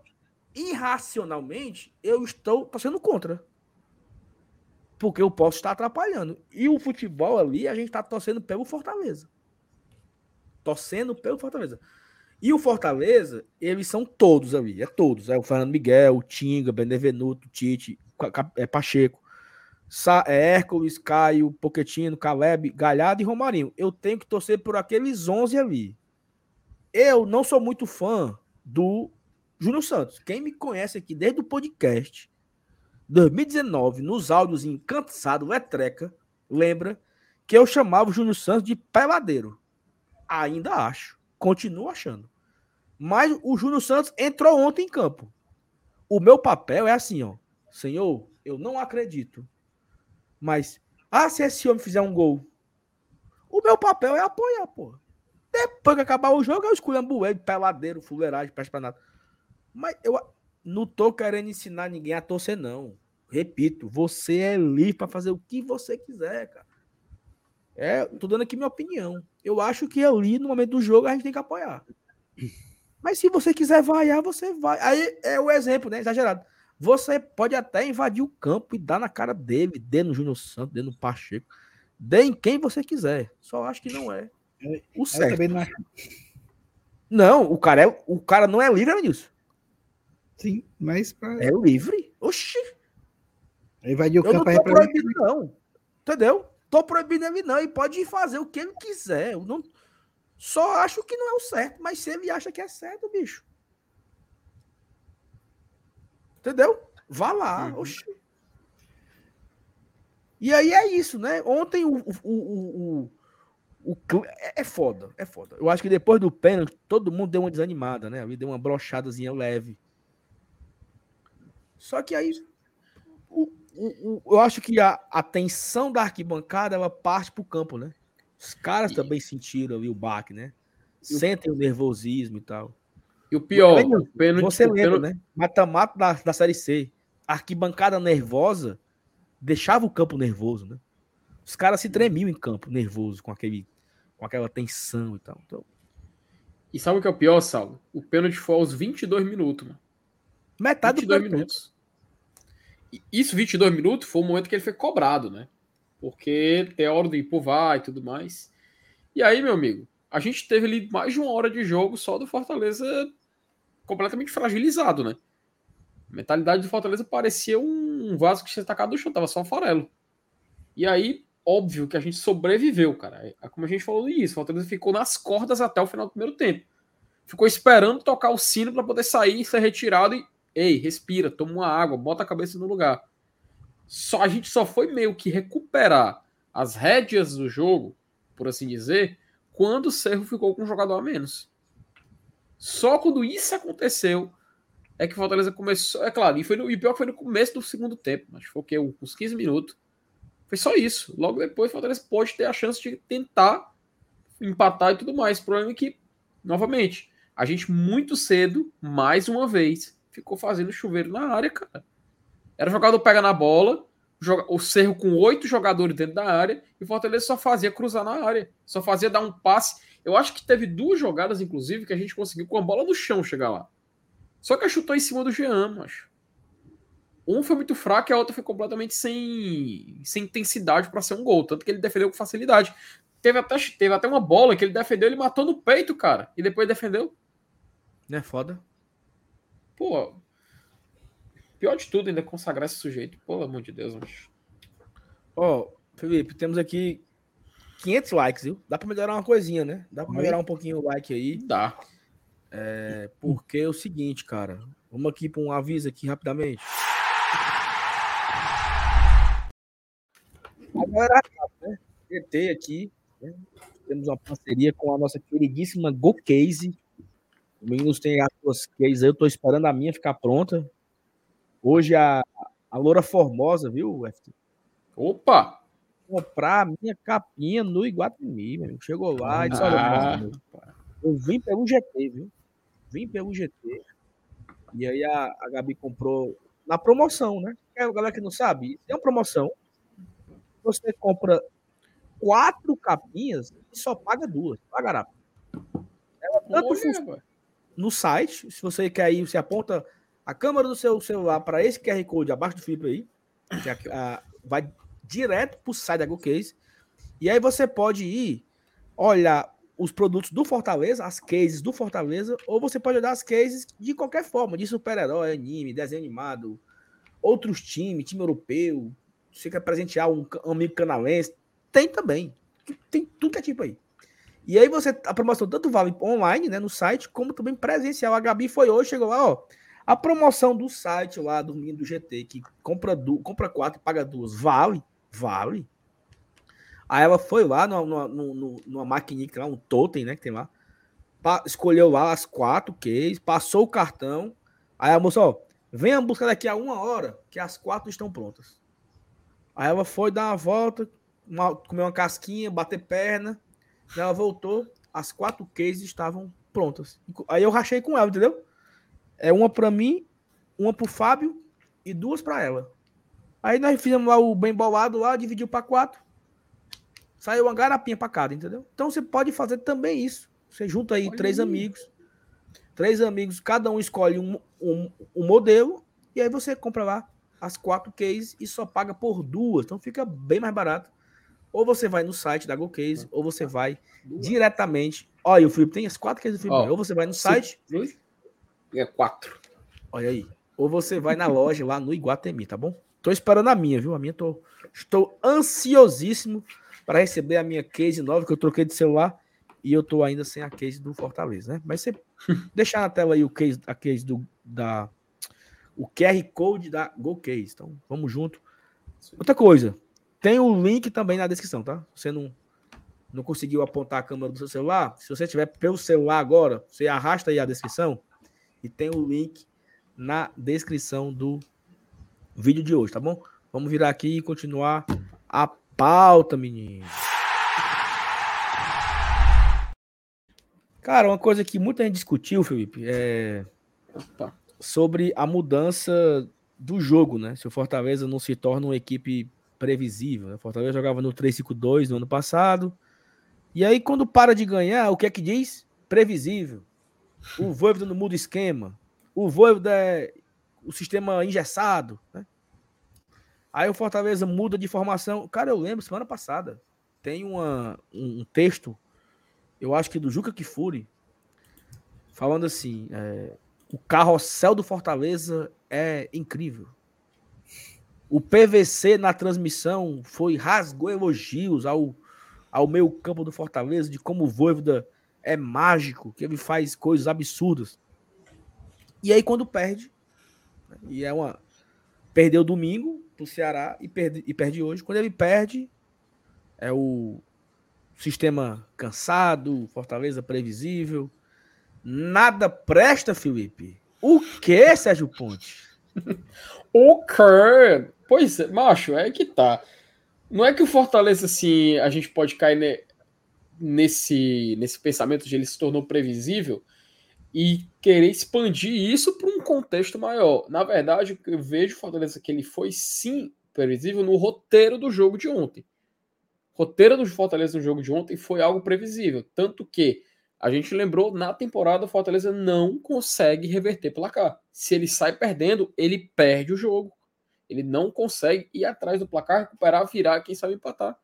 irracionalmente, eu estou torcendo contra. Porque eu posso estar atrapalhando. E o futebol ali, a gente está torcendo pelo Fortaleza. Torcendo pelo Fortaleza. E o Fortaleza, eles são todos ali, é todos. É o Fernando Miguel, o Tinga, Benevenuto, Tite, é Pacheco, Sa é Hércules, Caio, Poquetino, Caleb, Galhardo e Romarinho. Eu tenho que torcer por aqueles 11 ali. Eu não sou muito fã do Júnior Santos. Quem me conhece aqui desde o podcast 2019, nos áudios em Cansado, Letreca, lembra que eu chamava o Júnior Santos de peladeiro. Ainda acho. Continuo achando. Mas o Júnior Santos entrou ontem em campo. O meu papel é assim, ó. Senhor, eu não acredito. Mas, ah, se esse homem fizer um gol, o meu papel é apoiar, pô. Depois que acabar o jogo, eu escolho ele, peladeiro, fuleiragem, presta pra nada. Mas eu não tô querendo ensinar ninguém a torcer, não. Repito, você é livre para fazer o que você quiser, cara. É, tô dando aqui minha opinião. Eu acho que ali, no momento do jogo, a gente tem que apoiar. Mas se você quiser vaiar, você vai. Aí é o exemplo, né? Exagerado. Você pode até invadir o campo e dar na cara dele, dê no Júnior Santos, dê no Pacheco, dê em quem você quiser. Só acho que não é o certo. Não, não, o cara, é, o cara não é livre, Nilson. Sim, mas. Pra... É livre? Oxi! De o Eu não campo tô aí pra proibido, não. Entendeu? Tô proibindo ele, não. E pode fazer o que ele quiser. Eu não... Só acho que não é o certo, mas se ele acha que é certo, bicho. Entendeu? Vá lá. Uhum. oxi. E aí é isso, né? Ontem o. o, o, o- o é é foda, é foda. Eu acho que depois do pênalti, todo mundo deu uma desanimada, né? Ali deu uma brochadazinha leve. Só que aí. O- o- o- eu acho que a, a tensão da arquibancada ela parte pro campo, né? Os caras E- também sentiram ali o baque, né? E o- Sentem o nervosismo e tal. E o pior, o pênalti, Você o lembra, pênalti- né? Mata-mata da, da Série C. A arquibancada nervosa deixava o campo nervoso, né? Os caras se tremiam em campo, nervoso, com, aquele, com aquela tensão e tal. Então, E sabe o que é o pior, Saulo? O pênalti foi aos 22 minutos, mano. metade do 22 primeiro tempo. minutos. Isso, 22 minutos, foi o momento que ele foi cobrado, né? Porque tem a hora do VAR e tudo mais. E aí, meu amigo, a gente teve ali mais de uma hora de jogo só do Fortaleza completamente fragilizado, né? A mentalidade do Fortaleza parecia um vaso que tinha tacado no chão, tava só farelo. E aí, óbvio que a gente sobreviveu, cara. É Como a gente falou início, o Fortaleza ficou nas cordas até o final do primeiro tempo. Ficou esperando tocar o sino para poder sair, ser retirado e Ei, respira, toma uma água, bota a cabeça no lugar. Só a gente só foi meio que recuperar as rédeas do jogo, por assim dizer, quando o Cerro ficou com um jogador a menos. Só quando isso aconteceu é que o Fortaleza começou, é claro, e foi no, e pior que foi no começo do segundo tempo, mas foi o quê? uns 15 minutos. Foi só isso. Logo depois o Fortaleza pode ter a chance de tentar empatar e tudo mais. O problema é que, novamente, a gente muito cedo, mais uma vez, ficou fazendo chuveiro na área, cara. Era jogador pega na bola, joga- o Cerro com oito jogadores dentro da área, e o Fortaleza só fazia cruzar na área, só fazia dar um passe. Eu acho que teve duas jogadas, inclusive, que a gente conseguiu com a bola no chão chegar lá. Só que chutou em cima do Jean, macho. Um foi muito fraco e a outra foi completamente sem, sem intensidade para ser um gol. Tanto que ele defendeu com facilidade. Teve até, teve até uma bola que ele defendeu, ele matou no peito, cara. E depois defendeu. Né? Foda. Pô, pior de tudo, ainda consagrar esse sujeito. Pelo amor de Deus, macho. Ó, Felipe, temos aqui 500 likes, viu? Dá pra melhorar uma coisinha, né? Dá pra melhorar um pouquinho o like aí. Dá. É porque é o seguinte, cara. Vamos aqui para um aviso aqui rapidamente. Agora, né? Aqui, né? temos uma parceria com a nossa queridíssima GoCase. Os meninos têm as suas cases aí, eu tô esperando a minha ficar pronta. Hoje a, a Loura Formosa, viu, FT? Opa! Comprar a minha capinha no Iguatemi, meu amigo. Chegou lá e disse, olha, Ah, meu, eu vim pelo GT, viu? Vim pelo GT. E aí a, a Gabi comprou na promoção, né? É, a galera que não sabe, tem uma promoção. Você compra quatro capinhas e só paga duas. Pagará. Ela tanto olha. No site, se você quer ir, você aponta a câmera do seu celular para esse QR Code abaixo do Felipe aí, a- vai direto para o site da GoCase, e aí você pode ir olhar os produtos do Fortaleza, as cases do Fortaleza, ou você pode olhar as cases de qualquer forma, de super-herói, anime, desenho animado, outros times, time europeu, você quer presentear um amigo canalense, tem também. Tem tudo que é tipo aí. E aí você, a promoção tanto vale online, né, no site, como também presencial. A Gabi foi hoje, chegou lá, ó. A promoção do site lá do menino do GT, que compra, du, compra quatro e paga duas, vale, vale. Aí ela foi lá numa, numa, numa, maquininha lá, um totem, né, que tem lá. escolheu lá as quatro cases, passou o cartão. Aí a moça, ó, venha buscar daqui a uma hora, que as quatro estão prontas. Aí ela foi dar uma volta, uma- comer uma casquinha, bater perna. Ela voltou, as quatro cases estavam prontas. Aí eu rachei com ela, entendeu? É uma para mim, uma pro Fábio e duas para ela. Aí nós fizemos lá o bem bolado lá, dividiu para quatro. Saiu uma garapinha para cada, entendeu? Então você pode fazer também isso. Você junta aí Olha três aí. amigos. Três amigos, cada um escolhe um, um, um modelo e aí você compra lá as quatro cases e só paga por duas. Então fica bem mais barato. Ou você vai no site da GoCase, ou você vai diretamente. Olha, o Felipe tem as quatro cases do Felipe. Ó, ou você vai no site? É quatro. olha aí. Ou você vai na loja lá no Iguatemi, tá bom? Tô esperando a minha, viu? A minha tô. Estou ansiosíssimo para receber a minha case nova que eu troquei de celular e eu tô ainda sem a case do Fortaleza, né? Mas você deixar na tela aí o case, a case do da o QR Code da GoCase. Então, vamos junto. Outra coisa, tem o link também na descrição, tá? Você não não conseguiu apontar a câmera do seu celular? Se você tiver pelo celular agora, você arrasta aí a descrição e tem o link na descrição do vídeo de hoje, tá bom? Vamos virar aqui e continuar a pauta, menino. Cara, uma coisa que muita gente discutiu, Felipe, é sobre a mudança do jogo, né? Se o Fortaleza não se torna uma equipe previsível. Né? O Fortaleza jogava no 3-5-2 no ano passado. E aí, quando para de ganhar, o que é que diz? Previsível. O Voivoda não muda esquema. O Voivoda é o sistema engessado. Né? Aí o Fortaleza muda de formação. Cara, eu lembro, semana passada, tem uma, um texto eu acho que do Juca Kifuri, falando assim: é, o carrossel do Fortaleza é incrível. O PVC na transmissão foi rasgou elogios ao, ao meio campo do Fortaleza, de como o Voivoda é mágico, que ele faz coisas absurdas. E aí, quando perde, né, e é uma. Perdeu domingo pro Ceará e perde, e perde hoje. Quando ele perde, é o sistema cansado, Fortaleza previsível. Nada presta, Felipe. O que, Sérgio Ponte? o que? Pois é, macho, é que tá. Não é que o Fortaleza, assim, a gente pode cair ne, nesse, nesse pensamento de ele se tornou previsível e querer expandir isso para um contexto maior. Na verdade, eu vejo o Fortaleza que ele foi sim previsível no roteiro do jogo de ontem roteiro do Fortaleza no jogo de ontem foi algo previsível. Tanto que a gente lembrou, na temporada, o Fortaleza não consegue reverter placar. Se ele sai perdendo, ele perde o jogo. Ele não consegue ir atrás do placar, recuperar, virar, quem sabe empatar.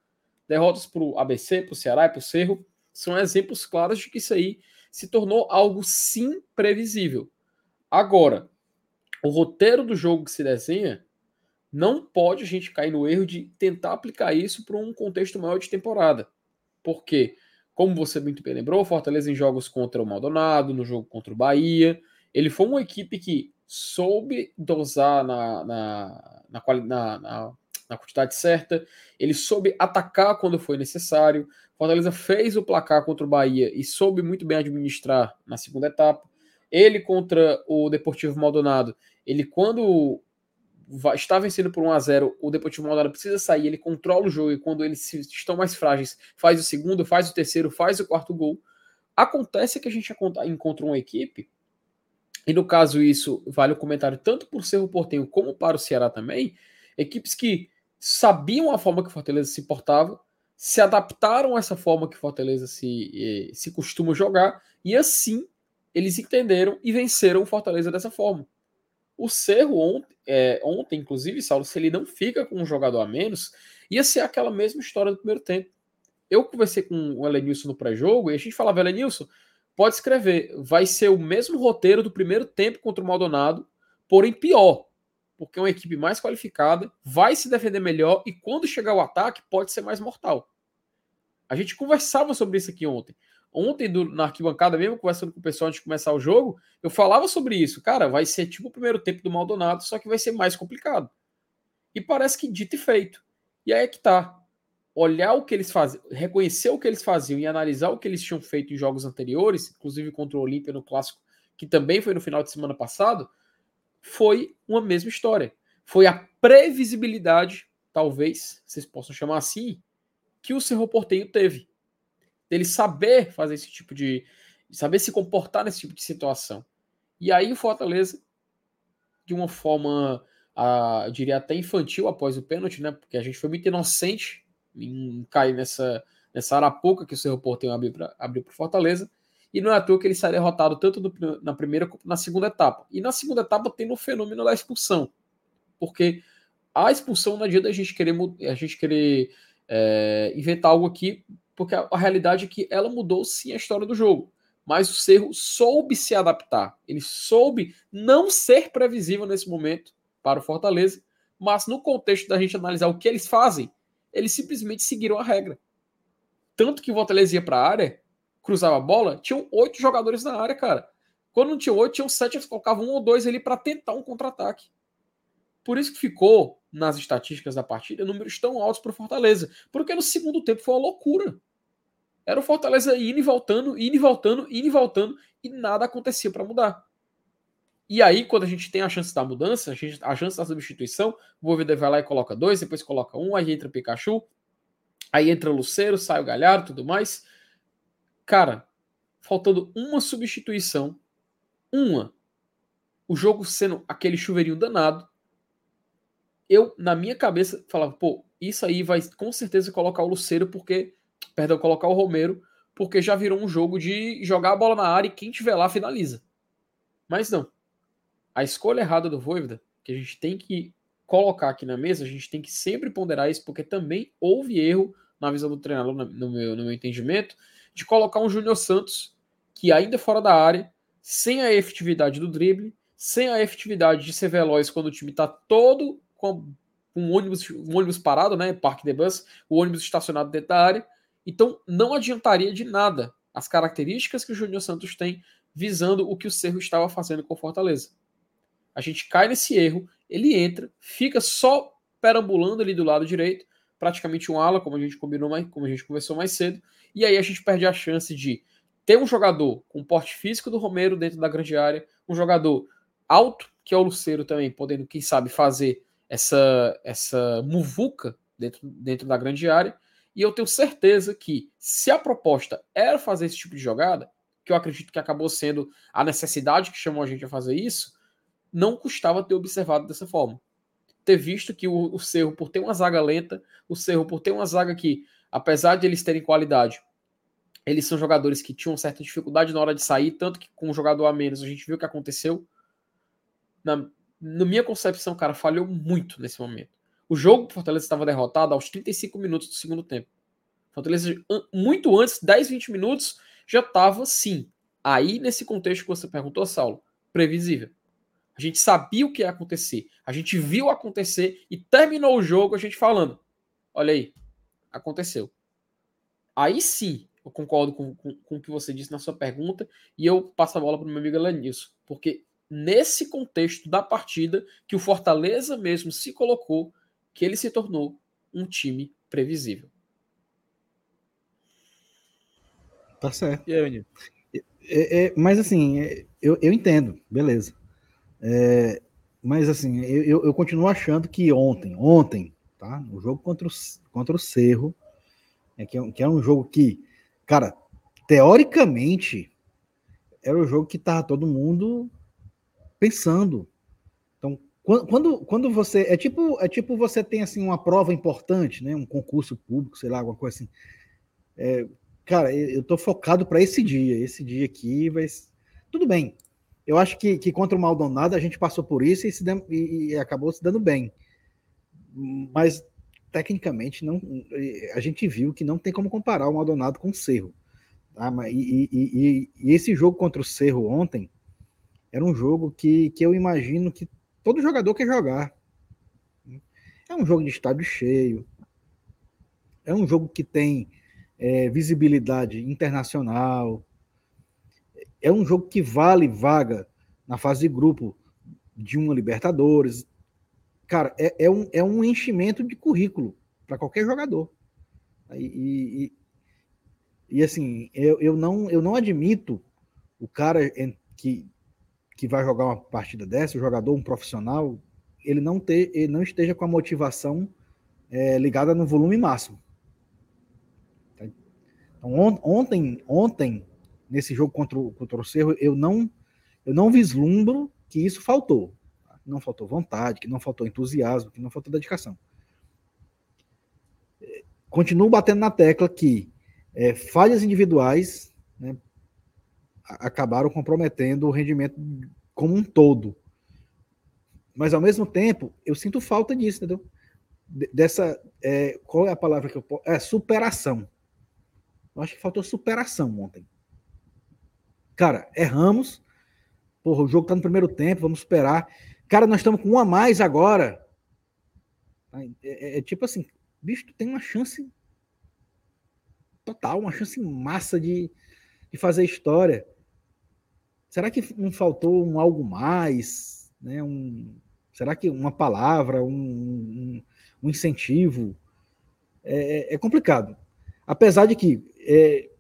Derrotas para o ABC, para o Ceará e para o Cerro são exemplos claros de que isso aí se tornou algo sim previsível. Agora, o roteiro do jogo que se desenha não pode a gente cair no erro de tentar aplicar isso para um contexto maior de temporada. Porque, como você muito bem lembrou, Fortaleza em jogos contra o Maldonado, no jogo contra o Bahia, ele foi uma equipe que soube dosar na, na, na, na, na, quantidade certa, ele soube atacar quando foi necessário. Fortaleza fez o placar contra o Bahia e soube muito bem administrar na segunda etapa. Ele contra o Deportivo Maldonado, ele quando está vencendo por 1 a 0 o Deportivo Maldonado precisa sair, ele controla o jogo e quando eles estão mais frágeis, faz o segundo, faz o terceiro, faz o quarto gol. Acontece que a gente encontra uma equipe, e no caso isso vale o comentário tanto por Cerro Portenho como para o Ceará também, equipes que sabiam a forma que o Fortaleza se portava, se adaptaram a essa forma que o Fortaleza se, eh, se costuma jogar, e assim eles entenderam e venceram o Fortaleza dessa forma. O Cerro ontem, é, ontem, inclusive, Saulo, se ele não fica com um jogador a menos, ia ser aquela mesma história do primeiro tempo. Eu conversei com o Elenilson no pré-jogo e a gente falava, Elenilson, pode escrever, vai ser o mesmo roteiro do primeiro tempo contra o Maldonado, porém pior, porque é uma equipe mais qualificada, vai se defender melhor e quando chegar o ataque pode ser mais mortal. A gente conversava sobre isso aqui ontem. Ontem, do, na arquibancada mesmo, conversando com o pessoal antes de começar o jogo, eu falava sobre isso. Cara, vai ser tipo o primeiro tempo do Maldonado, só que vai ser mais complicado. E parece que dito e feito. E aí é que tá. Olhar o que eles faziam, reconhecer o que eles faziam e analisar o que eles tinham feito em jogos anteriores, inclusive contra o Olímpia no clássico, que também foi no final de semana passado, foi uma mesma história. Foi a previsibilidade, talvez, vocês possam chamar assim, que o Cerro Porteio teve dele saber fazer esse tipo de. saber se comportar nesse tipo de situação. E aí o Fortaleza, de uma forma, a, eu diria até infantil após o pênalti, né? Porque a gente foi muito inocente em cair nessa, nessa arapuca que o Cerro Porteiro abriu para abriu Fortaleza. E não é à toa que ele sai derrotado tanto no, na primeira como na segunda etapa. E na segunda etapa tem o fenômeno da expulsão. Porque a expulsão não adianta a gente querer, a gente querer é, inventar algo aqui porque a, a, realidade é que ela mudou sim a história do jogo. Mas o Cerro soube se adaptar. Ele soube não ser previsível nesse momento para o Fortaleza, Mas no contexto da gente analisar o que eles fazem, eles simplesmente seguiram a regra. Tanto que o Fortaleza ia para a área, cruzava a bola, tinham oito jogadores na área, cara. Quando não tinha oito, tinham sete, eles colocavam um ou dois ali para tentar um contra-ataque. Por isso que ficou nas estatísticas da partida números tão altos para o Fortaleza. Porque no segundo tempo foi uma loucura. Era o Fortaleza indo e voltando, indo e voltando, indo e voltando, e nada acontecia para mudar. E aí, quando a gente tem a chance da mudança, a, gente, a chance da substituição, o Voivoda vai lá e coloca dois, depois coloca um, aí entra o Pikachu, aí entra o Luceiro, sai o Galhardo tudo mais. Cara, faltando uma substituição, uma, o jogo sendo aquele chuveirinho danado, eu, na minha cabeça, falava, pô, isso aí vai com certeza colocar o Luceiro, porque, perdão, colocar o Romero, porque já virou um jogo de jogar a bola na área e quem tiver lá finaliza. Mas não a escolha errada do Voivoda, que a gente tem que colocar aqui na mesa, a gente tem que sempre ponderar isso, porque também houve erro na visão do treinador, no meu, no meu entendimento, de colocar um Júnior Santos que ainda fora da área, sem a efetividade do drible, sem a efetividade de ser veloz quando o time está todo com um ônibus, um ônibus parado, né, parque de bus, o ônibus estacionado dentro da área. Então não adiantaria de nada as características que o Júnior Santos tem visando o que o Cerro estava fazendo com Fortaleza a gente cai nesse erro, ele entra, fica só perambulando ali do lado direito, praticamente um ala, como a gente combinou mais, como a gente conversou mais cedo, e aí a gente perde a chance de ter um jogador com porte físico do Romero dentro da grande área, um jogador alto, que é o Luceiro também, podendo, quem sabe, fazer essa essa muvuca dentro, dentro da grande área, e eu tenho certeza que se a proposta era fazer esse tipo de jogada, que eu acredito que acabou sendo a necessidade que chamou a gente a fazer isso, não custava ter observado dessa forma. Ter visto que o, Cerro, por ter uma zaga lenta, o Cerro, por ter uma zaga que, apesar de eles terem qualidade, eles são jogadores que tinham certa dificuldade na hora de sair, tanto que com um jogador a menos a gente viu o que aconteceu. Na, na minha concepção, cara, falhou muito nesse momento. O jogo do Fortaleza estava derrotado aos 35 minutos do segundo tempo. Fortaleza, muito antes, 10, 20 minutos, já estava sim. Aí, nesse contexto que você perguntou, Saulo, previsível. A gente sabia o que ia acontecer. A gente viu acontecer e terminou o jogo a gente falando: olha aí, aconteceu. Aí sim, eu concordo com, com, com o que você disse na sua pergunta e eu passo a bola para o meu amigo Lenilson, porque nesse contexto da partida que o Fortaleza mesmo se colocou, que ele se tornou um time previsível. Tá certo. E aí, é, é, mas assim, é, eu, eu entendo, beleza. É, mas assim, eu, eu, continuo achando que ontem, ontem, tá? O jogo contra o, contra o Cerro, é, que, é, que é um jogo que, cara, teoricamente, era o jogo que tava todo mundo pensando. Então, quando, quando você. É tipo, é tipo você tem assim uma prova importante, né? Um concurso público, sei lá, alguma coisa assim. É, cara, eu tô focado para esse dia. Esse dia aqui vai. Tudo bem, eu acho que, que contra o Maldonado a gente passou por isso e, se e, e acabou se dando bem. Mas tecnicamente não, a gente viu que não tem como comparar o Maldonado com o Cerro. Tá? E, e, e, esse jogo contra o Cerro ontem era um jogo que, que eu imagino que todo jogador quer jogar. É um jogo de estádio cheio. É um jogo que tem é, visibilidade internacional é um jogo que vale vaga na fase de grupo de uma Libertadores. Cara, é, é um, é um enchimento de currículo para qualquer jogador. E, e, e, assim, eu, eu, não, eu não admito o cara que, que vai jogar uma partida dessa, o jogador, um profissional, ele não, ter, ele não esteja com a motivação é, ligada no volume máximo. Então, ontem, ontem nesse jogo contra o, contra o Cerro, eu não, eu não vislumbro que isso faltou. Não faltou vontade, que não faltou entusiasmo, que não faltou dedicação. Continuo batendo na tecla que é, falhas individuais né, acabaram comprometendo o rendimento como um todo. Mas, ao mesmo tempo, eu sinto falta disso, entendeu? Dessa. É, qual é a palavra que eu posso. É superação. Eu acho que faltou superação ontem. Cara, erramos. Porra, o jogo tá no primeiro tempo, vamos esperar. Cara, nós estamos com um a mais agora. É, é, é tipo assim, bicho, tu tem uma chance total, uma chance massa de, de fazer história. Será que não faltou um algo mais? Né? Um, será que uma palavra, um, um, um incentivo? É, é, é, complicado. Apesar de que é,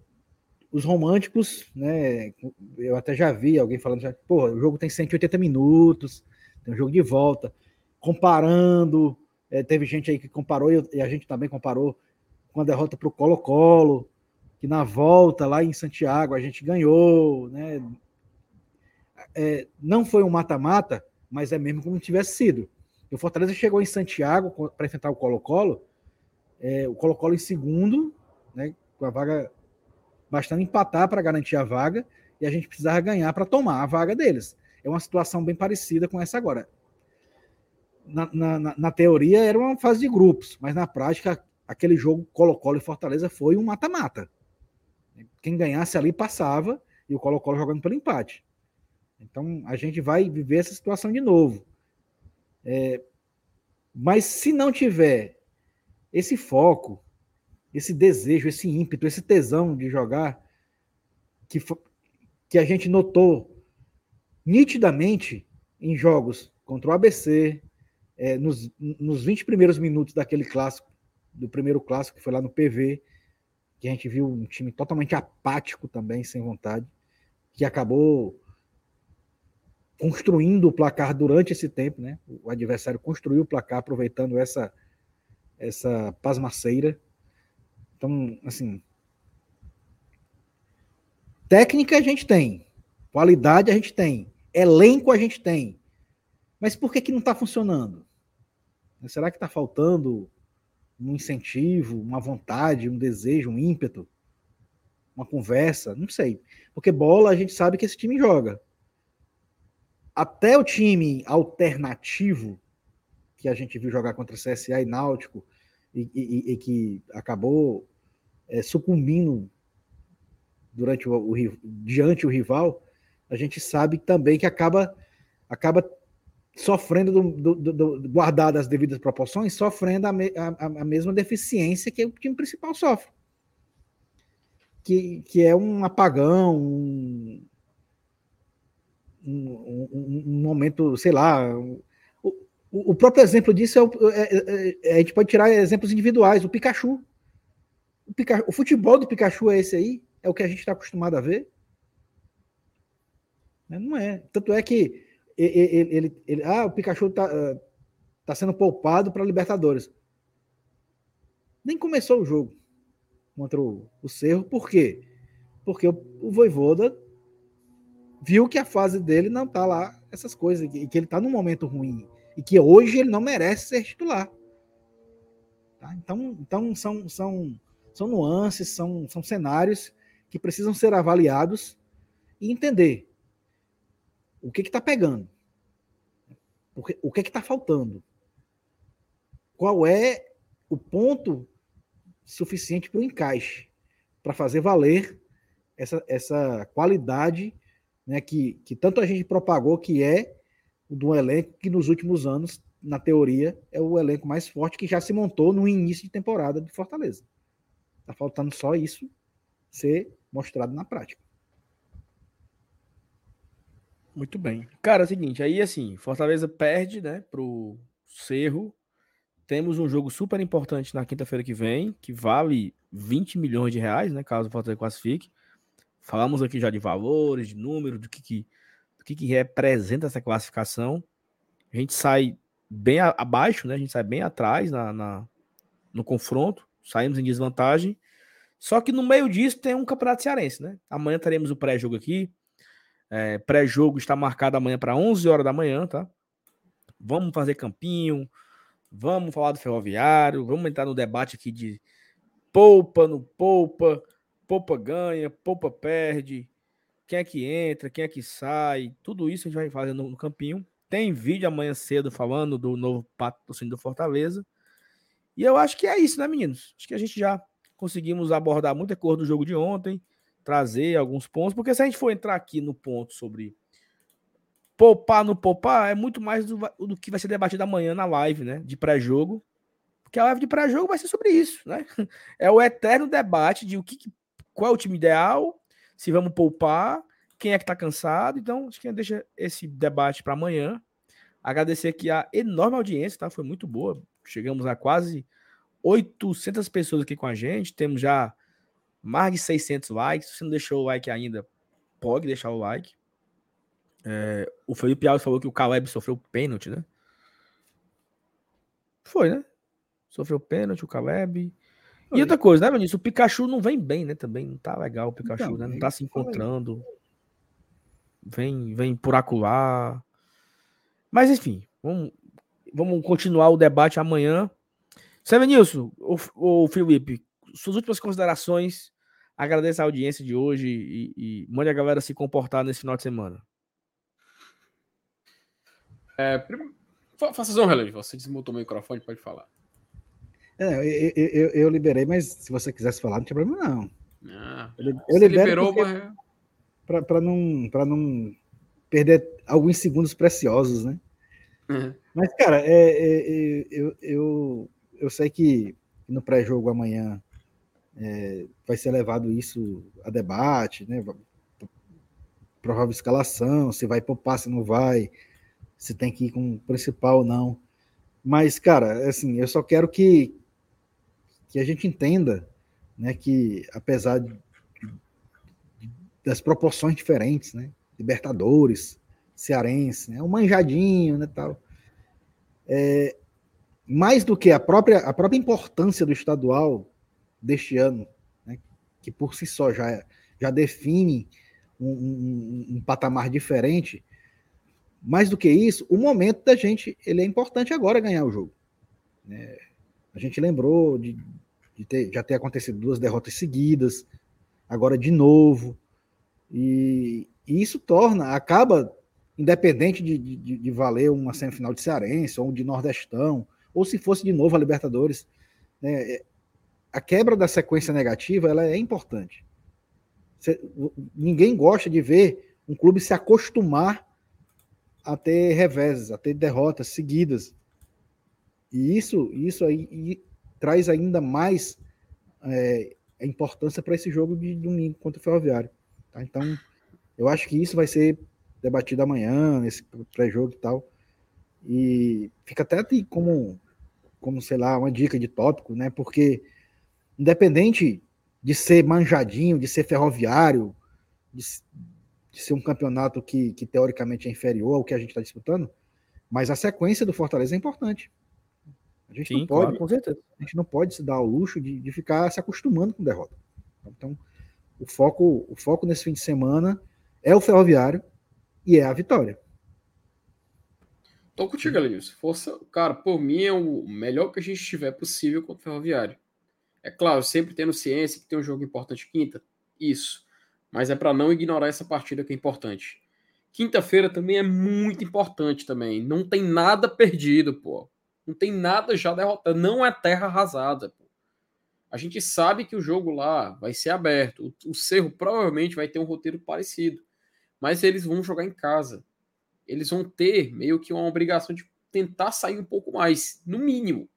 os românticos, né, eu até já vi alguém falando, pô, o jogo tem 180 minutos, tem um jogo de volta, comparando, é, teve gente aí que comparou, e a gente também comparou com a derrota para o Colo-Colo, que na volta lá em Santiago a gente ganhou, né, é, não foi um mata-mata, mas é mesmo como tivesse sido. O Fortaleza chegou em Santiago para enfrentar o Colo-Colo, é, o Colo-Colo em segundo, né, com a vaga bastando empatar para garantir a vaga, e a gente precisava ganhar para tomar a vaga deles. É uma situação bem parecida com essa agora. Na, na, na, teoria era uma fase de grupos, mas na prática aquele jogo Colo-Colo e Fortaleza foi um mata-mata. Quem ganhasse ali passava e o Colo-Colo jogando pelo empate. Então a gente vai viver essa situação de novo. É, mas se não tiver esse foco, esse desejo, esse ímpeto, esse tesão de jogar, que, que a gente notou nitidamente em jogos contra o ABC, é, nos, nos 20 primeiros minutos daquele clássico, do primeiro clássico, que foi lá no PV, que a gente viu um time totalmente apático também, sem vontade, que acabou construindo o placar durante esse tempo, né? O adversário construiu o placar aproveitando essa essa pasmaceira. Então, assim, técnica a gente tem, qualidade a gente tem, elenco a gente tem. Mas por que que não está funcionando? Será que está faltando um incentivo, uma vontade, um desejo, um ímpeto, uma conversa? Não sei. Porque bola a gente sabe que esse time joga até o time alternativo que a gente viu jogar contra CSA e Náutico e, e, e que acabou é, sucumbindo durante o, o, diante o rival, a gente sabe também que acaba acaba sofrendo do, do, do, guardado as devidas proporções, sofrendo a, me, a, a, mesma deficiência que o time principal sofre, que, que é um apagão, um, um, um, um momento, sei lá. O, próprio exemplo disso é, o, é, é, é, a gente pode tirar exemplos individuais. O Pikachu. O, o futebol do Pikachu é esse aí? É o que a gente está acostumado a ver? Não é. Tanto é que ele, ele, ele ah, o Pikachu está ah, tá sendo poupado para Libertadores. Nem começou o jogo contra o, o Cerro, por quê? Porque o, o Voivoda viu que a fase dele não tá lá, essas coisas, e que ele tá num momento ruim. E que hoje ele não merece ser titular. Tá? Então, então são, são, são nuances, são, são cenários que precisam ser avaliados e entender o que está pegando, o que está faltando, qual é o ponto suficiente para o encaixe, para fazer valer essa, essa qualidade né, que, que tanto a gente propagou que é do elenco que nos últimos anos, na teoria, é o elenco mais forte que já se montou no início de temporada de Fortaleza. Tá faltando só isso ser mostrado na prática. Muito bem. Cara, é o seguinte, aí assim, Fortaleza perde, né, pro Cerro. Temos um jogo super importante na quinta-feira que vem, que vale 20 milhões de reais, né, caso o Fortaleza classifique. Falamos aqui já de valores, de números, do que, que, do que, que representa essa classificação. A gente sai bem abaixo, né? A gente sai bem atrás na, na, no confronto, saímos em desvantagem. Só que no meio disso tem um campeonato cearense, né? Amanhã teremos o pré-jogo aqui. É, pré-jogo está marcado amanhã para 11 horas da manhã, tá? Vamos fazer campinho, vamos falar do ferroviário, vamos entrar no debate aqui de poupa, no poupa, poupa ganha, poupa perde, quem é que entra, quem é que sai, tudo isso a gente vai fazer no, no campinho. Tem vídeo amanhã cedo falando do novo patrocínio do Fortaleza. E eu acho que é isso, né, meninos? Acho que a gente já conseguimos abordar muita coisa do jogo de ontem, trazer alguns pontos, porque se a gente for entrar aqui no ponto sobre poupar no poupar, é muito mais do, do que vai ser debatido amanhã na live, né, de pré-jogo, Porque a live de pré-jogo vai ser sobre isso, né? É o eterno debate de o que, qual é o time ideal, se vamos poupar, quem é que tá cansado. Então, acho que deixa esse debate para amanhã. Agradecer aqui a enorme audiência, tá? Foi muito boa. Chegamos a quase 800 pessoas aqui com a gente. Temos já mais de 600 likes. Se não deixou o like ainda, pode deixar o like. É, o Felipe Alves falou que o Caleb sofreu pênalti, né? Foi, né? Sofreu pênalti, o Caleb. E outra coisa, né, Vinícius? O Pikachu não vem bem, né? Também não tá legal o Pikachu, então, né? Não tá se encontrando. Vem, vem por acular. Mas enfim, vamos, vamos continuar o debate amanhã. Sevenilson, o, o Felipe, suas últimas considerações. Agradeço a audiência de hoje e, e mande a galera se comportar nesse final de semana. É, faça um relógio, você desmutou o microfone, pode falar. É, eu, eu, eu, liberei, mas se você quisesse falar, não tinha problema, não. Ah, eu, eu liberou, mas... para não, não perder alguns segundos preciosos, né? Uhum. Mas, cara, é, é, é, eu, eu, eu sei que no pré-jogo amanhã é, vai ser levado isso a debate, né? Provável escalação, se vai poupar, se não vai, se tem que ir com o principal ou não. Mas, cara, assim, eu só quero que, que a gente entenda né, que, apesar de, das proporções diferentes, né? Libertadores, Cearense, né, um manjadinho, né, tal. É, mais do que a própria, a própria importância do estadual deste ano, né, que por si só já, já define um, um, um, patamar diferente, mais do que isso, o momento da gente, ele é importante agora ganhar o jogo. Né? A gente lembrou de, de ter, já ter acontecido duas derrotas seguidas, agora de novo, e, e isso torna, acaba, independente de, de, de, valer uma semifinal de Cearense ou de Nordestão, ou se fosse de novo a Libertadores, né, a quebra da sequência negativa ela é importante. Ninguém gosta de ver um clube se acostumar a ter reveses, a ter derrotas seguidas. E isso, isso aí traz ainda mais é, importância para esse jogo de domingo contra o Ferroviário. Tá? Então, eu acho que isso vai ser debatido amanhã, nesse pré-jogo e tal. E fica até como, como, sei lá, uma dica de tópico, né? Porque, independente de ser manjadinho, de ser ferroviário, de, de ser um campeonato que, que teoricamente é inferior ao que a gente está disputando, mas a sequência do Fortaleza é importante. A gente, Sim, não pode, claro, com certeza. a gente não pode se dar ao luxo de, de ficar se acostumando com derrota. Então, o foco, o foco nesse fim de semana é o Ferroviário e é a vitória. Tô contigo, Elenilson. Força, cara, por mim é o melhor que a gente tiver possível contra o Ferroviário. É claro, sempre tendo ciência que tem um jogo importante quinta, isso mas é para não ignorar essa partida que é importante. Quinta-feira também é muito importante também. Não tem nada perdido, pô. Não tem nada já derrotado. Não é terra arrasada, pô. A gente sabe que o jogo lá vai ser aberto. O, o Cerro provavelmente vai ter um roteiro parecido. Mas eles vão jogar em casa. Eles vão ter meio que uma obrigação de tentar sair um pouco mais, no mínimo.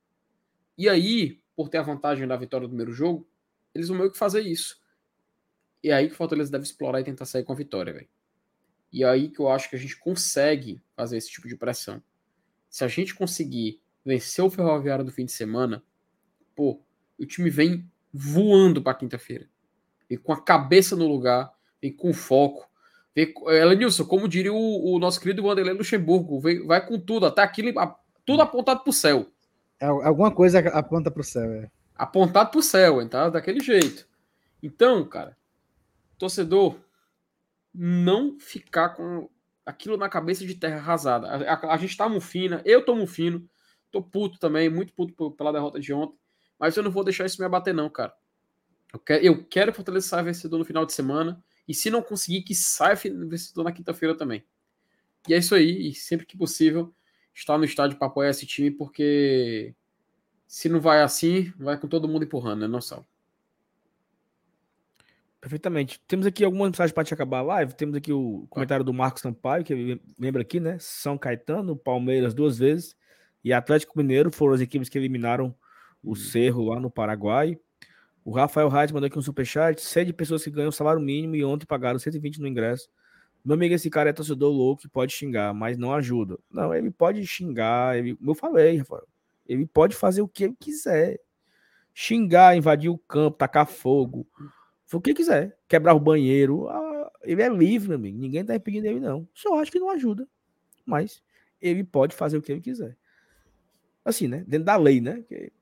E aí, por ter a vantagem da vitória do primeiro jogo, eles vão meio que fazer isso. E é aí que o Fortaleza deve explorar e tentar sair com a vitória, velho. E é aí que eu acho que a gente consegue fazer esse tipo de pressão. Se a gente conseguir vencer o Ferroviário do fim de semana, pô, o time vem voando para quinta-feira. Vem com a cabeça no lugar, vem com foco. Vem, Elenilson, como diria o, o nosso querido Wanderlei Luxemburgo, vem, vai com tudo, até aquilo, tudo apontado para o céu. É, alguma coisa aponta para o céu, é. Apontado para o céu, tá? Daquele jeito. Então, cara, torcedor não ficar com aquilo na cabeça de terra arrasada. A, a, a gente tá mufina, eu tô mufino, tô puto também, muito puto pela derrota de ontem, mas eu não vou deixar isso me abater não, cara. Eu quero, eu quero Fortaleza vencedor no final de semana, e se não conseguir, que saia vencedor na quinta-feira também. E é isso aí, e sempre que possível, estar no estádio para apoiar esse time, porque se não vai assim, vai com todo mundo empurrando, né, não. Perfeitamente. Temos aqui algumas mensagens para te acabar a live. Temos aqui o comentário do Marcos Sampaio, que lembra aqui, né? São Caetano, Palmeiras duas vezes e Atlético Mineiro foram as equipes que eliminaram o Cerro lá no Paraguai. O Rafael Reis mandou aqui um superchat. Sei de pessoas que ganham salário mínimo e ontem pagaram 120 no ingresso. Meu amigo, esse cara é torcedor louco e pode xingar, mas não ajuda. Não, ele pode xingar. Ele, eu falei, Rafael, ele pode fazer o que ele quiser. Xingar, invadir o campo, tacar fogo. O que quiser. Quebrar o banheiro. Ah, ele é livre, meu amigo. Ninguém tá impedindo ele, não. Só acho que não ajuda. Mas ele pode fazer o que ele quiser. Assim, né? Dentro da lei, né? Que,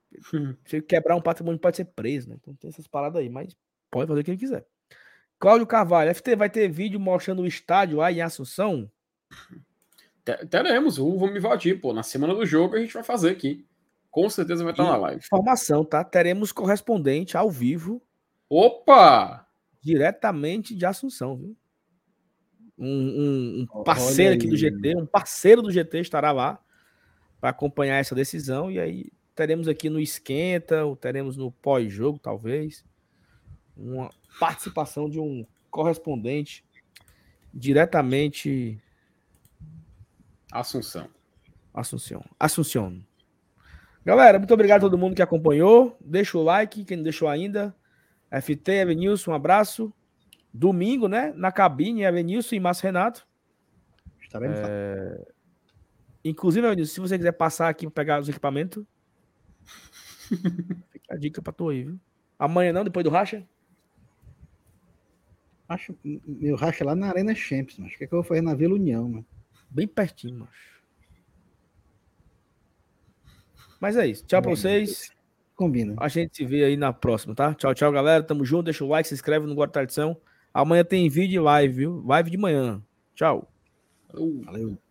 se quebrar um patrimônio pode ser preso, né? Então tem essas paradas aí, mas pode fazer o que ele quiser. Cláudio Carvalho, FT vai ter vídeo mostrando o estádio lá em Assunção? Teremos, vamos invadir, pô. Na semana do jogo a gente vai fazer aqui. Com certeza vai estar na live. Informação, tá? Teremos correspondente ao vivo. Opa! Diretamente de Assunção, viu? Um, um, um parceiro aqui do GT, um parceiro do GT estará lá para acompanhar essa decisão. E aí teremos aqui no esquenta, ou teremos no pós-jogo, talvez, uma participação de um correspondente diretamente Assunção. Assunção. Assunção. Galera, muito obrigado a todo mundo que acompanhou. Deixa o like, quem não deixou ainda. FT, Evanilson, um abraço. Domingo, né? Na cabine, Evanilson e Márcio Renato. Estaremos é... Inclusive, se você quiser passar aqui para pegar os equipamentos, fica a dica para tu aí, viu? Amanhã não, depois do racha? Acho meu racha lá na Arena Champions, acho que é que eu vou fazer na Vila União, mano. Bem pertinho, macho. Mas é isso. Tchau pra vocês. Combina. A gente se vê aí na próxima, tá? Tchau, tchau, galera. Tamo junto. Deixa o like, se inscreve no Guarda Tradição. Amanhã tem vídeo e live, viu? Live de manhã. Tchau. Valeu.